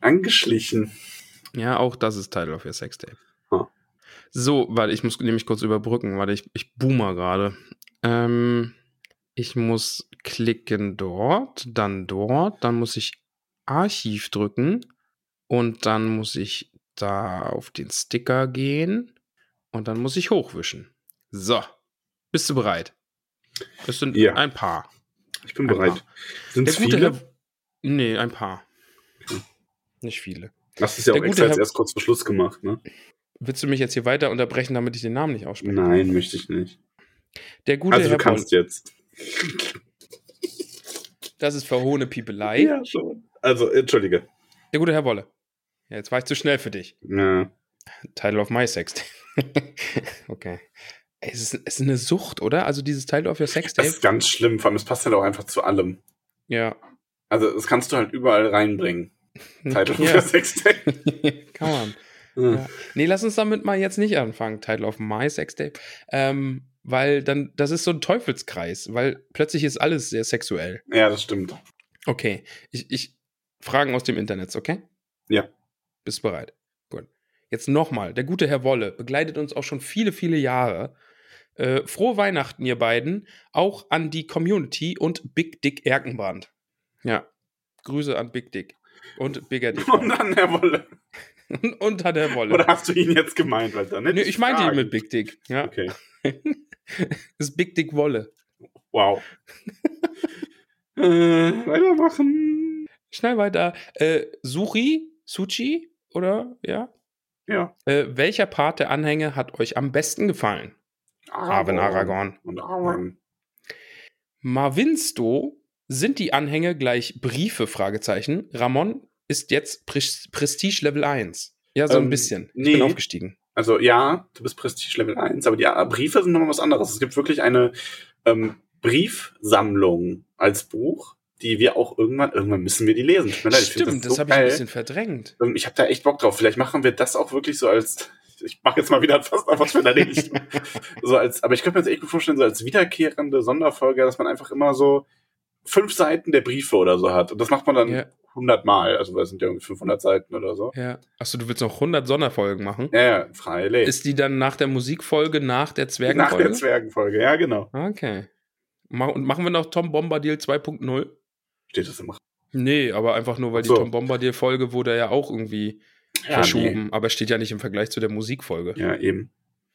angeschlichen. Ja, auch das ist Title of your Sextape. Huh. So, weil ich muss nämlich kurz überbrücken, weil ich, ich boomer gerade. Ähm, Ich muss klicken dort, dann dort, dann muss ich Archiv drücken und dann muss ich da auf den Sticker gehen und dann muss ich hochwischen. So, bist du bereit? Das sind Ja. ein paar. Ich bin Ein bereit. Sind es viele? Herr. Nee, ein paar. Okay. Nicht viele. Das ist ja der auch extra jetzt Herr- erst kurz vor Schluss gemacht, ne? Willst du mich jetzt hier weiter unterbrechen, damit ich den Namen nicht ausspreche? Nein, möchte ich nicht. Der gute also du Herr Boll, kannst jetzt. das ist verhohene Piepelei. Ja, schon. Also, entschuldige. Der gute Herr Wolle. Ja, jetzt war ich zu schnell für dich. Ja. Title of my sex. okay. Es, ist, es ist eine Sucht, oder? Also dieses Title of your sex Das ist ganz schlimm, vor allem es passt halt auch einfach zu allem. Ja. Also das kannst du halt überall reinbringen. Title ja. für Sextape. Kann man. Ja. Ja. Nee, lass uns damit mal jetzt nicht anfangen, Title of My Sextape. Ähm, weil dann, das ist so ein Teufelskreis, weil plötzlich ist alles sehr sexuell. ja, das stimmt. Okay, ich, ich Fragen aus dem Internet, okay? Ja. Bist bereit? Gut. Jetzt nochmal, der gute Herr Wolle begleitet uns auch schon viele, viele Jahre. Äh, frohe Weihnachten, ihr beiden. Auch an die Community und Big Dick Erkenbrand. Ja. Grüße an Big Dick. Und Bigger Dick. Und dann, Herr Wolle. und, an Herr Wolle. Oder hast du ihn jetzt gemeint, Alter? Nee, ich meinte ihn mit Big Dick. Ja. Okay. Das ist Big Dick Wolle. Wow. äh, weitermachen. Schnell weiter. Äh, Suchi? Suchi? Oder? Ja? Ja. Äh, welcher Part der Anhänge hat euch am besten gefallen? Arwen Aragorn. Und Arwen. Marvinsto sind die Anhänge gleich Briefe? Fragezeichen. Ramon ist jetzt Pres Prestige Level 1. Ja, so ein Ähm, bisschen. Ich nee. bin aufgestiegen. Also ja, du bist Prestige Level 1, aber die äh, Briefe sind nochmal was anderes. Es gibt wirklich eine ähm, Briefsammlung als Buch, die wir auch irgendwann, irgendwann müssen wir die lesen. Tut mir leid, ich Stimmt, das, so habe ich ein bisschen verdrängt. Ähm, Ich habe da echt Bock drauf. Vielleicht machen wir das auch wirklich so als. Ich mache jetzt mal wieder fast was für deine Richtung. so als, aber ich könnte mir jetzt echt gut vorstellen, so als wiederkehrende Sonderfolge, dass man einfach immer so fünf Seiten der Briefe oder so hat. Und das macht man dann Ja. 100 Mal. Also, es sind ja irgendwie 500 Seiten oder so. Ja. Achso, du willst noch 100 Sonderfolgen machen? Ja, ja, freilich. Ist die dann nach der Musikfolge, nach der Nach Zwergenfolge? der Zwergenfolge, ja, genau. Okay. Und machen wir noch Tom Bombadil 2.0? Steht das immer. Nee, aber einfach nur, weil so. die Tom Bombadil-Folge wurde ja auch irgendwie Ja, verschoben. Aber steht ja nicht im Vergleich zu der Musikfolge. Nee. Ja, eben.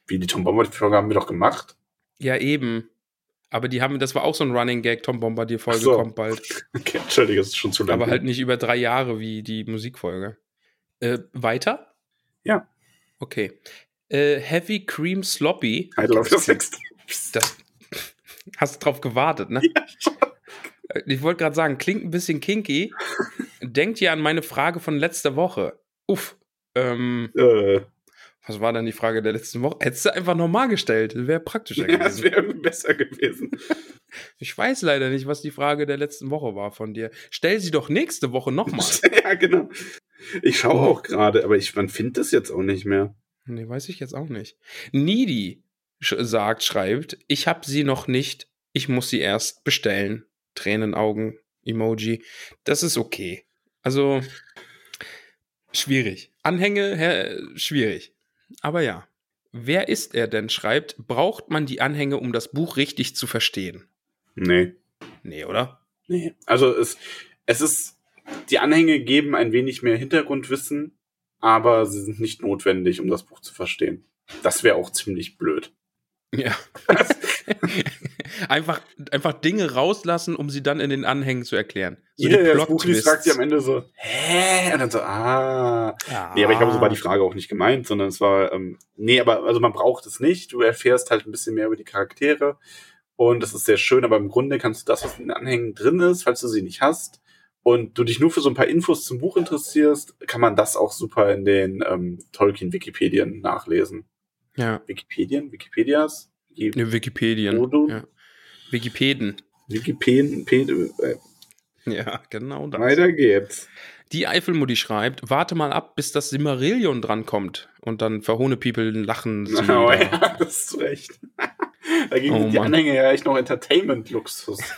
Wie die Tom Bombadil-Folge haben wir doch gemacht. Ja, eben. Aber die haben, das war auch so ein Running Gag, Tom Bombadil-Folge Ach so. kommt bald. Okay, Entschuldige, das ist schon zu lange. Aber halt nicht über drei Jahre wie die Musikfolge. Äh, weiter? Ja. Okay. Äh, Heavy Cream Sloppy. Title of your Sex. Das, hast drauf gewartet, ne? Ja, schon. Äh, Ich wollte gerade sagen, klingt ein bisschen kinky. Denkt ihr an meine Frage von letzter Woche? Uff. Ähm, Äh, was war denn die Frage der letzten Woche? Hättest du einfach normal gestellt. Wäre praktischer ja, das gewesen. wäre besser gewesen. Ich weiß leider nicht, was die Frage der letzten Woche war von dir. Stell sie doch nächste Woche nochmal. ja, genau. Ich schaue Oh. auch gerade, aber ich, man findet das jetzt auch nicht mehr. Nee, weiß ich jetzt auch nicht. Needy sch sagt, schreibt, ich habe sie noch nicht, ich muss sie erst bestellen. Tränenaugen, Emoji. Das ist okay. Also, schwierig. Anhänge, hä, schwierig. Aber ja. Wer ist er denn, schreibt, braucht man die Anhänge, um das Buch richtig zu verstehen? Nee. Nee, oder? Nee. Also es, es ist, die Anhänge geben ein wenig mehr Hintergrundwissen, aber sie sind nicht notwendig, um das Buch zu verstehen. Das wäre auch ziemlich blöd. Ja. einfach, einfach Dinge rauslassen, um sie dann in den Anhängen zu erklären. So Jeder, der das Buch liest, fragt sich am Ende so, hä? Und dann so, ah. Ja. Nee, aber ich glaube, so war die Frage auch nicht gemeint, sondern es war, ähm, nee, aber also man braucht es nicht. Du erfährst halt ein bisschen mehr über die Charaktere und das ist sehr schön, aber im Grunde kannst du das, was in den Anhängen drin ist, falls du sie nicht hast und du dich nur für so ein paar Infos zum Buch interessierst, kann man das auch super in den ähm, Tolkien-Wikipedien nachlesen. Ja. Wikipedien? Wikipedias? Ne, Wikipedien. Odo? Ja. Wikipeden. Wikipedien, Ped- äh, Ja, genau das. weiter geht's. Die Eifelmutti schreibt, warte mal ab, bis das Simmerillion drankommt. Und dann verhohne People lachen. Oh, da. ja, das ist recht. Dagegen Oh, sind die Mann. Anhänge ja echt noch Entertainment-Luxus.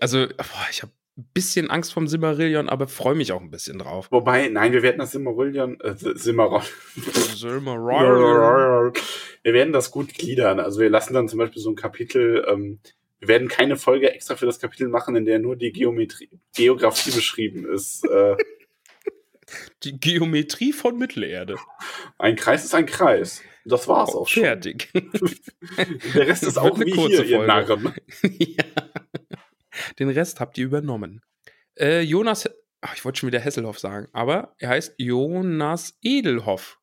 Also, boah, ich habe bisschen Angst vom Simmerillion, aber freue mich auch ein bisschen drauf. Wobei, nein, wir werden das Simmerillion, äh, Simmeron. Simmerillion. wir werden das gut gliedern. Also wir lassen dann zum Beispiel so ein Kapitel, ähm, wir werden keine Folge extra für das Kapitel machen, in der nur die Geometrie, Geografie beschrieben ist. Äh, Die Geometrie von Mittelerde. ein Kreis ist ein Kreis. Das war's auch schon. Fertig. Der Rest ist auch eine wie kurze hier, ihr Folge. Narren. ja. Den Rest habt ihr übernommen. Äh, Jonas, ach, ich wollte schon wieder Hesselhoff sagen, aber er heißt Jonas Edelhoff.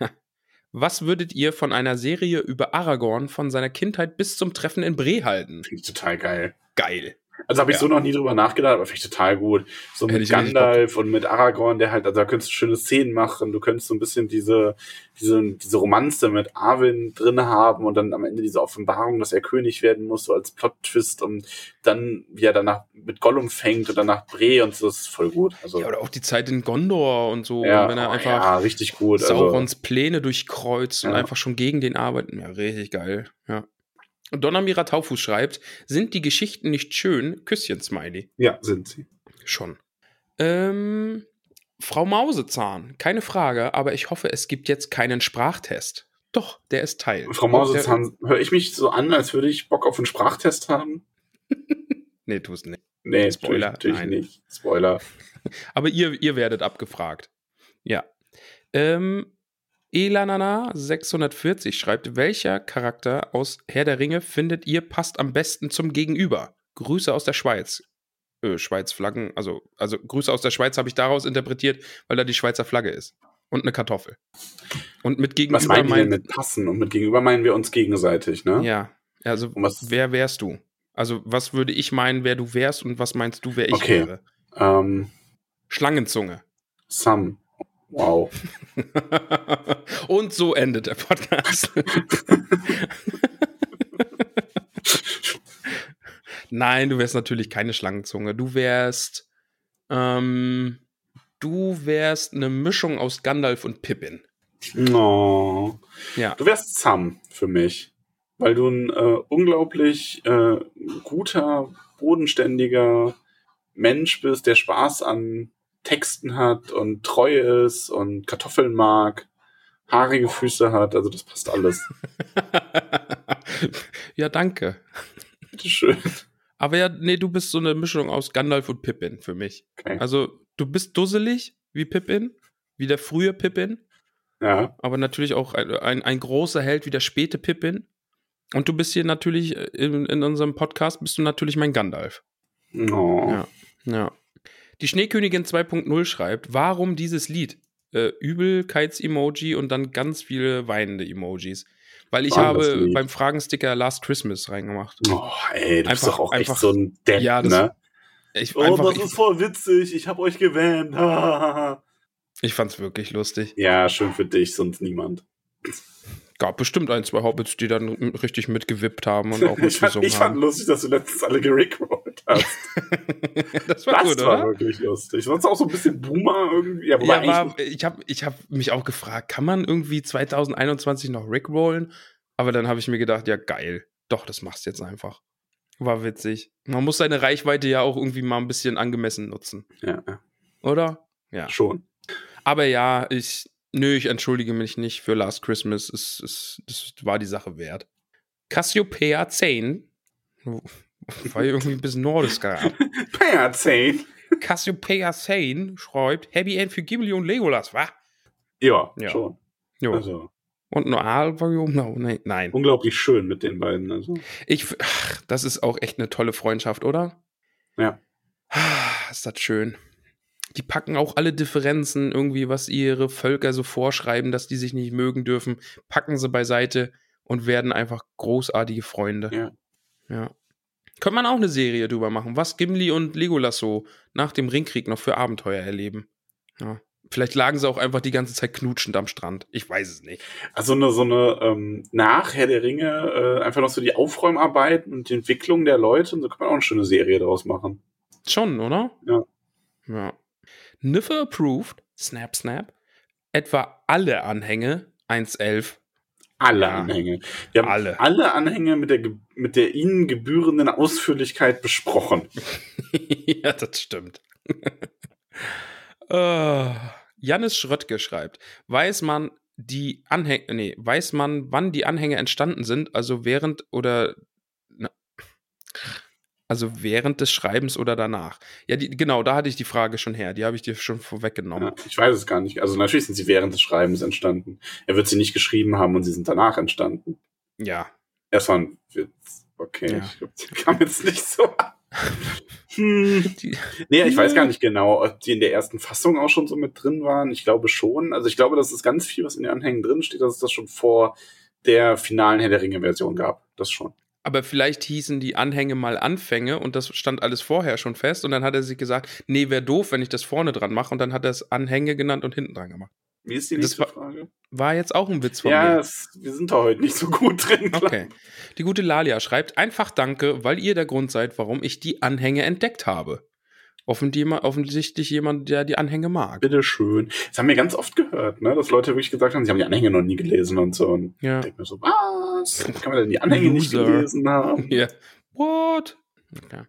Was würdet ihr von einer Serie über Aragorn von seiner Kindheit bis zum Treffen in Bre halten? Finde ich total geil. Geil. Also habe ich Ja. so noch nie drüber nachgedacht, aber finde ich total gut. So Hätte mit Gandalf und mit Aragorn, der halt, also da könntest du schöne Szenen machen, du könntest so ein bisschen diese, diese, diese Romanze mit Arwen drin haben und dann am Ende diese Offenbarung, dass er König werden muss, so als Plot-Twist und dann, wie er danach mit Gollum fängt und danach Bre und so, das ist voll gut. Also, Ja, oder auch die Zeit in Gondor und so, ja, wenn er oh, einfach ja, richtig gut. Also, Saurons Pläne durchkreuzt und einfach schon gegen den arbeiten. Ja, richtig geil. Ja. Und Donnermira Taufuß schreibt, sind die Geschichten nicht schön? Küsschen-Smiley. ja, sind sie. Schon. Ähm, Frau Mausezahn, keine Frage, aber ich hoffe, es gibt jetzt keinen Sprachtest. Doch, der ist Teil. Frau Mausezahn, höre ich mich so an, als würde ich Bock auf einen Sprachtest haben? Nee, tust nicht. Nee, Spoiler, natürlich, nein. natürlich nicht. Spoiler. Aber ihr, ihr werdet abgefragt. Ja. Ähm, Elanana640 schreibt, welcher Charakter aus Herr der Ringe findet ihr passt am besten zum Gegenüber? Grüße aus der Schweiz. Äh, Schweiz-Flaggen, also, also Grüße aus der Schweiz habe ich daraus interpretiert, weil da die Schweizer Flagge ist. Und eine Kartoffel. Und mit Was Gegenüber meinen die denn meint- mit passen? Und mit gegenüber meinen wir uns gegenseitig, ne? Ja, also was, wer wärst du? Also was würde ich meinen, wer du wärst und was meinst du, wer ich Okay. wäre? ähm, Schlangenzunge. Sam. Wow. Und so endet der Podcast. Nein, du wärst natürlich keine Schlangenzunge. Du wärst, ähm, du wärst eine Mischung aus Gandalf und Pippin. No. Ja. Du wärst Sam für mich. Weil du ein äh, unglaublich äh, guter, bodenständiger Mensch bist, der Spaß an Texten hat und treu ist und Kartoffeln mag, haarige Füße hat. Also das passt alles. ja, danke. Bitteschön. Aber ja, nee, du bist so eine Mischung aus Gandalf und Pippin für mich. Okay. Also, du bist dusselig wie Pippin, wie der frühe Pippin. Ja. aber natürlich auch ein, ein, ein großer Held wie der späte Pippin. Und du bist hier natürlich äh, in, in unserem Podcast bist du natürlich mein Gandalf. No. Ja. Ja. Die Schneekönigin 2.0 schreibt, warum dieses Lied? Äh, Übelkeits-Emoji und dann ganz viele weinende Emojis. Weil ich Wann habe beim Fragensticker Last Christmas reingemacht. Oh, ey, du bist Einfach- doch auch einfach- echt so ein Depp, Ja, das- ne? Ich, Oh, einfach, das ich, ist voll witzig. Ich hab euch gewähnt. ich fand's wirklich lustig. ja, schön für dich, sonst niemand. Gab bestimmt ein, zwei Hobbits, die dann richtig mitgewippt haben und auch Ich fand, mitgesungen ich fand haben. lustig, dass du letztens alle gerickrollt hast. das war das gut, war oder? wirklich lustig. Sonst auch so ein bisschen Boomer irgendwie. Aber Ja, eigentlich- war, ich habe ich hab mich auch gefragt, kann man irgendwie 2021 noch Rickrollen? Aber dann habe ich mir gedacht, ja geil, doch, das machst du jetzt einfach. War witzig. Man muss seine Reichweite ja auch irgendwie mal ein bisschen angemessen nutzen, ja, ja, oder? Ja. schon. Aber ja, ich, nö, ich entschuldige mich nicht für Last Christmas. Es, es, das war die Sache wert. Cassiopeia 10, war irgendwie ein bisschen nordisch gerade. Perzane. Cassiopeia 10 schreibt, Happy End für Gimli und Legolas, wa? Ja, Ja. schon. Jo. Also Und nur Alvarium, no, nein, nein. unglaublich schön mit den beiden. Also. Ich, ach, das ist auch echt eine tolle Freundschaft, oder? Ja. Ah, Ist das schön. Die packen auch alle Differenzen irgendwie, was ihre Völker so vorschreiben, dass die sich nicht mögen dürfen, packen sie beiseite und werden einfach großartige Freunde. Ja. Ja. Könnte man auch eine Serie drüber machen, was Gimli und Legolas so nach dem Ringkrieg noch für Abenteuer erleben. Ja. Vielleicht lagen sie auch einfach die ganze Zeit knutschend am Strand. Ich weiß es nicht. Also eine, so eine ähm, nach Herr der Ringe, äh, einfach noch so die Aufräumarbeiten und die Entwicklung der Leute. Und so kann man auch eine schöne Serie daraus machen. Schon, oder? Ja. Ja. Niffe approved, Snap Snap, etwa alle Anhänge 1.11. Alle Ja. Anhänge. Wir haben Alle. alle Anhänge mit der, mit der ihnen gebührenden Ausführlichkeit besprochen. ja, das stimmt. äh, Jannis Schröttke schreibt, weiß man die Anhänge, nee, weiß man, wann die Anhänge entstanden sind, also während oder na, Also während des Schreibens oder danach? Ja, die, genau, da hatte ich die Frage schon her. Die habe ich dir schon vorweggenommen. Ja, ich weiß es gar nicht. Also natürlich sind sie während des Schreibens entstanden. Er wird sie nicht geschrieben haben und sie sind danach entstanden. Ja. Es war ein Witz. Okay, Ja. ich glaube, die kam jetzt nicht so an. hm. Nee, ich weiß gar nicht genau, ob die in der ersten Fassung auch schon so mit drin waren. Ich glaube schon. Also ich glaube, dass es ganz viel, was in den Anhängen drin steht, dass es das schon vor der finalen Herr der Ringe-Version gab. Das schon. Aber vielleicht hießen die Anhänge mal Anfänge und das stand alles vorher schon fest und dann hat er sich gesagt, nee, wäre doof, wenn ich das vorne dran mache und dann hat er es Anhänge genannt und hinten dran gemacht. Wie ist die nächste war- Frage? War jetzt auch ein Witz von Ja, mir. es, wir sind da heute nicht so gut drin. Okay. Die gute Lalia schreibt, einfach danke, weil ihr der Grund seid, warum ich die Anhänge entdeckt habe. Offensichtlich, offensichtlich jemand, der die Anhänge mag. Bitte schön. Das haben wir ganz oft gehört, ne? dass Leute wirklich gesagt haben, sie haben die Anhänge noch nie gelesen und so. Und Ja. ich denke mir so, was? Kann man denn die Anhänge nicht Loser. gelesen haben? Ja. What? Okay.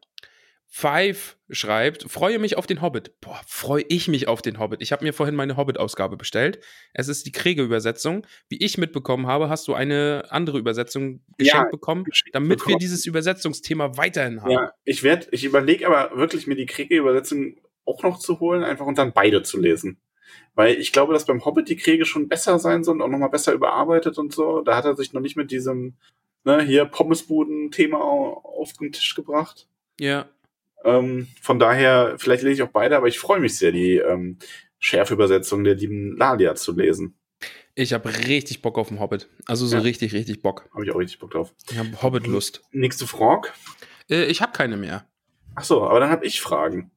Five schreibt, freue mich auf den Hobbit. Boah, freue ich mich auf den Hobbit. Ich habe mir vorhin meine Hobbit-Ausgabe bestellt. Es ist die Kriege-Übersetzung. Wie ich mitbekommen habe, hast du eine andere Übersetzung geschenkt Ja, bekommen, damit wir bekommen. dieses Übersetzungsthema weiterhin haben. Ja, ich werde, ich überlege aber wirklich, mir die Kriege-Übersetzung auch noch zu holen, einfach und dann beide zu lesen. Weil ich glaube, dass beim Hobbit die Kriege schon besser sein sollen, auch nochmal besser überarbeitet und so. Da hat er sich noch nicht mit diesem, ne, hier Pommesbuden-Thema au- auf den Tisch gebracht. ja. Ähm, von daher, vielleicht lese ich auch beide, aber ich freue mich sehr, die ähm, Schärfübersetzung der lieben Lalia zu lesen. Ich habe richtig Bock auf den Hobbit. Also so Ja. richtig, richtig Bock. Habe ich auch richtig Bock drauf. Ich habe Hobbit-Lust. Nächste Frage. Äh, ich habe keine mehr. Ach so, aber dann habe ich Fragen.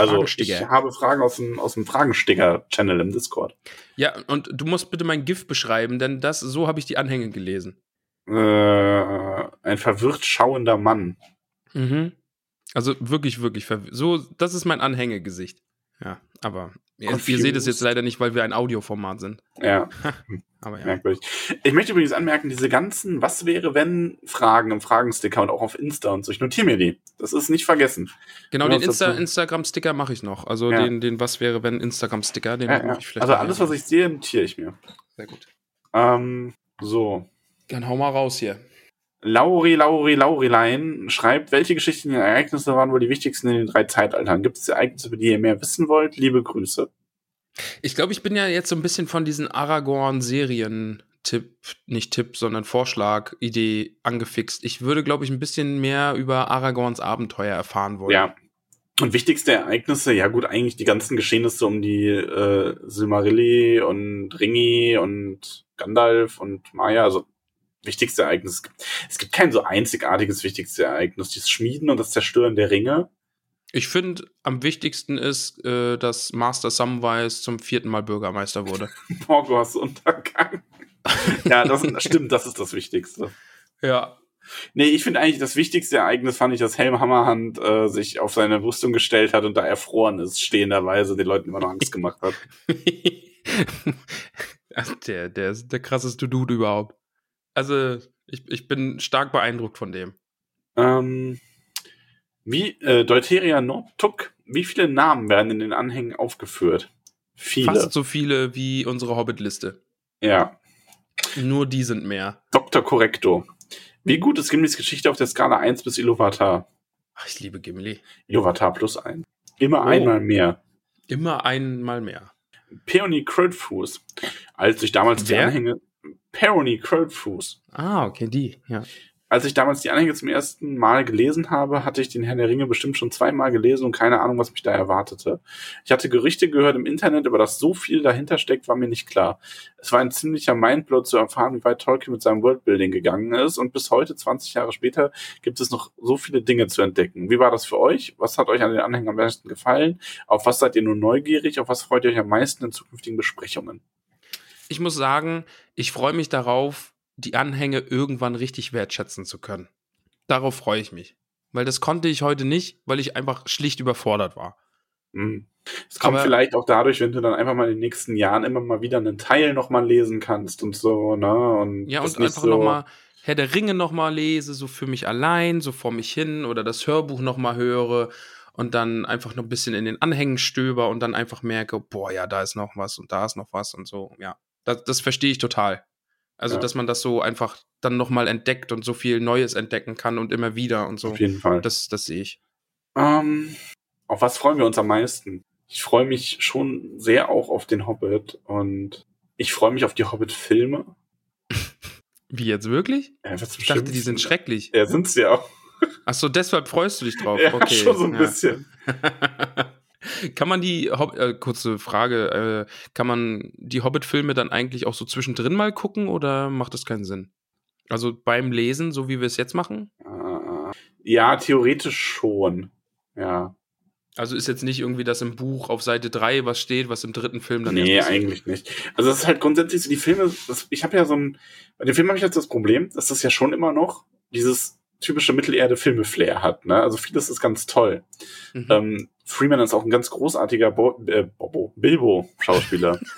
Also ich habe Fragen aus dem, aus dem Fragensticker-Channel im Discord. Ja, und du musst bitte mein GIF beschreiben, denn das, so habe ich die Anhänge gelesen. Äh, ein verwirrt schauender Mann. Mhm. Also wirklich, wirklich verw- so. Das ist mein Anhängegesicht. Ja, aber ihr, ihr Confused. seht es jetzt leider nicht, weil wir ein Audioformat sind. Ja, Aber ja. merkwürdig. Ich möchte übrigens anmerken, diese ganzen Was wäre wenn Fragen im Fragensticker und auch auf Insta und so, ich notiere mir die. Das ist nicht vergessen. Genau, den Insta? Instagram-Sticker mache ich noch. Also Ja. den, den Was wäre, wenn Instagram-Sticker, den Ja, mache ich vielleicht. Also alles, was ich sehe, notiere ich mir. Sehr gut. Ähm, so. Dann hau mal raus hier. Lauri, Lauri, Laurilein schreibt, welche geschichtlichen Ereignisse waren wohl die wichtigsten in den drei Zeitaltern? Gibt es Ereignisse, über die ihr mehr wissen wollt? Liebe Grüße. Ich glaube, ich bin ja jetzt so ein bisschen von diesen Aragorn-Serien-Tipp, nicht Tipp, sondern Vorschlag-Idee angefixt. Ich würde, glaube ich, ein bisschen mehr über Aragorns Abenteuer erfahren wollen. Ja. Und wichtigste Ereignisse, ja gut, eigentlich die ganzen Geschehnisse um die äh, Silmarilli und Ringi und Gandalf und Maya, also wichtigste Ereignis. Es gibt, es gibt kein so einzigartiges wichtigste Ereignis. Das Schmieden und das Zerstören der Ringe. Ich finde, am wichtigsten ist, äh, dass Master Samwise zum vierten Mal Bürgermeister wurde. Morgoths Untergang. ja, das stimmt, das ist das Wichtigste. ja. Nee, ich finde eigentlich das wichtigste Ereignis fand ich, dass Helm Hammerhand äh, sich auf seine Rüstung gestellt hat und da erfroren ist, stehenderweise, den Leuten immer noch Angst gemacht hat. Der, der ist der krasseste Dude überhaupt. Also, ich, ich bin stark beeindruckt von dem. Ähm, wie, äh, Deuteria Nordtuck, wie viele Namen werden in den Anhängen aufgeführt? Viele. Fast so viele wie unsere Hobbit-Liste. Ja. Nur die sind mehr. Dr. Correcto. Wie gut ist Gimlis Geschichte auf der Skala 1 bis Iluvatar? Ach, ich liebe Gimli. Iluvatar plus 1. Immer Oh. einmal mehr. Immer einmal mehr. Peony Crowdfuß. Als ich damals die Wer? Anhänge. Peony Crowdfuß. Ah, okay, die, ja. Als ich damals die Anhänge zum ersten Mal gelesen habe, hatte ich den Herrn der Ringe bestimmt schon zweimal gelesen und keine Ahnung, was mich da erwartete. Ich hatte Gerüchte gehört im Internet, aber dass so viel dahinter steckt, war mir nicht klar. Es war ein ziemlicher Mindblow zu erfahren, wie weit Tolkien mit seinem Worldbuilding gegangen ist und bis heute, 20 Jahre später, gibt es noch so viele Dinge zu entdecken. Wie war das für euch? Was hat euch an den Anhängen am besten gefallen? Auf was seid ihr nur neugierig? Auf was freut ihr euch am meisten in zukünftigen Besprechungen? Ich muss sagen, ich freue mich darauf, die Anhänge irgendwann richtig wertschätzen zu können. Darauf freue ich mich. Weil das konnte ich heute nicht, weil ich einfach schlicht überfordert war. Hm. Es kommt Aber- vielleicht auch dadurch, wenn du dann einfach mal in den nächsten Jahren immer mal wieder einen Teil nochmal lesen kannst und so, ne? Und Ja, und einfach so- nochmal Herr der Ringe nochmal lese, so für mich allein, so vor mich hin oder das Hörbuch nochmal höre und dann einfach noch ein bisschen in den Anhängen stöber und dann einfach merke, boah, ja, da ist noch was und da ist noch was und so, ja. Das, das verstehe ich total. Also, Ja. dass man das so einfach dann nochmal entdeckt und so viel Neues entdecken kann und immer wieder und so. Auf jeden Fall. Das, das sehe ich. Ähm, auf was freuen wir uns am meisten? Ich freue mich schon sehr auch auf den Hobbit und ich freue mich auf die Hobbit-Filme. Wie jetzt wirklich? Ja, Ich dachte, die sind schrecklich. Ja, sind's ja auch. Achso, deshalb freust du dich drauf. Ja, okay. schon so ein ja. bisschen. kann man die Hob äh, kurze Frage, äh, kann man die Hobbit-Filme dann eigentlich auch so zwischendrin mal gucken oder macht das keinen Sinn? Also beim Lesen, so wie wir es jetzt machen? Ja, theoretisch schon. Ja. Also ist jetzt nicht irgendwie das im Buch auf Seite 3 was steht, was im dritten Film dann Nee, eigentlich nicht. Also es ist halt grundsätzlich so, die Filme, das, ich habe ja so ein, bei den Filmen habe ich jetzt das Problem, dass das ja schon immer noch dieses typische Mittelerde-Filme-Flair hat. Ne? Also vieles ist ganz toll. Mhm. Ähm, Freeman ist auch ein ganz großartiger Bo äh, Bobo, Bilbo-Schauspieler.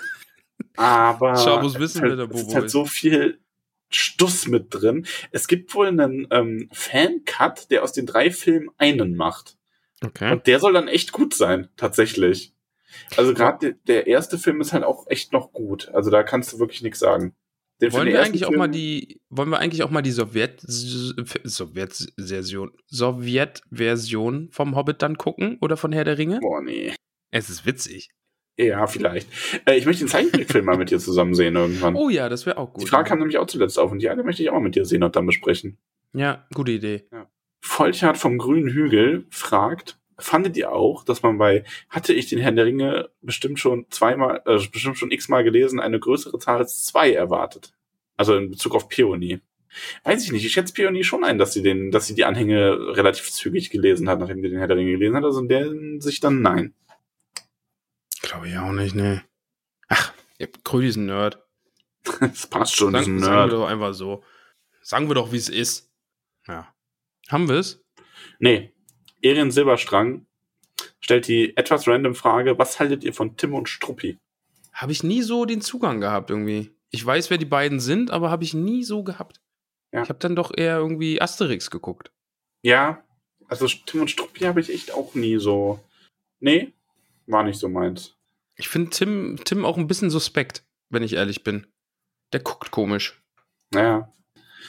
Aber Schau, wissen, ist halt, der es ist Bobo halt ist. so viel Stuss mit drin. Es gibt wohl einen ähm, Fan-Cut, der aus den drei Filmen einen macht. Okay. Und der soll dann echt gut sein, tatsächlich. Also gerade der, der erste Film ist halt auch echt noch gut. Also da kannst du wirklich nichts sagen. Den Wollen wir eigentlich auch Film- mal die, wollen wir eigentlich auch mal die Sowjet, Sowjet-Version, Sowjet-Version vom Hobbit dann gucken oder von Herr der Ringe? Boah, nee. Es ist witzig. Ja, vielleicht. Äh, ich möchte den Zeichentrickfilm mal mit dir zusammen sehen irgendwann. Oh ja, das wäre auch gut. die Frage kam nämlich auch zuletzt auf und die eine möchte ich auch mal mit dir sehen und dann besprechen. Ja, gute Idee. Volchard vom Grünen Hügel fragt, fandet ihr auch, dass man bei, hatte ich den Herrn der Ringe bestimmt schon zweimal, äh, bestimmt schon x-mal gelesen, eine größere Zahl als zwei erwartet? Also in Bezug auf Peony. Weiß ich nicht, ich schätze Peony schon ein, dass sie den, dass sie die Anhänge relativ zügig gelesen hat, nachdem sie den Herr der Ringe gelesen hat. Also in der sich dann nein. Glaube ich auch nicht, ne. Ach, Krödi ist ein Nerd. Das passt schon, Sagen, diesen sagen wir Nerd. doch einfach so. Sagen wir doch, wie es ist. Ja. Haben wir es? Nee. Erin Silberstrang stellt die etwas random Frage, was haltet ihr von Tim und Struppi? Habe ich nie so den Zugang gehabt irgendwie. Ich weiß, wer die beiden sind, aber habe ich nie so gehabt. Ja. Ich habe dann doch eher irgendwie Asterix geguckt. Ja, also Tim und Struppi habe ich echt auch nie so. Nee, war nicht so meins. Ich finde Tim, Tim auch ein bisschen suspekt, wenn ich ehrlich bin. Der guckt komisch. Naja,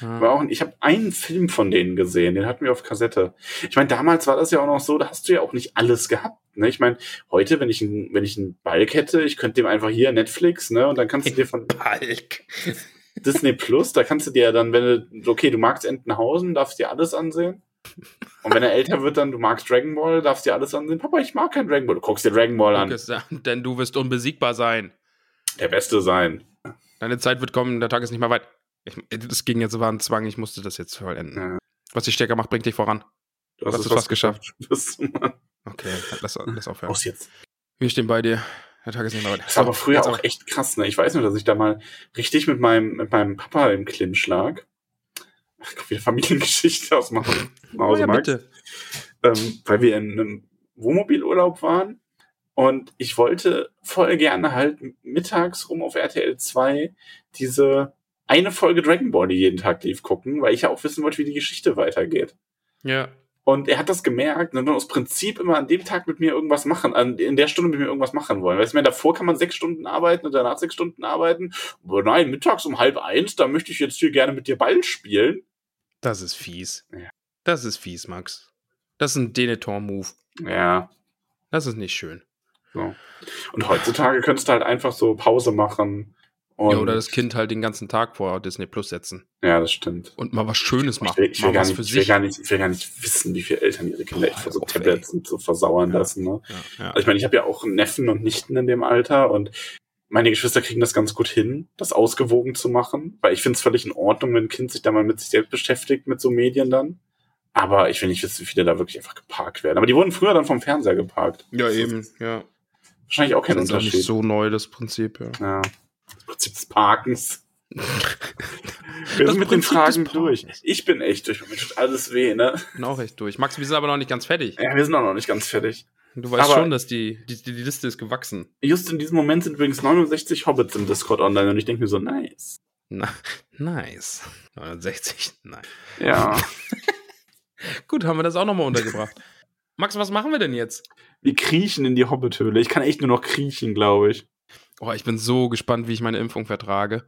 Ja. war auch, ich habe einen Film von denen gesehen, den hatten wir auf Kassette. Ich meine, damals war das ja auch noch so, da hast du ja auch nicht alles gehabt. Ne? Ich meine, heute, wenn ich, ein, wenn ich einen Balk hätte, ich könnte dem einfach hier Netflix, ne, und dann kannst du dir von Balk. Disney Plus, da kannst du dir ja dann, wenn du, okay, du magst Entenhausen, darfst dir alles ansehen. Und wenn er älter wird, dann, du magst Dragon Ball, darfst dir alles ansehen. Papa, ich mag kein Dragon Ball. Du guckst dir Dragon Ball an, Denn du wirst unbesiegbar sein. Der Beste sein. Deine Zeit wird kommen, der Tag ist nicht mehr weit. Ich, das ging jetzt, war ein Zwang, ich musste das jetzt vollenden. Ja. Was dich stärker macht, bringt dich voran. Du hast Das es fast geschafft. Mann. Okay, lass, lass aufhören. Aus jetzt. Wir stehen bei dir. Der Tag ist nicht mehr weit. Das war aber früher auch echt krass, ne? Ich weiß nur, dass ich da mal richtig mit meinem, mit meinem Papa im Clinch lag. Ach, Gott, wieder Familiengeschichte aus dem Oh ja, bitte. ähm, weil wir in einem Wohnmobilurlaub waren. Und ich wollte voll gerne halt mittags rum auf RTL 2 diese eine Folge Dragon Ball, die jeden Tag lief, gucken, weil ich ja auch wissen wollte, wie die Geschichte weitergeht. Ja. Und er hat das gemerkt und dann aus Prinzip immer an dem Tag mit mir irgendwas machen, an, in der Stunde mit mir irgendwas machen wollen. Weißt du, davor kann man sechs Stunden arbeiten und danach sechs Stunden arbeiten. Aber nein, mittags um halb eins, da möchte ich jetzt hier gerne mit dir Ball spielen. Das ist fies. Ja. Das ist fies, Max. Das ist ein Denethor-Move. Ja, Das ist nicht schön. so. Und heutzutage könntest du halt einfach so Pause machen. Und, ja, oder das Kind halt den ganzen Tag vor Disney Plus setzen. Ja, das stimmt. Und mal was Schönes Ich machen. will, ich, will gar nicht, für ich, will sich. gar nicht, ich will gar nicht wissen, wie viele Eltern ihre Kinder echt vor so Tablets und so versauern Ja. lassen. Ne? Ja, ja. Also ich meine, ich habe ja auch Neffen und Nichten in dem Alter und meine Geschwister kriegen das ganz gut hin, das ausgewogen zu machen, weil ich finde es völlig in Ordnung, wenn ein Kind sich da mal mit sich selbst beschäftigt, mit so Medien dann. Aber ich will nicht wissen, wie viele da wirklich einfach geparkt werden. Aber die wurden früher dann vom Fernseher geparkt. ja, Das eben. Ja. Wahrscheinlich auch kein Das ist auch Unterschied. nicht so neu, das Prinzip, ja. Ja. Das Prinzip des Parkens. Wir Das sind mit den Fragen durch. Ich bin echt durch. Mir tut alles weh, ne? Bin auch echt durch. Max, wir sind aber noch nicht ganz fertig. Ja, wir sind auch noch nicht ganz fertig. Du weißt Aber- schon, dass die, die, die Liste ist gewachsen. Just in diesem Moment sind übrigens 69 Hobbits im Discord online und ich denke mir so, nice. Na, nice. 69, nein. Ja. Gut, haben wir das auch nochmal untergebracht. Max, was machen wir denn jetzt? Wir kriechen in die Hobbithöhle. Ich kann echt nur noch kriechen, glaube ich. Oh, ich bin so gespannt, wie ich meine Impfung vertrage.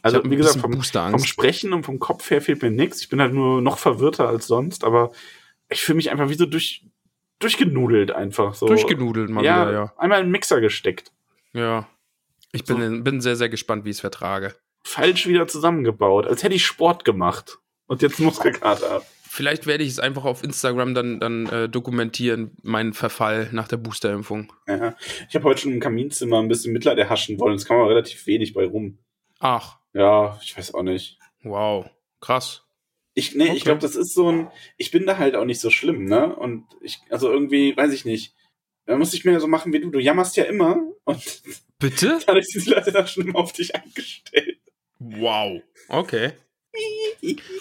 Also, wie gesagt, vom, vom. Sprechen und vom Kopf her fehlt mir nichts. Ich bin halt nur noch verwirrter als sonst, aber ich fühle mich einfach wie so durch, durchgenudelt einfach. So. Durchgenudelt mal ja, wieder, ja. einmal in den Mixer gesteckt. Ja. Ich bin, bin sehr, sehr gespannt, wie ich es vertrage. Falsch wieder zusammengebaut, als hätte ich Sport gemacht. Und jetzt Muskelkater ab. Vielleicht werde ich es einfach auf Instagram dann, dann äh, dokumentieren, meinen Verfall nach der Boosterimpfung. Ja. Ich habe heute schon im Kaminzimmer ein bisschen Mitleid erhaschen wollen. Es kam aber relativ wenig bei rum. Ach, Ja, ich weiß auch nicht. wow. Krass. Ich, nee, ich Okay. glaube, das ist so ein, ich bin da halt auch nicht so schlimm, ne? Und ich, also irgendwie, weiß ich nicht. Da muss ich mir so machen wie du. Du jammerst ja immer und Bitte? dadurch sind die Leute da schon immer auf dich eingestellt. Wow. Okay.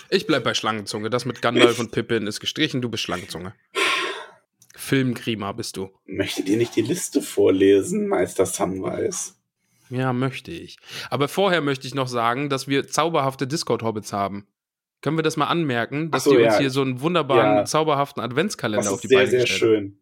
Ich bleib bei Schlangenzunge. Das mit Gandalf und Pippin ist gestrichen, du bist Schlangenzunge. Filmgrima bist du. Möchte dir nicht die Liste vorlesen, Meister Sunrise? Ja, möchte ich. Aber vorher möchte ich noch sagen, dass wir zauberhafte Discord-Hobbits haben. Können wir das mal anmerken, dass so, die uns ja. hier so einen wunderbaren, Ja. zauberhaften Adventskalender auf die sehr, Beine sehr gestellt haben? schön.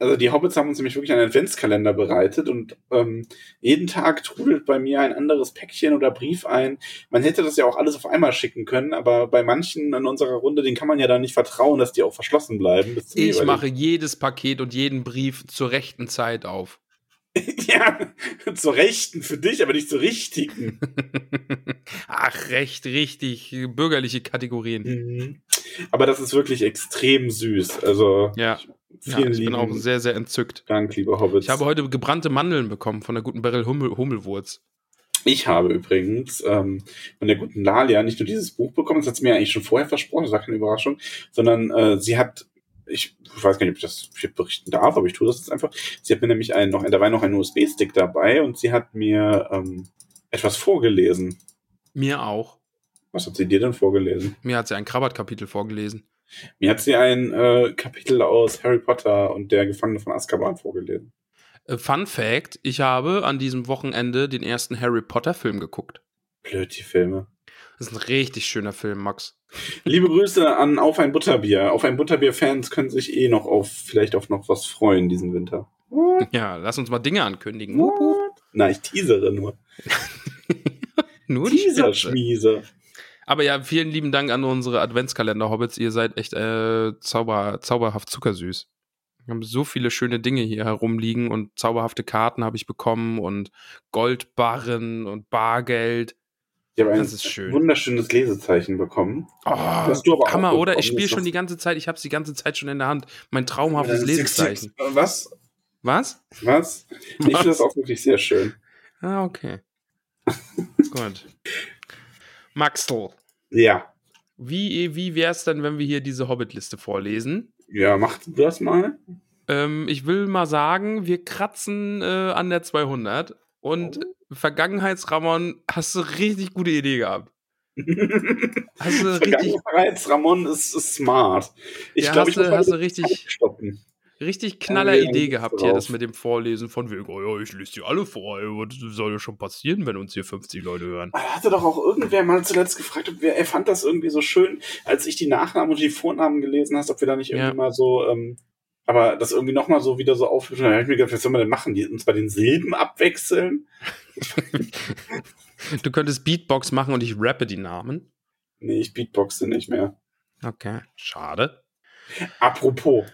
Also die Hobbits haben uns nämlich wirklich einen Adventskalender bereitet und ähm, jeden Tag trudelt bei mir ein anderes Päckchen oder Brief ein. Man hätte das ja auch alles auf einmal schicken können, aber bei manchen in unserer Runde, den kann man ja da nicht vertrauen, dass die auch verschlossen bleiben. Ich mache jedes Paket und jeden Brief zur rechten Zeit auf. ja, zur Rechten für dich, aber nicht zur Richtigen. Ach, recht, richtig. Bürgerliche Kategorien. Mhm. Aber das ist wirklich extrem süß. Also Ja, ja vielen ich bin lieben auch sehr, sehr entzückt. Dank, liebe Hobbits. Ich habe heute gebrannte Mandeln bekommen von der guten Beryl Hummel, Hummelwurz. Ich habe übrigens ähm, von der guten Lalia nicht nur dieses Buch bekommen, das hat sie mir eigentlich schon vorher versprochen, das war keine Überraschung, sondern äh, sie hat, ich weiß gar nicht, ob ich das hier berichten darf, aber ich tue das jetzt einfach. Sie hat mir nämlich einen, noch, da war noch ein USB-Stick dabei und sie hat mir ähm, etwas vorgelesen. Mir auch. Was hat sie dir denn vorgelesen? Mir hat sie ein Krabbert-Kapitel vorgelesen. Mir hat sie ein äh, Kapitel aus Harry Potter und der Gefangene von Azkaban vorgelesen. Äh, Fun Fact: Ich habe an diesem Wochenende den ersten Harry Potter-Film geguckt. Blöd, die Filme. Das ist ein richtig schöner Film, Max. Liebe Grüße an Auf ein Butterbier. Auf ein Butterbier-Fans können sich eh noch auf, vielleicht auf noch was freuen diesen Winter. Ja, lass uns mal Dinge ankündigen. Wup. Na, ich teasere nur. Nur die Teaser, Spitze. Schmiese. Aber ja, vielen lieben Dank an unsere Adventskalender-Hobbits. Ihr seid echt äh, zauber, zauberhaft zuckersüß. Wir haben so viele schöne Dinge hier herumliegen und zauberhafte Karten habe ich bekommen und Goldbarren und Bargeld. Ich habe ein Das ist schön. wunderschönes Lesezeichen bekommen. Oh, Hammer, oder? Ich spiele schon die ganze Zeit, ich habe es die ganze Zeit schon in der Hand. Mein traumhaftes Äh, Lesezeichen. Was? Was? Was? Ich finde das auch wirklich sehr schön. Ah, okay. Gut. Maxl, Ja. wie, wie wäre es denn, wenn wir hier diese Hobbit-Liste vorlesen? Ja, mach du das mal. Ähm, ich will mal sagen, wir kratzen äh, an der 200 und Oh. Vergangenheitsramon hast du richtig gute Idee gehabt. Richtig, Vergangenheits Ramon ist, ist smart. Ich ja, glaube, ich muss hast du richtig, stoppen. Richtig knaller wir Idee gehabt Lust hier, drauf. das mit dem Vorlesen von wegen, oh ja, ich lese die alle vor, ey, was soll ja schon passieren, wenn uns hier 50 Leute hören? Da hatte doch auch irgendwer mal zuletzt gefragt, ob wir, er fand das irgendwie so schön, als ich die Nachnamen und die Vornamen gelesen hast, ob wir da nicht irgendwie Ja. mal so, ähm, aber das irgendwie nochmal so wieder so aufhübschen. Da habe ich mir gedacht, was soll man denn machen? Die uns bei den Silben abwechseln? Du könntest Beatbox machen und ich rappe die Namen. Nee, ich beatboxe nicht mehr. Okay, schade. Apropos,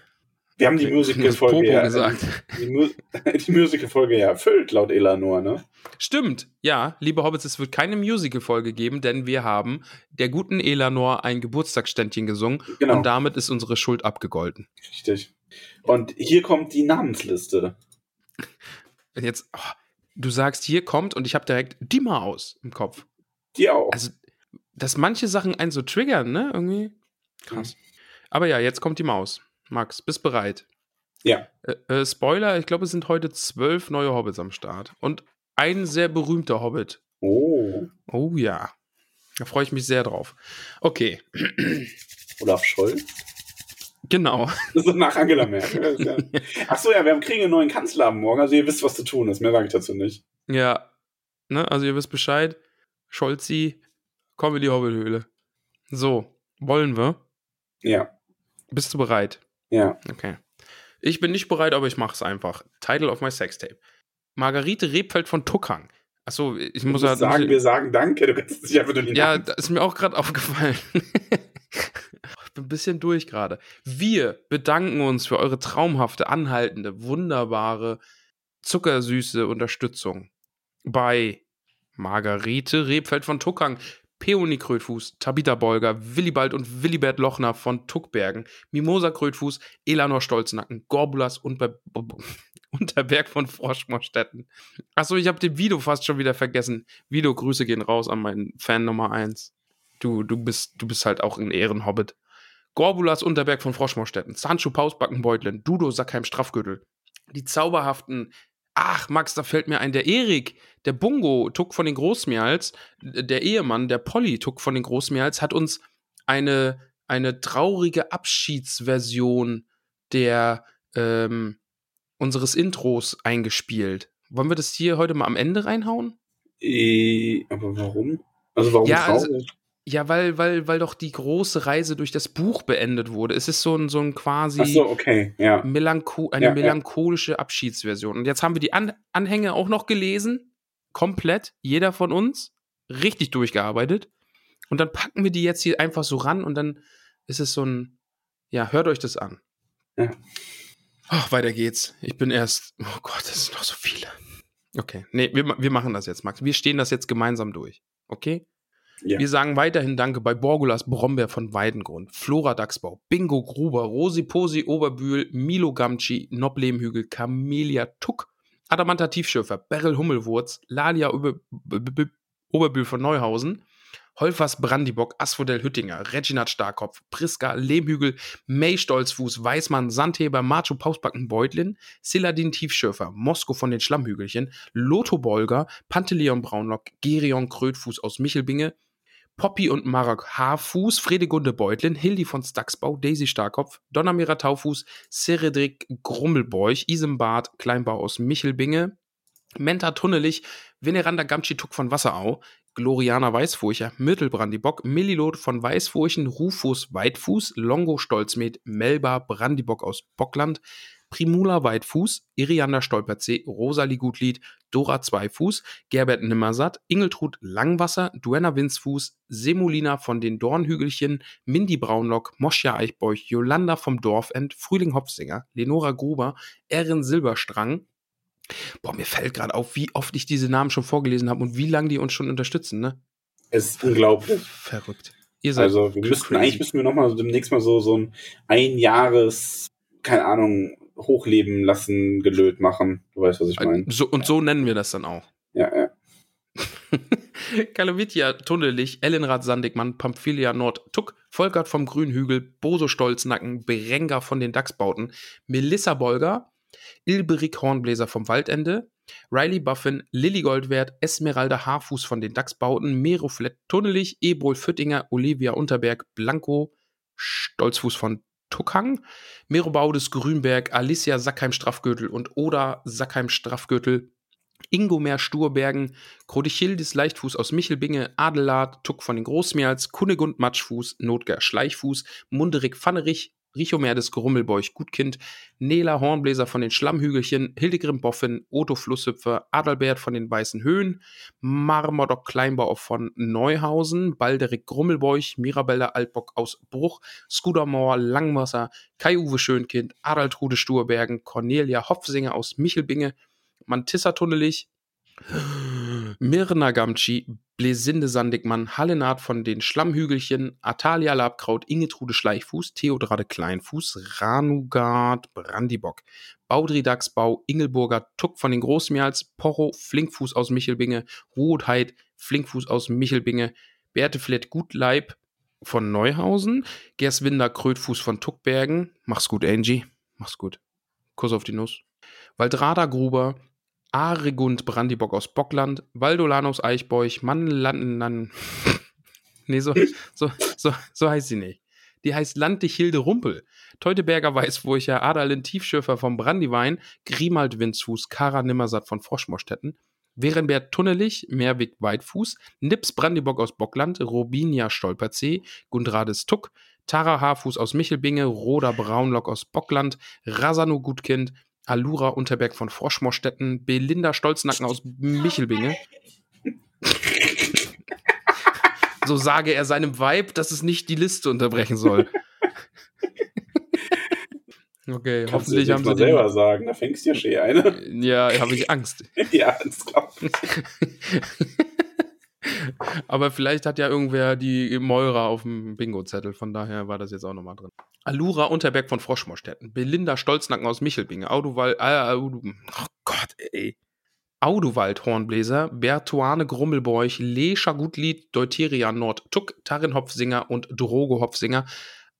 wir haben die Musical-Folge ja, gesagt. die, Mu die Musical-Folge ja erfüllt, laut Elanor, ne? Stimmt, ja, liebe Hobbits, es wird keine Musical-Folge geben, denn wir haben der guten Elanor ein Geburtstagsständchen gesungen Genau, und damit ist unsere Schuld abgegolten. richtig. Und hier kommt die Namensliste. Jetzt, oh, du sagst, hier kommt und ich habe direkt die Maus im Kopf. Die auch. Also, dass manche Sachen einen so triggern, ne? Irgendwie. Krass. Aber ja, jetzt kommt die Maus. Max, bist bereit? Ja. Äh, äh, Spoiler, ich glaube, es sind heute zwölf neue Hobbits am Start. Und ein sehr berühmter Hobbit. Oh, Oh ja. Da freue ich mich sehr drauf. Okay, Olaf Scholz. genau. So nach Angela Merkel. ja. Ach so, ja, wir haben, kriegen einen neuen Kanzler am Morgen, also ihr wisst, was zu tun ist. Mehr sage ich dazu nicht. Ja. Ne, also ihr wisst Bescheid. Scholzi, komm in die Hobbithöhle. So, wollen wir? Ja, Bist du bereit? Ja. Okay. Ich bin nicht bereit, aber ich mache es einfach. Title of my Sextape. Margarete Rebfeld von Tuckang. Achso, ich muss halt. sagen, muss wir sagen Danke, du kannst es nicht einfach nur die ja, das ist mir auch gerade aufgefallen. ich bin ein bisschen durch gerade. Wir bedanken uns für eure traumhafte, anhaltende, wunderbare, zuckersüße Unterstützung bei Margarete Rebfeld von Tuckang, Peony Krötfuß, Tabitha Bolger, Willibald und Willibert Lochner von Tuckbergen, Mimosa Krötfuß, Elanor Stolznacken, Gorbulas und Be Unterberg von Froschmorstetten. Achso, ich habe den Vido fast schon wieder vergessen. Vido, Grüße gehen raus an meinen Fan Nummer 1. Du, du, bist, du bist halt auch ein Ehrenhobbit. Gorbulas Unterberg von Froschmorstetten, Sancho Pausbackenbeutlen, Dudo Sackheim Straffgürtel. Die zauberhaften. Ach, Max, da fällt mir ein, der Erik, der Bungo, Tuck von den Großmeerls, der Ehemann, der Polly, Tuck von den Großmeerls, hat uns eine, eine traurige Abschiedsversion der, ähm, unseres Intros eingespielt. Wollen wir das hier heute mal am Ende reinhauen? Äh, aber warum? Also warum Ja, also- traurig? Ja, weil, weil, weil doch die große Reise durch das Buch beendet wurde. Es ist so ein, so ein quasi so, okay, ja. Melancho eine Ja, ja. melancholische Abschiedsversion. Und jetzt haben wir die An Anhänge auch noch gelesen. Komplett. Jeder von uns. Richtig durchgearbeitet. Und dann packen wir die jetzt hier einfach so ran und dann ist es so ein. Ja, hört euch das an. Ja. Ach, weiter geht's. Ich bin erst. Oh Gott, das sind noch so viele. Okay. Nee, wir, wir machen das jetzt, Max. Wir stehen das jetzt gemeinsam durch. Okay? Ja. Wir sagen weiterhin Danke bei Borgulas Brombeer von Weidengrund, Flora Dachsbau, Bingo Gruber, Rosi Posi Oberbühl, Milo Gamci, Noblehmhügel, Camelia Tuck, Adamanta Tiefschürfer, Beryl Hummelwurz, Lalia Oberbühl von Neuhausen, Holfers Brandibock, Asphodel Hüttinger, Reginat Starkopf, Priska Lehmhügel, May Stolzfuß, Weißmann, Sandheber, Macho Pausbacken Beutlin, Siladin Tiefschürfer, Mosko von den Schlammhügelchen, Lotho Bolger, Panteleon Braunlock, Gerion Krötfuß aus Michelbinge, Poppy und Marok Haarfuß, Fredegunde Beutlin, Hildi von Stacksbau, Daisy Starkopf, Donnermira Taufuß, Cedric Grummelbeuch, Isembart Kleinbau aus Michelbinge, Menta Tunnelich, Veneranda Gamtschituk von Wasserau, Gloriana Weißfurcher, Mittelbrandibock, Millilot von Weißfurchen, Rufus Weitfuß, Longo Stolzmed, Melba Brandibock aus Bockland, Primula Weitfuß, Iriander Stolperzee, Rosalie Gutlied, Dora Zweifuß, Gerbert Nimmersatt, Ingeltrud Langwasser, Duenna Winzfuß, Semolina von den Dornhügelchen, Mindy Braunlock, Moschja Eichbeuch, Jolanda vom Dorfend, Frühling Hopfsinger, Lenora Gruber, Erin Silberstrang. Boah, mir fällt gerade auf, wie oft ich diese Namen schon vorgelesen habe und wie lange die uns schon unterstützen, ne? Es ist unglaublich. Verrückt. Ihr seid Also wir müssten, eigentlich müssen wir nochmal demnächst mal so, so ein Einjahres, keine Ahnung, Hochleben lassen, gelöt machen. Du weißt, was ich meine. so, und so nennen wir das dann auch. Ja, ja. Kalavitia, Tunnelich, Ellenrad Sandigmann, Pamphylia Nord, Tuck, Volkert vom Grünhügel, Boso Stolznacken, Berenga von den Dachsbauten, Melissa Bolger, Ilberik Hornbläser vom Waldende, Riley Buffin, Lilly Goldwert, Esmeralda Haarfuß von den Dachsbauten, Meroflett Tunnelich, Ebrol Füttinger, Olivia Unterberg, Blanco, Stolzfuß von Tuckhang, Mero Baudes Grünberg, Alicia Sackheim Straffgürtel und Oda Sackheim Straffgürtel, Ingomer Sturbergen, Krodichildis Leichtfuß aus Michelbinge, Adelard, Tuck von den Großmeerls, Kunegund Matschfuß, Notger Schleichfuß, Munderik Pfannerich, Richomer des Grummelbeuch Gutkind, Nela Hornbläser von den Schlammhügelchen, Hildegrim Boffin, Otto Flusshüpfer, Adalbert von den Weißen Höhen, Marmordock Kleinbau von Neuhausen, Balderik Grummelbeuch, Mirabella Altbock aus Bruch, Skudermoor Langwasser, Kai-Uwe Schönkind, Adaltrude Sturbergen, Cornelia Hopfsinger aus Michelbinge, Mantissa Tunnelich, Mirna Gamci, Blesinde Sandigmann, Hallenard von den Schlammhügelchen, Atalia Labkraut, Ingetrude Schleichfuß, Theodrade Kleinfuß, Ranugard Brandibock, Baudri Dachsbau, Ingelburger Tuck von den Großmeerls, Porro, Flinkfuß aus Michelbinge, Ruotheit, Flinkfuß aus Michelbinge, Berteflett Gutleib von Neuhausen, Gerswinder Krötfuß von Tuckbergen, mach's gut, Angie, mach's gut, Kuss auf die Nuss, Waldrada Gruber, Aregund Brandibock aus Bockland, Valdolan aus Eichbeuch, Mannlanden. nee, so, so, so, so heißt sie nicht. Die heißt Landdichhilde Rumpel. Teuteberger Weißfurcher, Adalin Tiefschürfer vom Brandiwein, Grimald Windsfuß, Kara Nimmersatt von Froschmorstetten, Werenbert Tunnelich, Meerweg Weitfuß, Nips Brandibock aus Bockland, Robinia Stolperzee, Gundrades Tuck, Tara Haarfuß aus Michelbinge, Roda Braunlock aus Bockland, Rasano Gutkind, Alura Unterberg von Froschmorstetten, Belinda Stolznacken aus Michelbinge. so sage er seinem Weib, dass es nicht die Liste unterbrechen soll. Okay, Kannst hoffentlich du haben sie. mal selber sagen, da fängst du ja schon eine. Ja, habe ich Angst. ja, das glaube ich. Aber vielleicht hat ja irgendwer die Moira auf dem Bingo-Zettel, von daher war das jetzt auch nochmal drin. Alura Unterberg von Froschmorstetten, Belinda Stolznacken aus Michelbinge, Auduvald, äh, oh Gott, ey. Auduvald Hornbläser, Bertuane Grummelbeuch, Lescher Gutlied, Deuterian Nord, Tuck, Tarin Hopfsinger und Drogo Hopfsinger,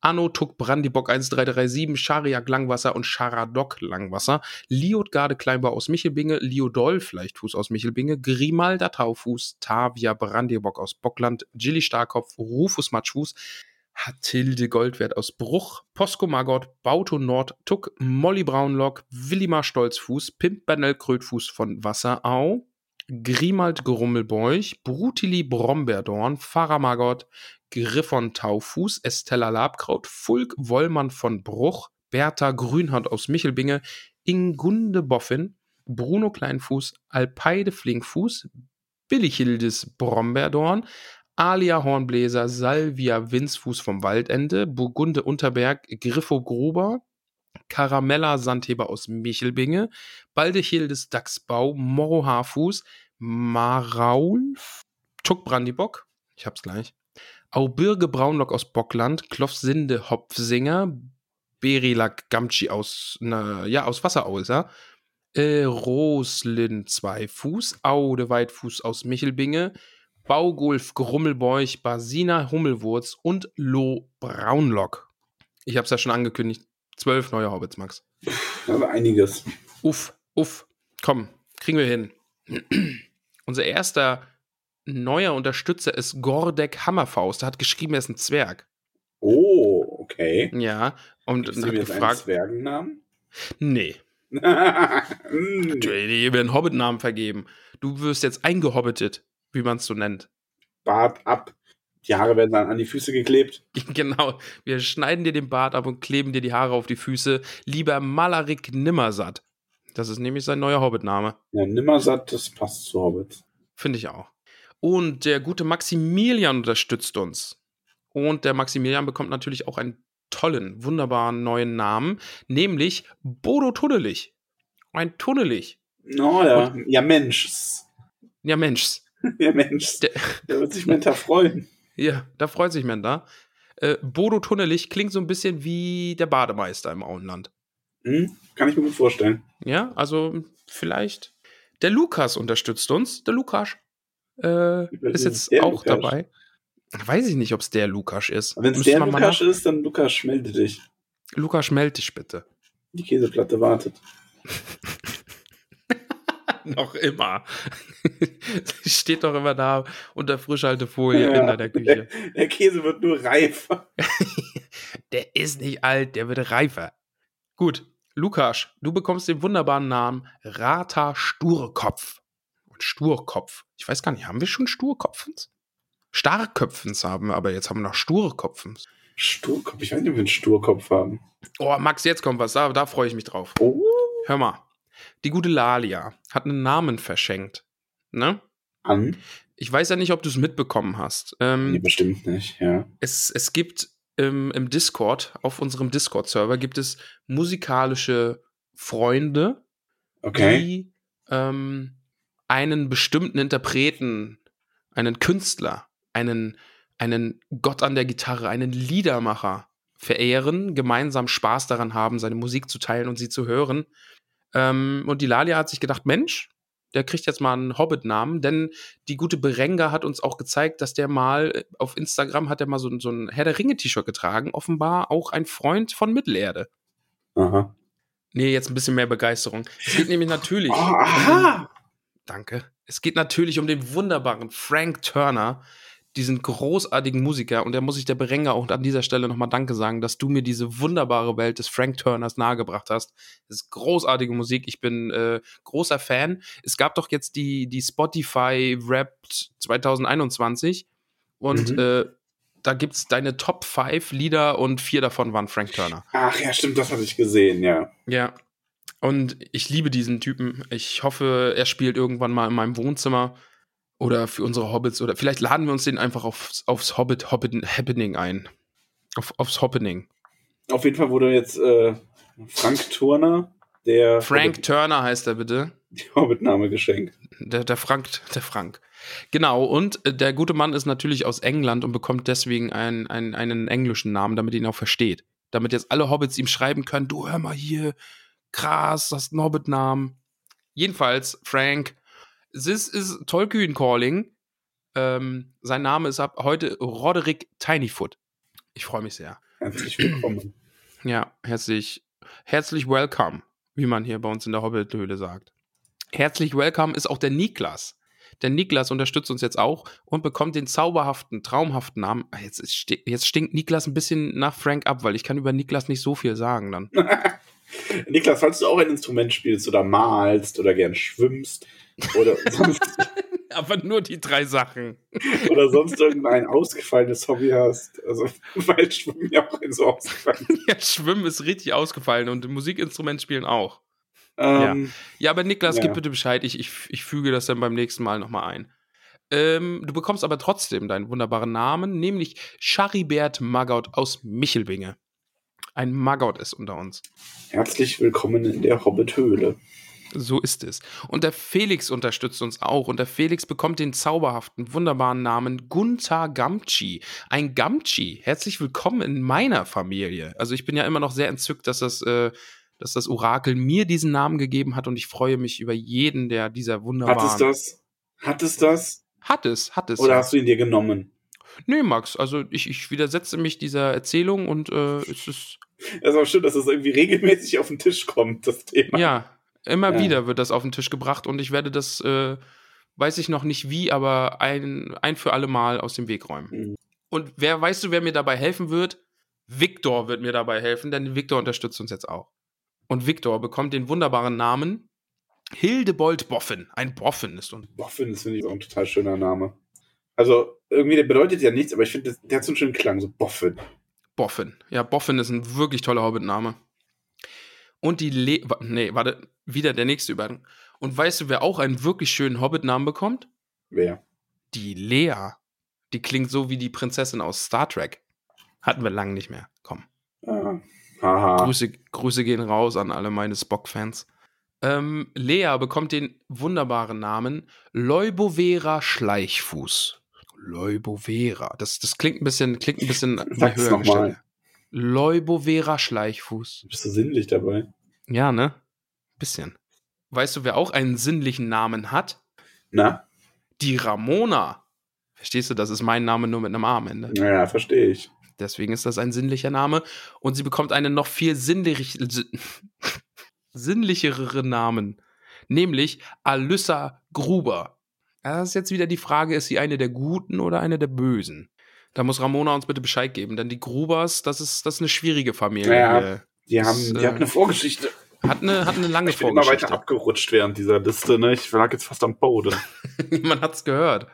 Anno Tuck Brandibock 1337, Schariak Langwasser und Charadok Langwasser, Liotgarde Kleinbau aus Michelbinge, Liodol Fleichtfuß aus Michelbinge, Grimalda Taufuß, Tavia Brandibock aus Bockland, Gilly Starkopf, Rufus Matschfuß, Hatilde Goldwert aus Bruch, Posko Margot, Bauto Nord, Tuck, Molly Braunlock, Willimar Stolzfuß, Pimp Bernel Krötfuß von Wasserau, Grimald Grummelbeuch, Brutili Brombeerdorn, Pfarrer Margot, Griffon Taufuß, Estella Labkraut, Fulk Wollmann von Bruch, Bertha Grünhand aus Michelbinge, Ingunde Boffin, Bruno Kleinfuß, Alpeide Flinkfuß, Billichildes Brombeerdorn, Alia Hornbläser, Salvia Winzfuß vom Waldende, Burgunde Unterberg, Griffo Gruber, Caramella Sandheber aus Michelbinge, Baldechildes Dachsbau, Morro Haarfuß, Maraul, Tuck Brandibock, ich hab's gleich, Aubirge Braunlock aus Bockland, Klofsinde Hopfsinger, Berilak Gamtschi aus, na, ja, aus Wasserau ist er, äh, Roslin Zweifuß, Aude Weitfuß aus Michelbinge, Baugulf Grummelbeuch, Basina Hummelwurz und Lo Braunlock. Ich hab's ja schon angekündigt. Zwölf neue Hobbits, Max. Aber einiges. Uff, uff. Komm, kriegen wir hin. Unser erster neuer Unterstützer ist Gordek Hammerfaust. Der hat geschrieben, er ist ein Zwerg. Oh, okay. Ja, und Ist hat jetzt einen gefragt. Zwergennamen? Nee, Hm. dir werden Hobbit-Namen vergeben. Du wirst jetzt eingehobbitet, wie man es so nennt. Bart ab. Die Haare werden dann an die Füße geklebt. Genau, wir schneiden dir den Bart ab und kleben dir die Haare auf die Füße. Lieber Malarik Nimmersatt. Das ist nämlich sein neuer Hobbit-Name. Ja, Nimmersatt, das passt zu Hobbit. Finde ich auch. Und der gute Maximilian unterstützt uns. Und der Maximilian bekommt natürlich auch einen tollen, wunderbaren neuen Namen, nämlich Bodo Tunnelich. Ein Tunnelich. Oh ja, ja Mensch. Ja, Mensch. Ja Mensch. Der- Der wird sich Menta freuen. Ja, da freut sich man da. Äh, Bodo Tunnelich klingt so ein bisschen wie der Bademeister im Auenland. Hm? Kann ich mir gut vorstellen. Ja, also vielleicht. Der Lukas unterstützt uns. Der Lukas äh, ist jetzt Der auch Lukas. dabei. Weiß ich nicht, ob es der Lukas ist. Wenn es der Lukas ist, dann Lukas, melde dich. Lukas, meld dich bitte. Die Käseplatte wartet. Noch immer. Steht doch immer da unter Frischhaltefolie Ja. hinter der Küche. Der Käse wird nur reifer. Der ist nicht alt, der wird reifer. Gut, Lukas, du bekommst den wunderbaren Namen Rata Sturkopf. Und Sturkopf. Ich weiß gar nicht, haben wir schon Sturkopfens? Starkköpfens haben wir, aber jetzt haben wir noch Sturkopfens. Sturkopf. Ich weiß nicht, ob wir einen Sturkopf haben. Oh, Max, jetzt kommt was, da, da freue ich mich drauf. Oh. Hör mal, die gute Lalia hat einen Namen verschenkt. Ne? An? Ich weiß ja nicht, ob du es mitbekommen hast. Ähm, Nee, bestimmt nicht, ja. es, es gibt im, im Discord, auf unserem Discord-Server, gibt es musikalische Freunde, Okay. die ähm, einen bestimmten Interpreten, einen Künstler, einen, einen Gott an der Gitarre, einen Liedermacher verehren, gemeinsam Spaß daran haben, seine Musik zu teilen und sie zu hören. Ähm, und die Lalia hat sich gedacht, Mensch, der kriegt jetzt mal einen Hobbit-Namen, denn die gute Berenga hat uns auch gezeigt, dass der mal äh, auf Instagram hat er mal so, ein- so ein Herr der Ringe-T-Shirt getragen, offenbar auch ein Freund von Mittelerde. Aha. Nee, jetzt ein bisschen mehr Begeisterung. Es geht nämlich natürlich. Oh, aha! Danke. Es geht natürlich um den wunderbaren Frank Turner, diesen großartigen Musiker. Und da muss ich der Berenger auch an dieser Stelle nochmal Danke sagen, dass du mir diese wunderbare Welt des Frank Turners nahegebracht hast. Das ist großartige Musik. Ich bin äh, großer Fan. Es gab doch jetzt die, die Spotify Wrapped 2021. Und Mhm. äh, da gibt es deine Top 5 Lieder und vier davon waren Frank Turner. Ach ja, stimmt, das hatte ich gesehen, ja. Ja. Und ich liebe diesen Typen. Ich hoffe, er spielt irgendwann mal in meinem Wohnzimmer. Oder für unsere Hobbits. Oder vielleicht laden wir uns den einfach aufs, aufs Hobbit, Hobbit Happening ein. Auf, aufs Happening. Auf jeden Fall wurde jetzt äh, Frank Turner, der Frank Turner heißt er bitte. die Hobbit-Name geschenkt. Der, der Frank, der Frank. Genau, und äh, der gute Mann ist natürlich aus England und bekommt deswegen einen, einen, einen englischen Namen, damit er ihn auch versteht. Damit jetzt alle Hobbits ihm schreiben können, du hör mal hier, krass, hast einen Hobbit-Namen. Jedenfalls, Frank, this is Tolkien calling. Ähm, sein Name ist ab heute Roderick Tinyfoot. Ich freue mich sehr. Herzlich willkommen. Ja, herzlich, herzlich welcome, wie man hier bei uns in der Hobbit-Höhle sagt. Herzlich welcome ist auch der Niklas. Der Niklas unterstützt uns jetzt auch und bekommt den zauberhaften, traumhaften Namen. Ah, Jetzt, jetzt stinkt Niklas ein bisschen nach Frank ab, weil ich kann über Niklas nicht so viel sagen dann. Niklas, falls du auch ein Instrument spielst oder malst oder gern schwimmst oder sonst, Aber nur die drei Sachen. oder sonst irgendein ausgefallenes Hobby hast, also weil Schwimmen ja auch ein so ausgefallen ist. Ja, Schwimmen ist richtig ausgefallen und Musikinstrument spielen auch. Ähm, Ja, aber Niklas, Ja. gib bitte Bescheid. Ich, ich, ich füge das dann beim nächsten Mal nochmal ein. Ähm, du bekommst aber trotzdem deinen wunderbaren Namen, nämlich Charibert Magaut aus Michelbinge. Ein Magaut ist unter uns. Herzlich willkommen in der Hobbit-Höhle. So ist es. Und der Felix unterstützt uns auch. Und der Felix bekommt den zauberhaften, wunderbaren Namen Gunther Gamci. Ein Gamci. Herzlich willkommen in meiner Familie. Also ich bin ja immer noch sehr entzückt, dass das, äh, dass das Orakel mir diesen Namen gegeben hat. Und ich freue mich über jeden, der dieser wunderbaren... Hat es das? Hat es das? Hat es, hat es. Oder hast du ihn dir genommen? Nee, Max, also ich, ich widersetze mich dieser Erzählung und äh, es ist, Es ist auch schön, dass es irgendwie regelmäßig auf den Tisch kommt, das Thema. ja, immer Ja. wieder wird das auf den Tisch gebracht und ich werde das, äh, weiß ich noch nicht wie, aber ein, ein für alle Mal aus dem Weg räumen. Mhm. Und wer, weißt du, wer mir dabei helfen wird? Victor wird mir dabei helfen, denn Victor unterstützt uns jetzt auch. Und Victor bekommt den wunderbaren Namen Hildebold Boffin. Ein Boffin ist und Boffin, das finde ich auch ein total schöner Name. Also, irgendwie, der bedeutet ja nichts, aber ich finde, der hat so einen schönen Klang, so Boffin. Boffin. Ja, Boffin ist ein wirklich toller Hobbit-Name. Und die Le nee, warte, wieder der nächste Übergang. Und weißt du, wer auch einen wirklich schönen Hobbit-Namen bekommt? Wer? Die Lea. Die klingt so wie die Prinzessin aus Star Trek. Hatten wir lange nicht mehr. Komm. Ah. Haha. Grüße, Grüße gehen raus an alle meine Spock-Fans. Ähm, Lea bekommt den wunderbaren Namen Leubovera Schleichfuß. Leubovera. Das, das klingt ein bisschen, klingt ein bisschen Sag's höher gestellt. Leubovera Schleichfuß. Bist du sinnlich dabei? Ja, ne? Bisschen. Weißt du, wer auch einen sinnlichen Namen hat? Na? Die Ramona. Verstehst du, das ist mein Name nur mit einem A am Ende. Ja, verstehe ich. Deswegen ist das ein sinnlicher Name. Und sie bekommt einen noch viel sinnlich, si- sinnlicheren Namen. Nämlich Alyssa Gruber. Das ist jetzt wieder die Frage, ist sie eine der Guten oder eine der Bösen? Da muss Ramona uns bitte Bescheid geben, denn die Grubers, das ist, das ist eine schwierige Familie. Ja. Die, haben, Das, die äh, hat eine Vorgeschichte. Hat eine, hat eine lange Ich bin immer Vorgeschichte. weiter abgerutscht während dieser Liste, ne? Ich lag jetzt fast am Boden. Man hat's gehört.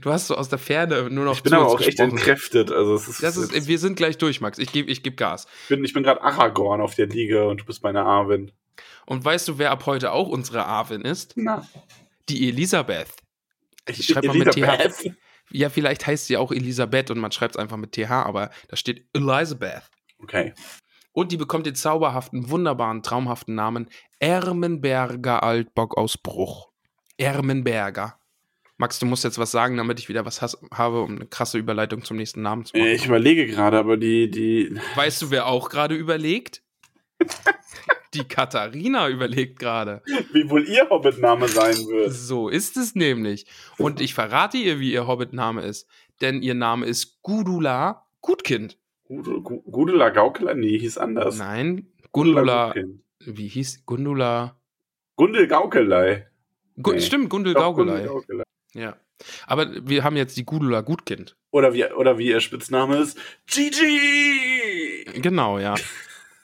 Du hast so aus der Ferne nur noch Ich bin aber auch echt gesprochen. entkräftet. Also es ist, Das ist, wir sind gleich durch, Max. Ich gebe ich geb Gas. ich bin, ich bin gerade Aragorn auf der Liga und du bist meine Arwen. Und weißt du, wer ab heute auch unsere Arwen ist? Na. Die Elisabeth. Ich schreib mal mit TH. Ja, vielleicht heißt sie auch Elisabeth und man schreibt es einfach mit TH, aber da steht Elisabeth. Okay. Und die bekommt den zauberhaften, wunderbaren, traumhaften Namen Ermenberger Altbock aus Bruch. Ermenberger. Max, du musst jetzt was sagen, damit ich wieder was has habe, um eine krasse Überleitung zum nächsten Namen zu machen. Ich überlege gerade, aber die, die. Weißt du, wer auch gerade überlegt? Die Katharina überlegt gerade. Wie wohl ihr Hobbit-Name sein wird. So ist es nämlich. Und ich verrate ihr, wie ihr Hobbit-Name ist. Denn ihr Name ist Gudula Gutkind. Gudula Gu- Gudula Gaukeler? Nee, hieß anders. Nein, Gundula. Wie hieß Gundula? Gundel Gaukelei. Gu Nee. Stimmt, Gundel Doch, Gundel. Gaukelei. Ja. Aber wir haben jetzt die Gudula Gutkind. Oder wie, oder wie ihr Spitzname ist. Gigi! Genau, ja.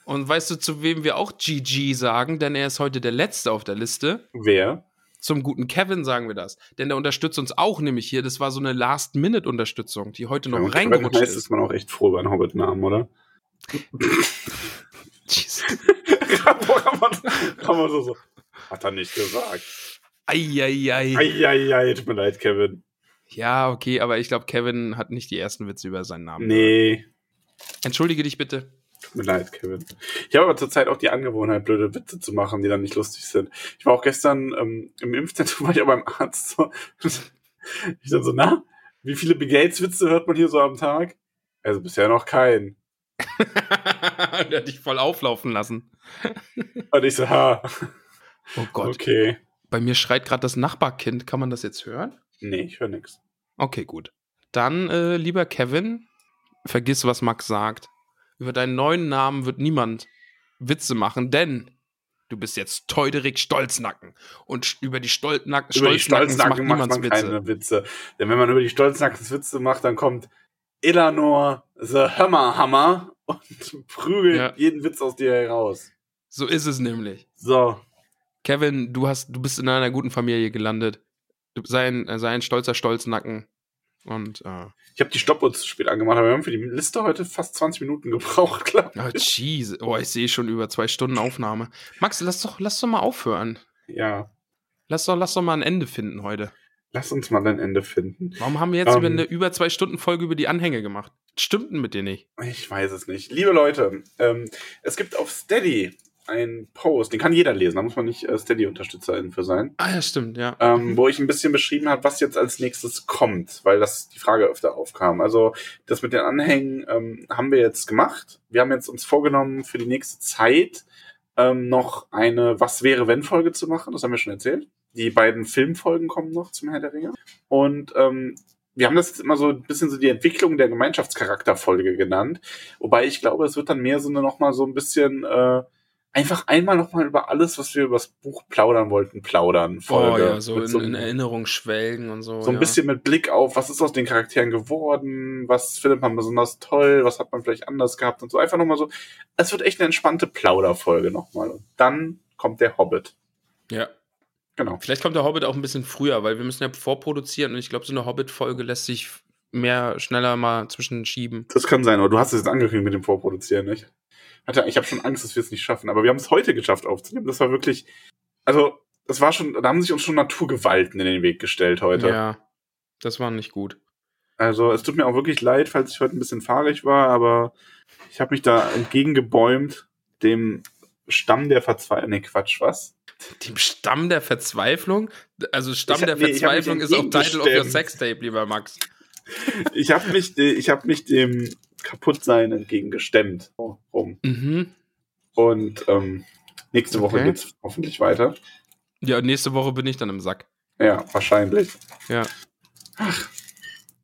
Und weißt du, zu wem wir auch GG sagen? Denn er ist heute der Letzte auf der Liste. Wer? Zum guten Kevin sagen wir das. Denn der unterstützt uns auch nämlich hier. Das war so eine Last-Minute-Unterstützung, die heute noch Ja, reingerutscht heißt, ist. ist man auch echt froh über einen Hobbit-Namen, oder? Jesus. So, so. Hat er nicht gesagt. Eieiei. Eieiei, tut mir leid, Kevin. Ja, okay, aber ich glaube, Kevin hat nicht die ersten Witze über seinen Namen. Nee, Entschuldige dich bitte. Tut mir leid, Kevin. Ich habe aber zurzeit auch die Angewohnheit, blöde Witze zu machen, die dann nicht lustig sind. Ich war auch gestern ähm, im Impfzentrum, war ich auch beim Arzt. So. Ich dann so, na, wie viele Bill Gates-Witze hört man hier so am Tag? Also bisher noch keinen. Der hat dich voll auflaufen lassen. Und ich so, ha, Oh Gott. okay. Bei mir schreit gerade das Nachbarkind. Kann man das jetzt hören? Nee, ich höre nix. Okay, gut. Dann, äh, lieber Kevin, vergiss, was Max sagt. Über deinen neuen Namen wird niemand Witze machen, denn du bist jetzt Teuderik Stolznacken. Und über die Stolznacken, Über die macht Stolznacken macht niemand man Witze. keine Witze. Denn wenn man über die Stolznackens Witze macht, dann kommt Eleanor the Hammerhammer und prügelt Ja. jeden Witz aus dir heraus. So ist es nämlich. So, Kevin, du hast, du bist in einer guten Familie gelandet. Du sei ein, sei ein stolzer Stolznacken. Und, äh, ich habe die Stoppuhr zu spät angemacht, aber wir haben für die Liste heute fast 20 Minuten gebraucht, glaube oh, ich. jeez. Oh, ich sehe schon über zwei Stunden Aufnahme. Max, lass doch, lass doch mal aufhören. Ja, Lass doch, lass doch mal ein Ende finden heute. lass uns mal ein Ende finden. Warum haben wir jetzt Ähm. über eine über zwei Stunden Folge über die Anhänge gemacht? Stimmt denn mit dir nicht? Ich weiß es nicht. Liebe Leute, ähm, es gibt auf Steady einen Post, den kann jeder lesen, da muss man nicht äh, Steady-Unterstützerin für sein. Ah ja, stimmt, ja. ähm, wo ich ein bisschen beschrieben habe, was jetzt als nächstes kommt, weil das die Frage öfter aufkam. Also das mit den Anhängen ähm, haben wir jetzt gemacht. Wir haben jetzt uns vorgenommen, für die nächste Zeit ähm, noch eine Was wäre wenn Folge zu machen. Das haben wir schon erzählt. Die beiden Filmfolgen kommen noch zum Herr der Ringe. Und ähm, wir haben das jetzt immer so ein bisschen so die Entwicklung der Gemeinschaftscharakterfolge genannt. Wobei ich glaube, es wird dann mehr so eine noch mal so ein bisschen äh, einfach einmal noch mal über alles, was wir über das Buch plaudern wollten, plaudern. Oh Folge. ja, so in, einem- in Erinnerung schwelgen und so. so ein ja. bisschen mit Blick auf, was ist aus den Charakteren geworden, was findet man besonders toll, was hat man vielleicht anders gehabt und so. Einfach nochmal so. Es wird echt eine entspannte Plauderfolge nochmal. Und dann kommt der Hobbit. Ja. Genau. Vielleicht kommt der Hobbit auch ein bisschen früher, weil wir müssen ja vorproduzieren und ich glaube, so eine Hobbit-Folge lässt sich mehr schneller mal zwischenschieben. Das kann sein, aber du hast es jetzt angekündigt mit dem Vorproduzieren, nicht? Hatte, ich habe schon Angst, dass wir es nicht schaffen, aber wir haben es heute geschafft aufzunehmen. Das war wirklich, also, das war schon, da haben sich uns schon Naturgewalten in den Weg gestellt heute. Ja. Das war nicht gut. Also es tut mir auch wirklich leid, falls ich heute ein bisschen fahrig war, aber ich habe mich da entgegengebäumt dem Stamm der Verzweiflung. Nee, Quatsch, was? Dem Stamm der Verzweiflung? Also Stamm Ich hab- der nee, hab Verzweiflung ist auch Title of your. Sextape, lieber Max. Ich habe mich, de- ich habe mich dem Kaputtsein entgegengestemmt. Rum. Mhm. Und ähm, nächste Woche Okay. geht's hoffentlich weiter. Ja, nächste Woche bin ich dann im Sack. Ja, wahrscheinlich. Ja.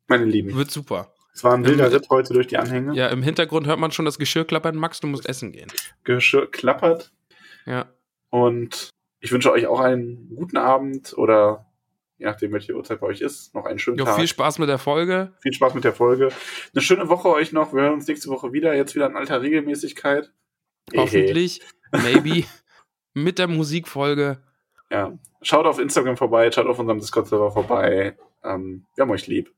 Meine Lieben, Wird super. es war ein wilder Ritt heute durch die Anhänge. Ja, im Hintergrund hört man schon das Geschirr klappern. Max, du musst essen gehen. Geschirr klappert. Ja. Und ich wünsche euch auch einen guten Abend oder je nachdem, welche Uhrzeit bei euch ist, noch einen schönen Jo, Tag. viel Spaß mit der Folge. Viel Spaß mit der Folge. Eine schöne Woche euch noch. Wir hören uns nächste Woche wieder. Jetzt wieder in alter Regelmäßigkeit. Ehe. Hoffentlich. Maybe. mit der Musikfolge. Ja. Schaut auf Instagram vorbei, schaut auf unserem Discord-Server vorbei. Ähm, wir haben euch lieb.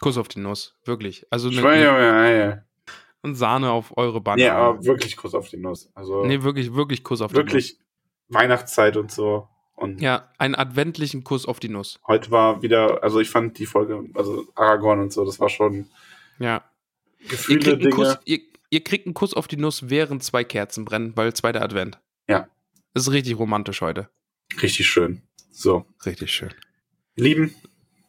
Kuss auf die Nuss. Wirklich. Also eine, ja, eine Sahne auf eure Banane. Nee, aber wirklich Kuss auf die Nuss. Also nee, wirklich, wirklich Kuss auf die wirklich Weihnachtszeit und so. Und. Ja, einen adventlichen Kuss auf die Nuss. heute war wieder, also ich fand die Folge, also Aragorn und so, das war schon Ja. Ihr Gefühle, kriegt, einen Dinge. Kuss, ihr, ihr kriegt einen Kuss auf die Nuss, während zwei Kerzen brennen, weil zweiter Advent. Ja. Das ist richtig romantisch heute. Richtig schön. So. Richtig schön. Lieben,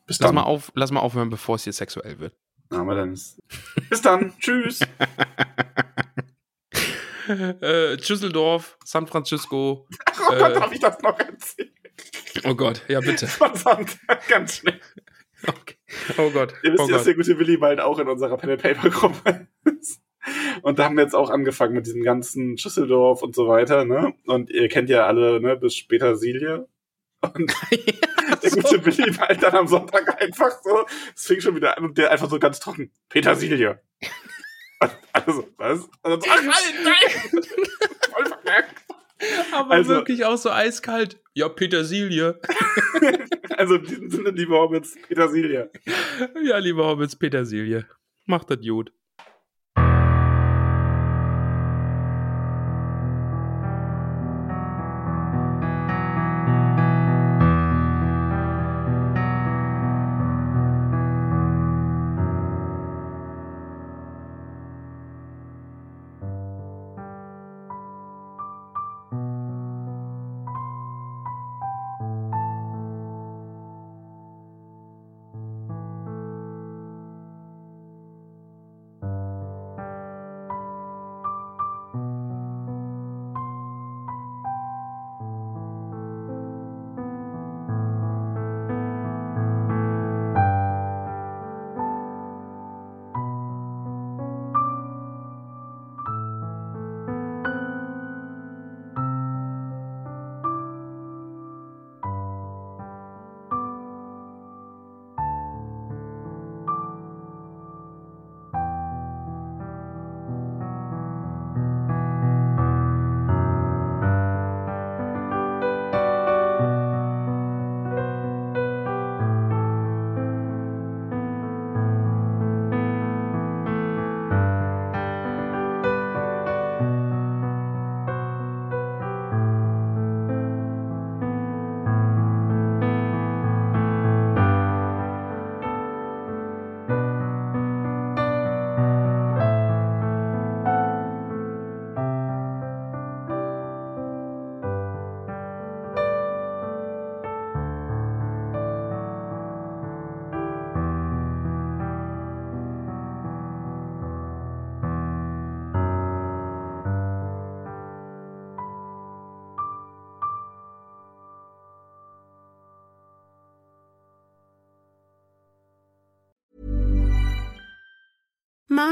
bis Lass dann. mal, auf, lass mal aufhören, bevor es hier sexuell wird. Ja, aber dann ist. Bis dann. Tschüss. äh, Düsseldorf, San Francisco. Oh Gott, Äh. darf ich das noch erzählen? Oh Gott, ja bitte. Verdammt, ganz schnell. Okay. Oh Gott. Ihr wisst oh ja, dass der gute Willi bald auch in unserer and Paper Gruppe ist. Und da haben wir jetzt auch angefangen mit diesem ganzen Düsseldorf und so weiter, ne? Und ihr kennt ja alle, ne, bis später Silje. Und der gute Willi war halt dann am Sonntag einfach so, es fing schon wieder an und der einfach so ganz trocken, Petersilie. Und alle so, was? Und dann so, ach nein, nein! Voll vermerkt. Aber Also- wirklich auch so eiskalt. Ja, Petersilie. Also in diesem Sinne, liebe Hobbits, Petersilie. Ja, lieber Hobbits, Petersilie. Macht das gut.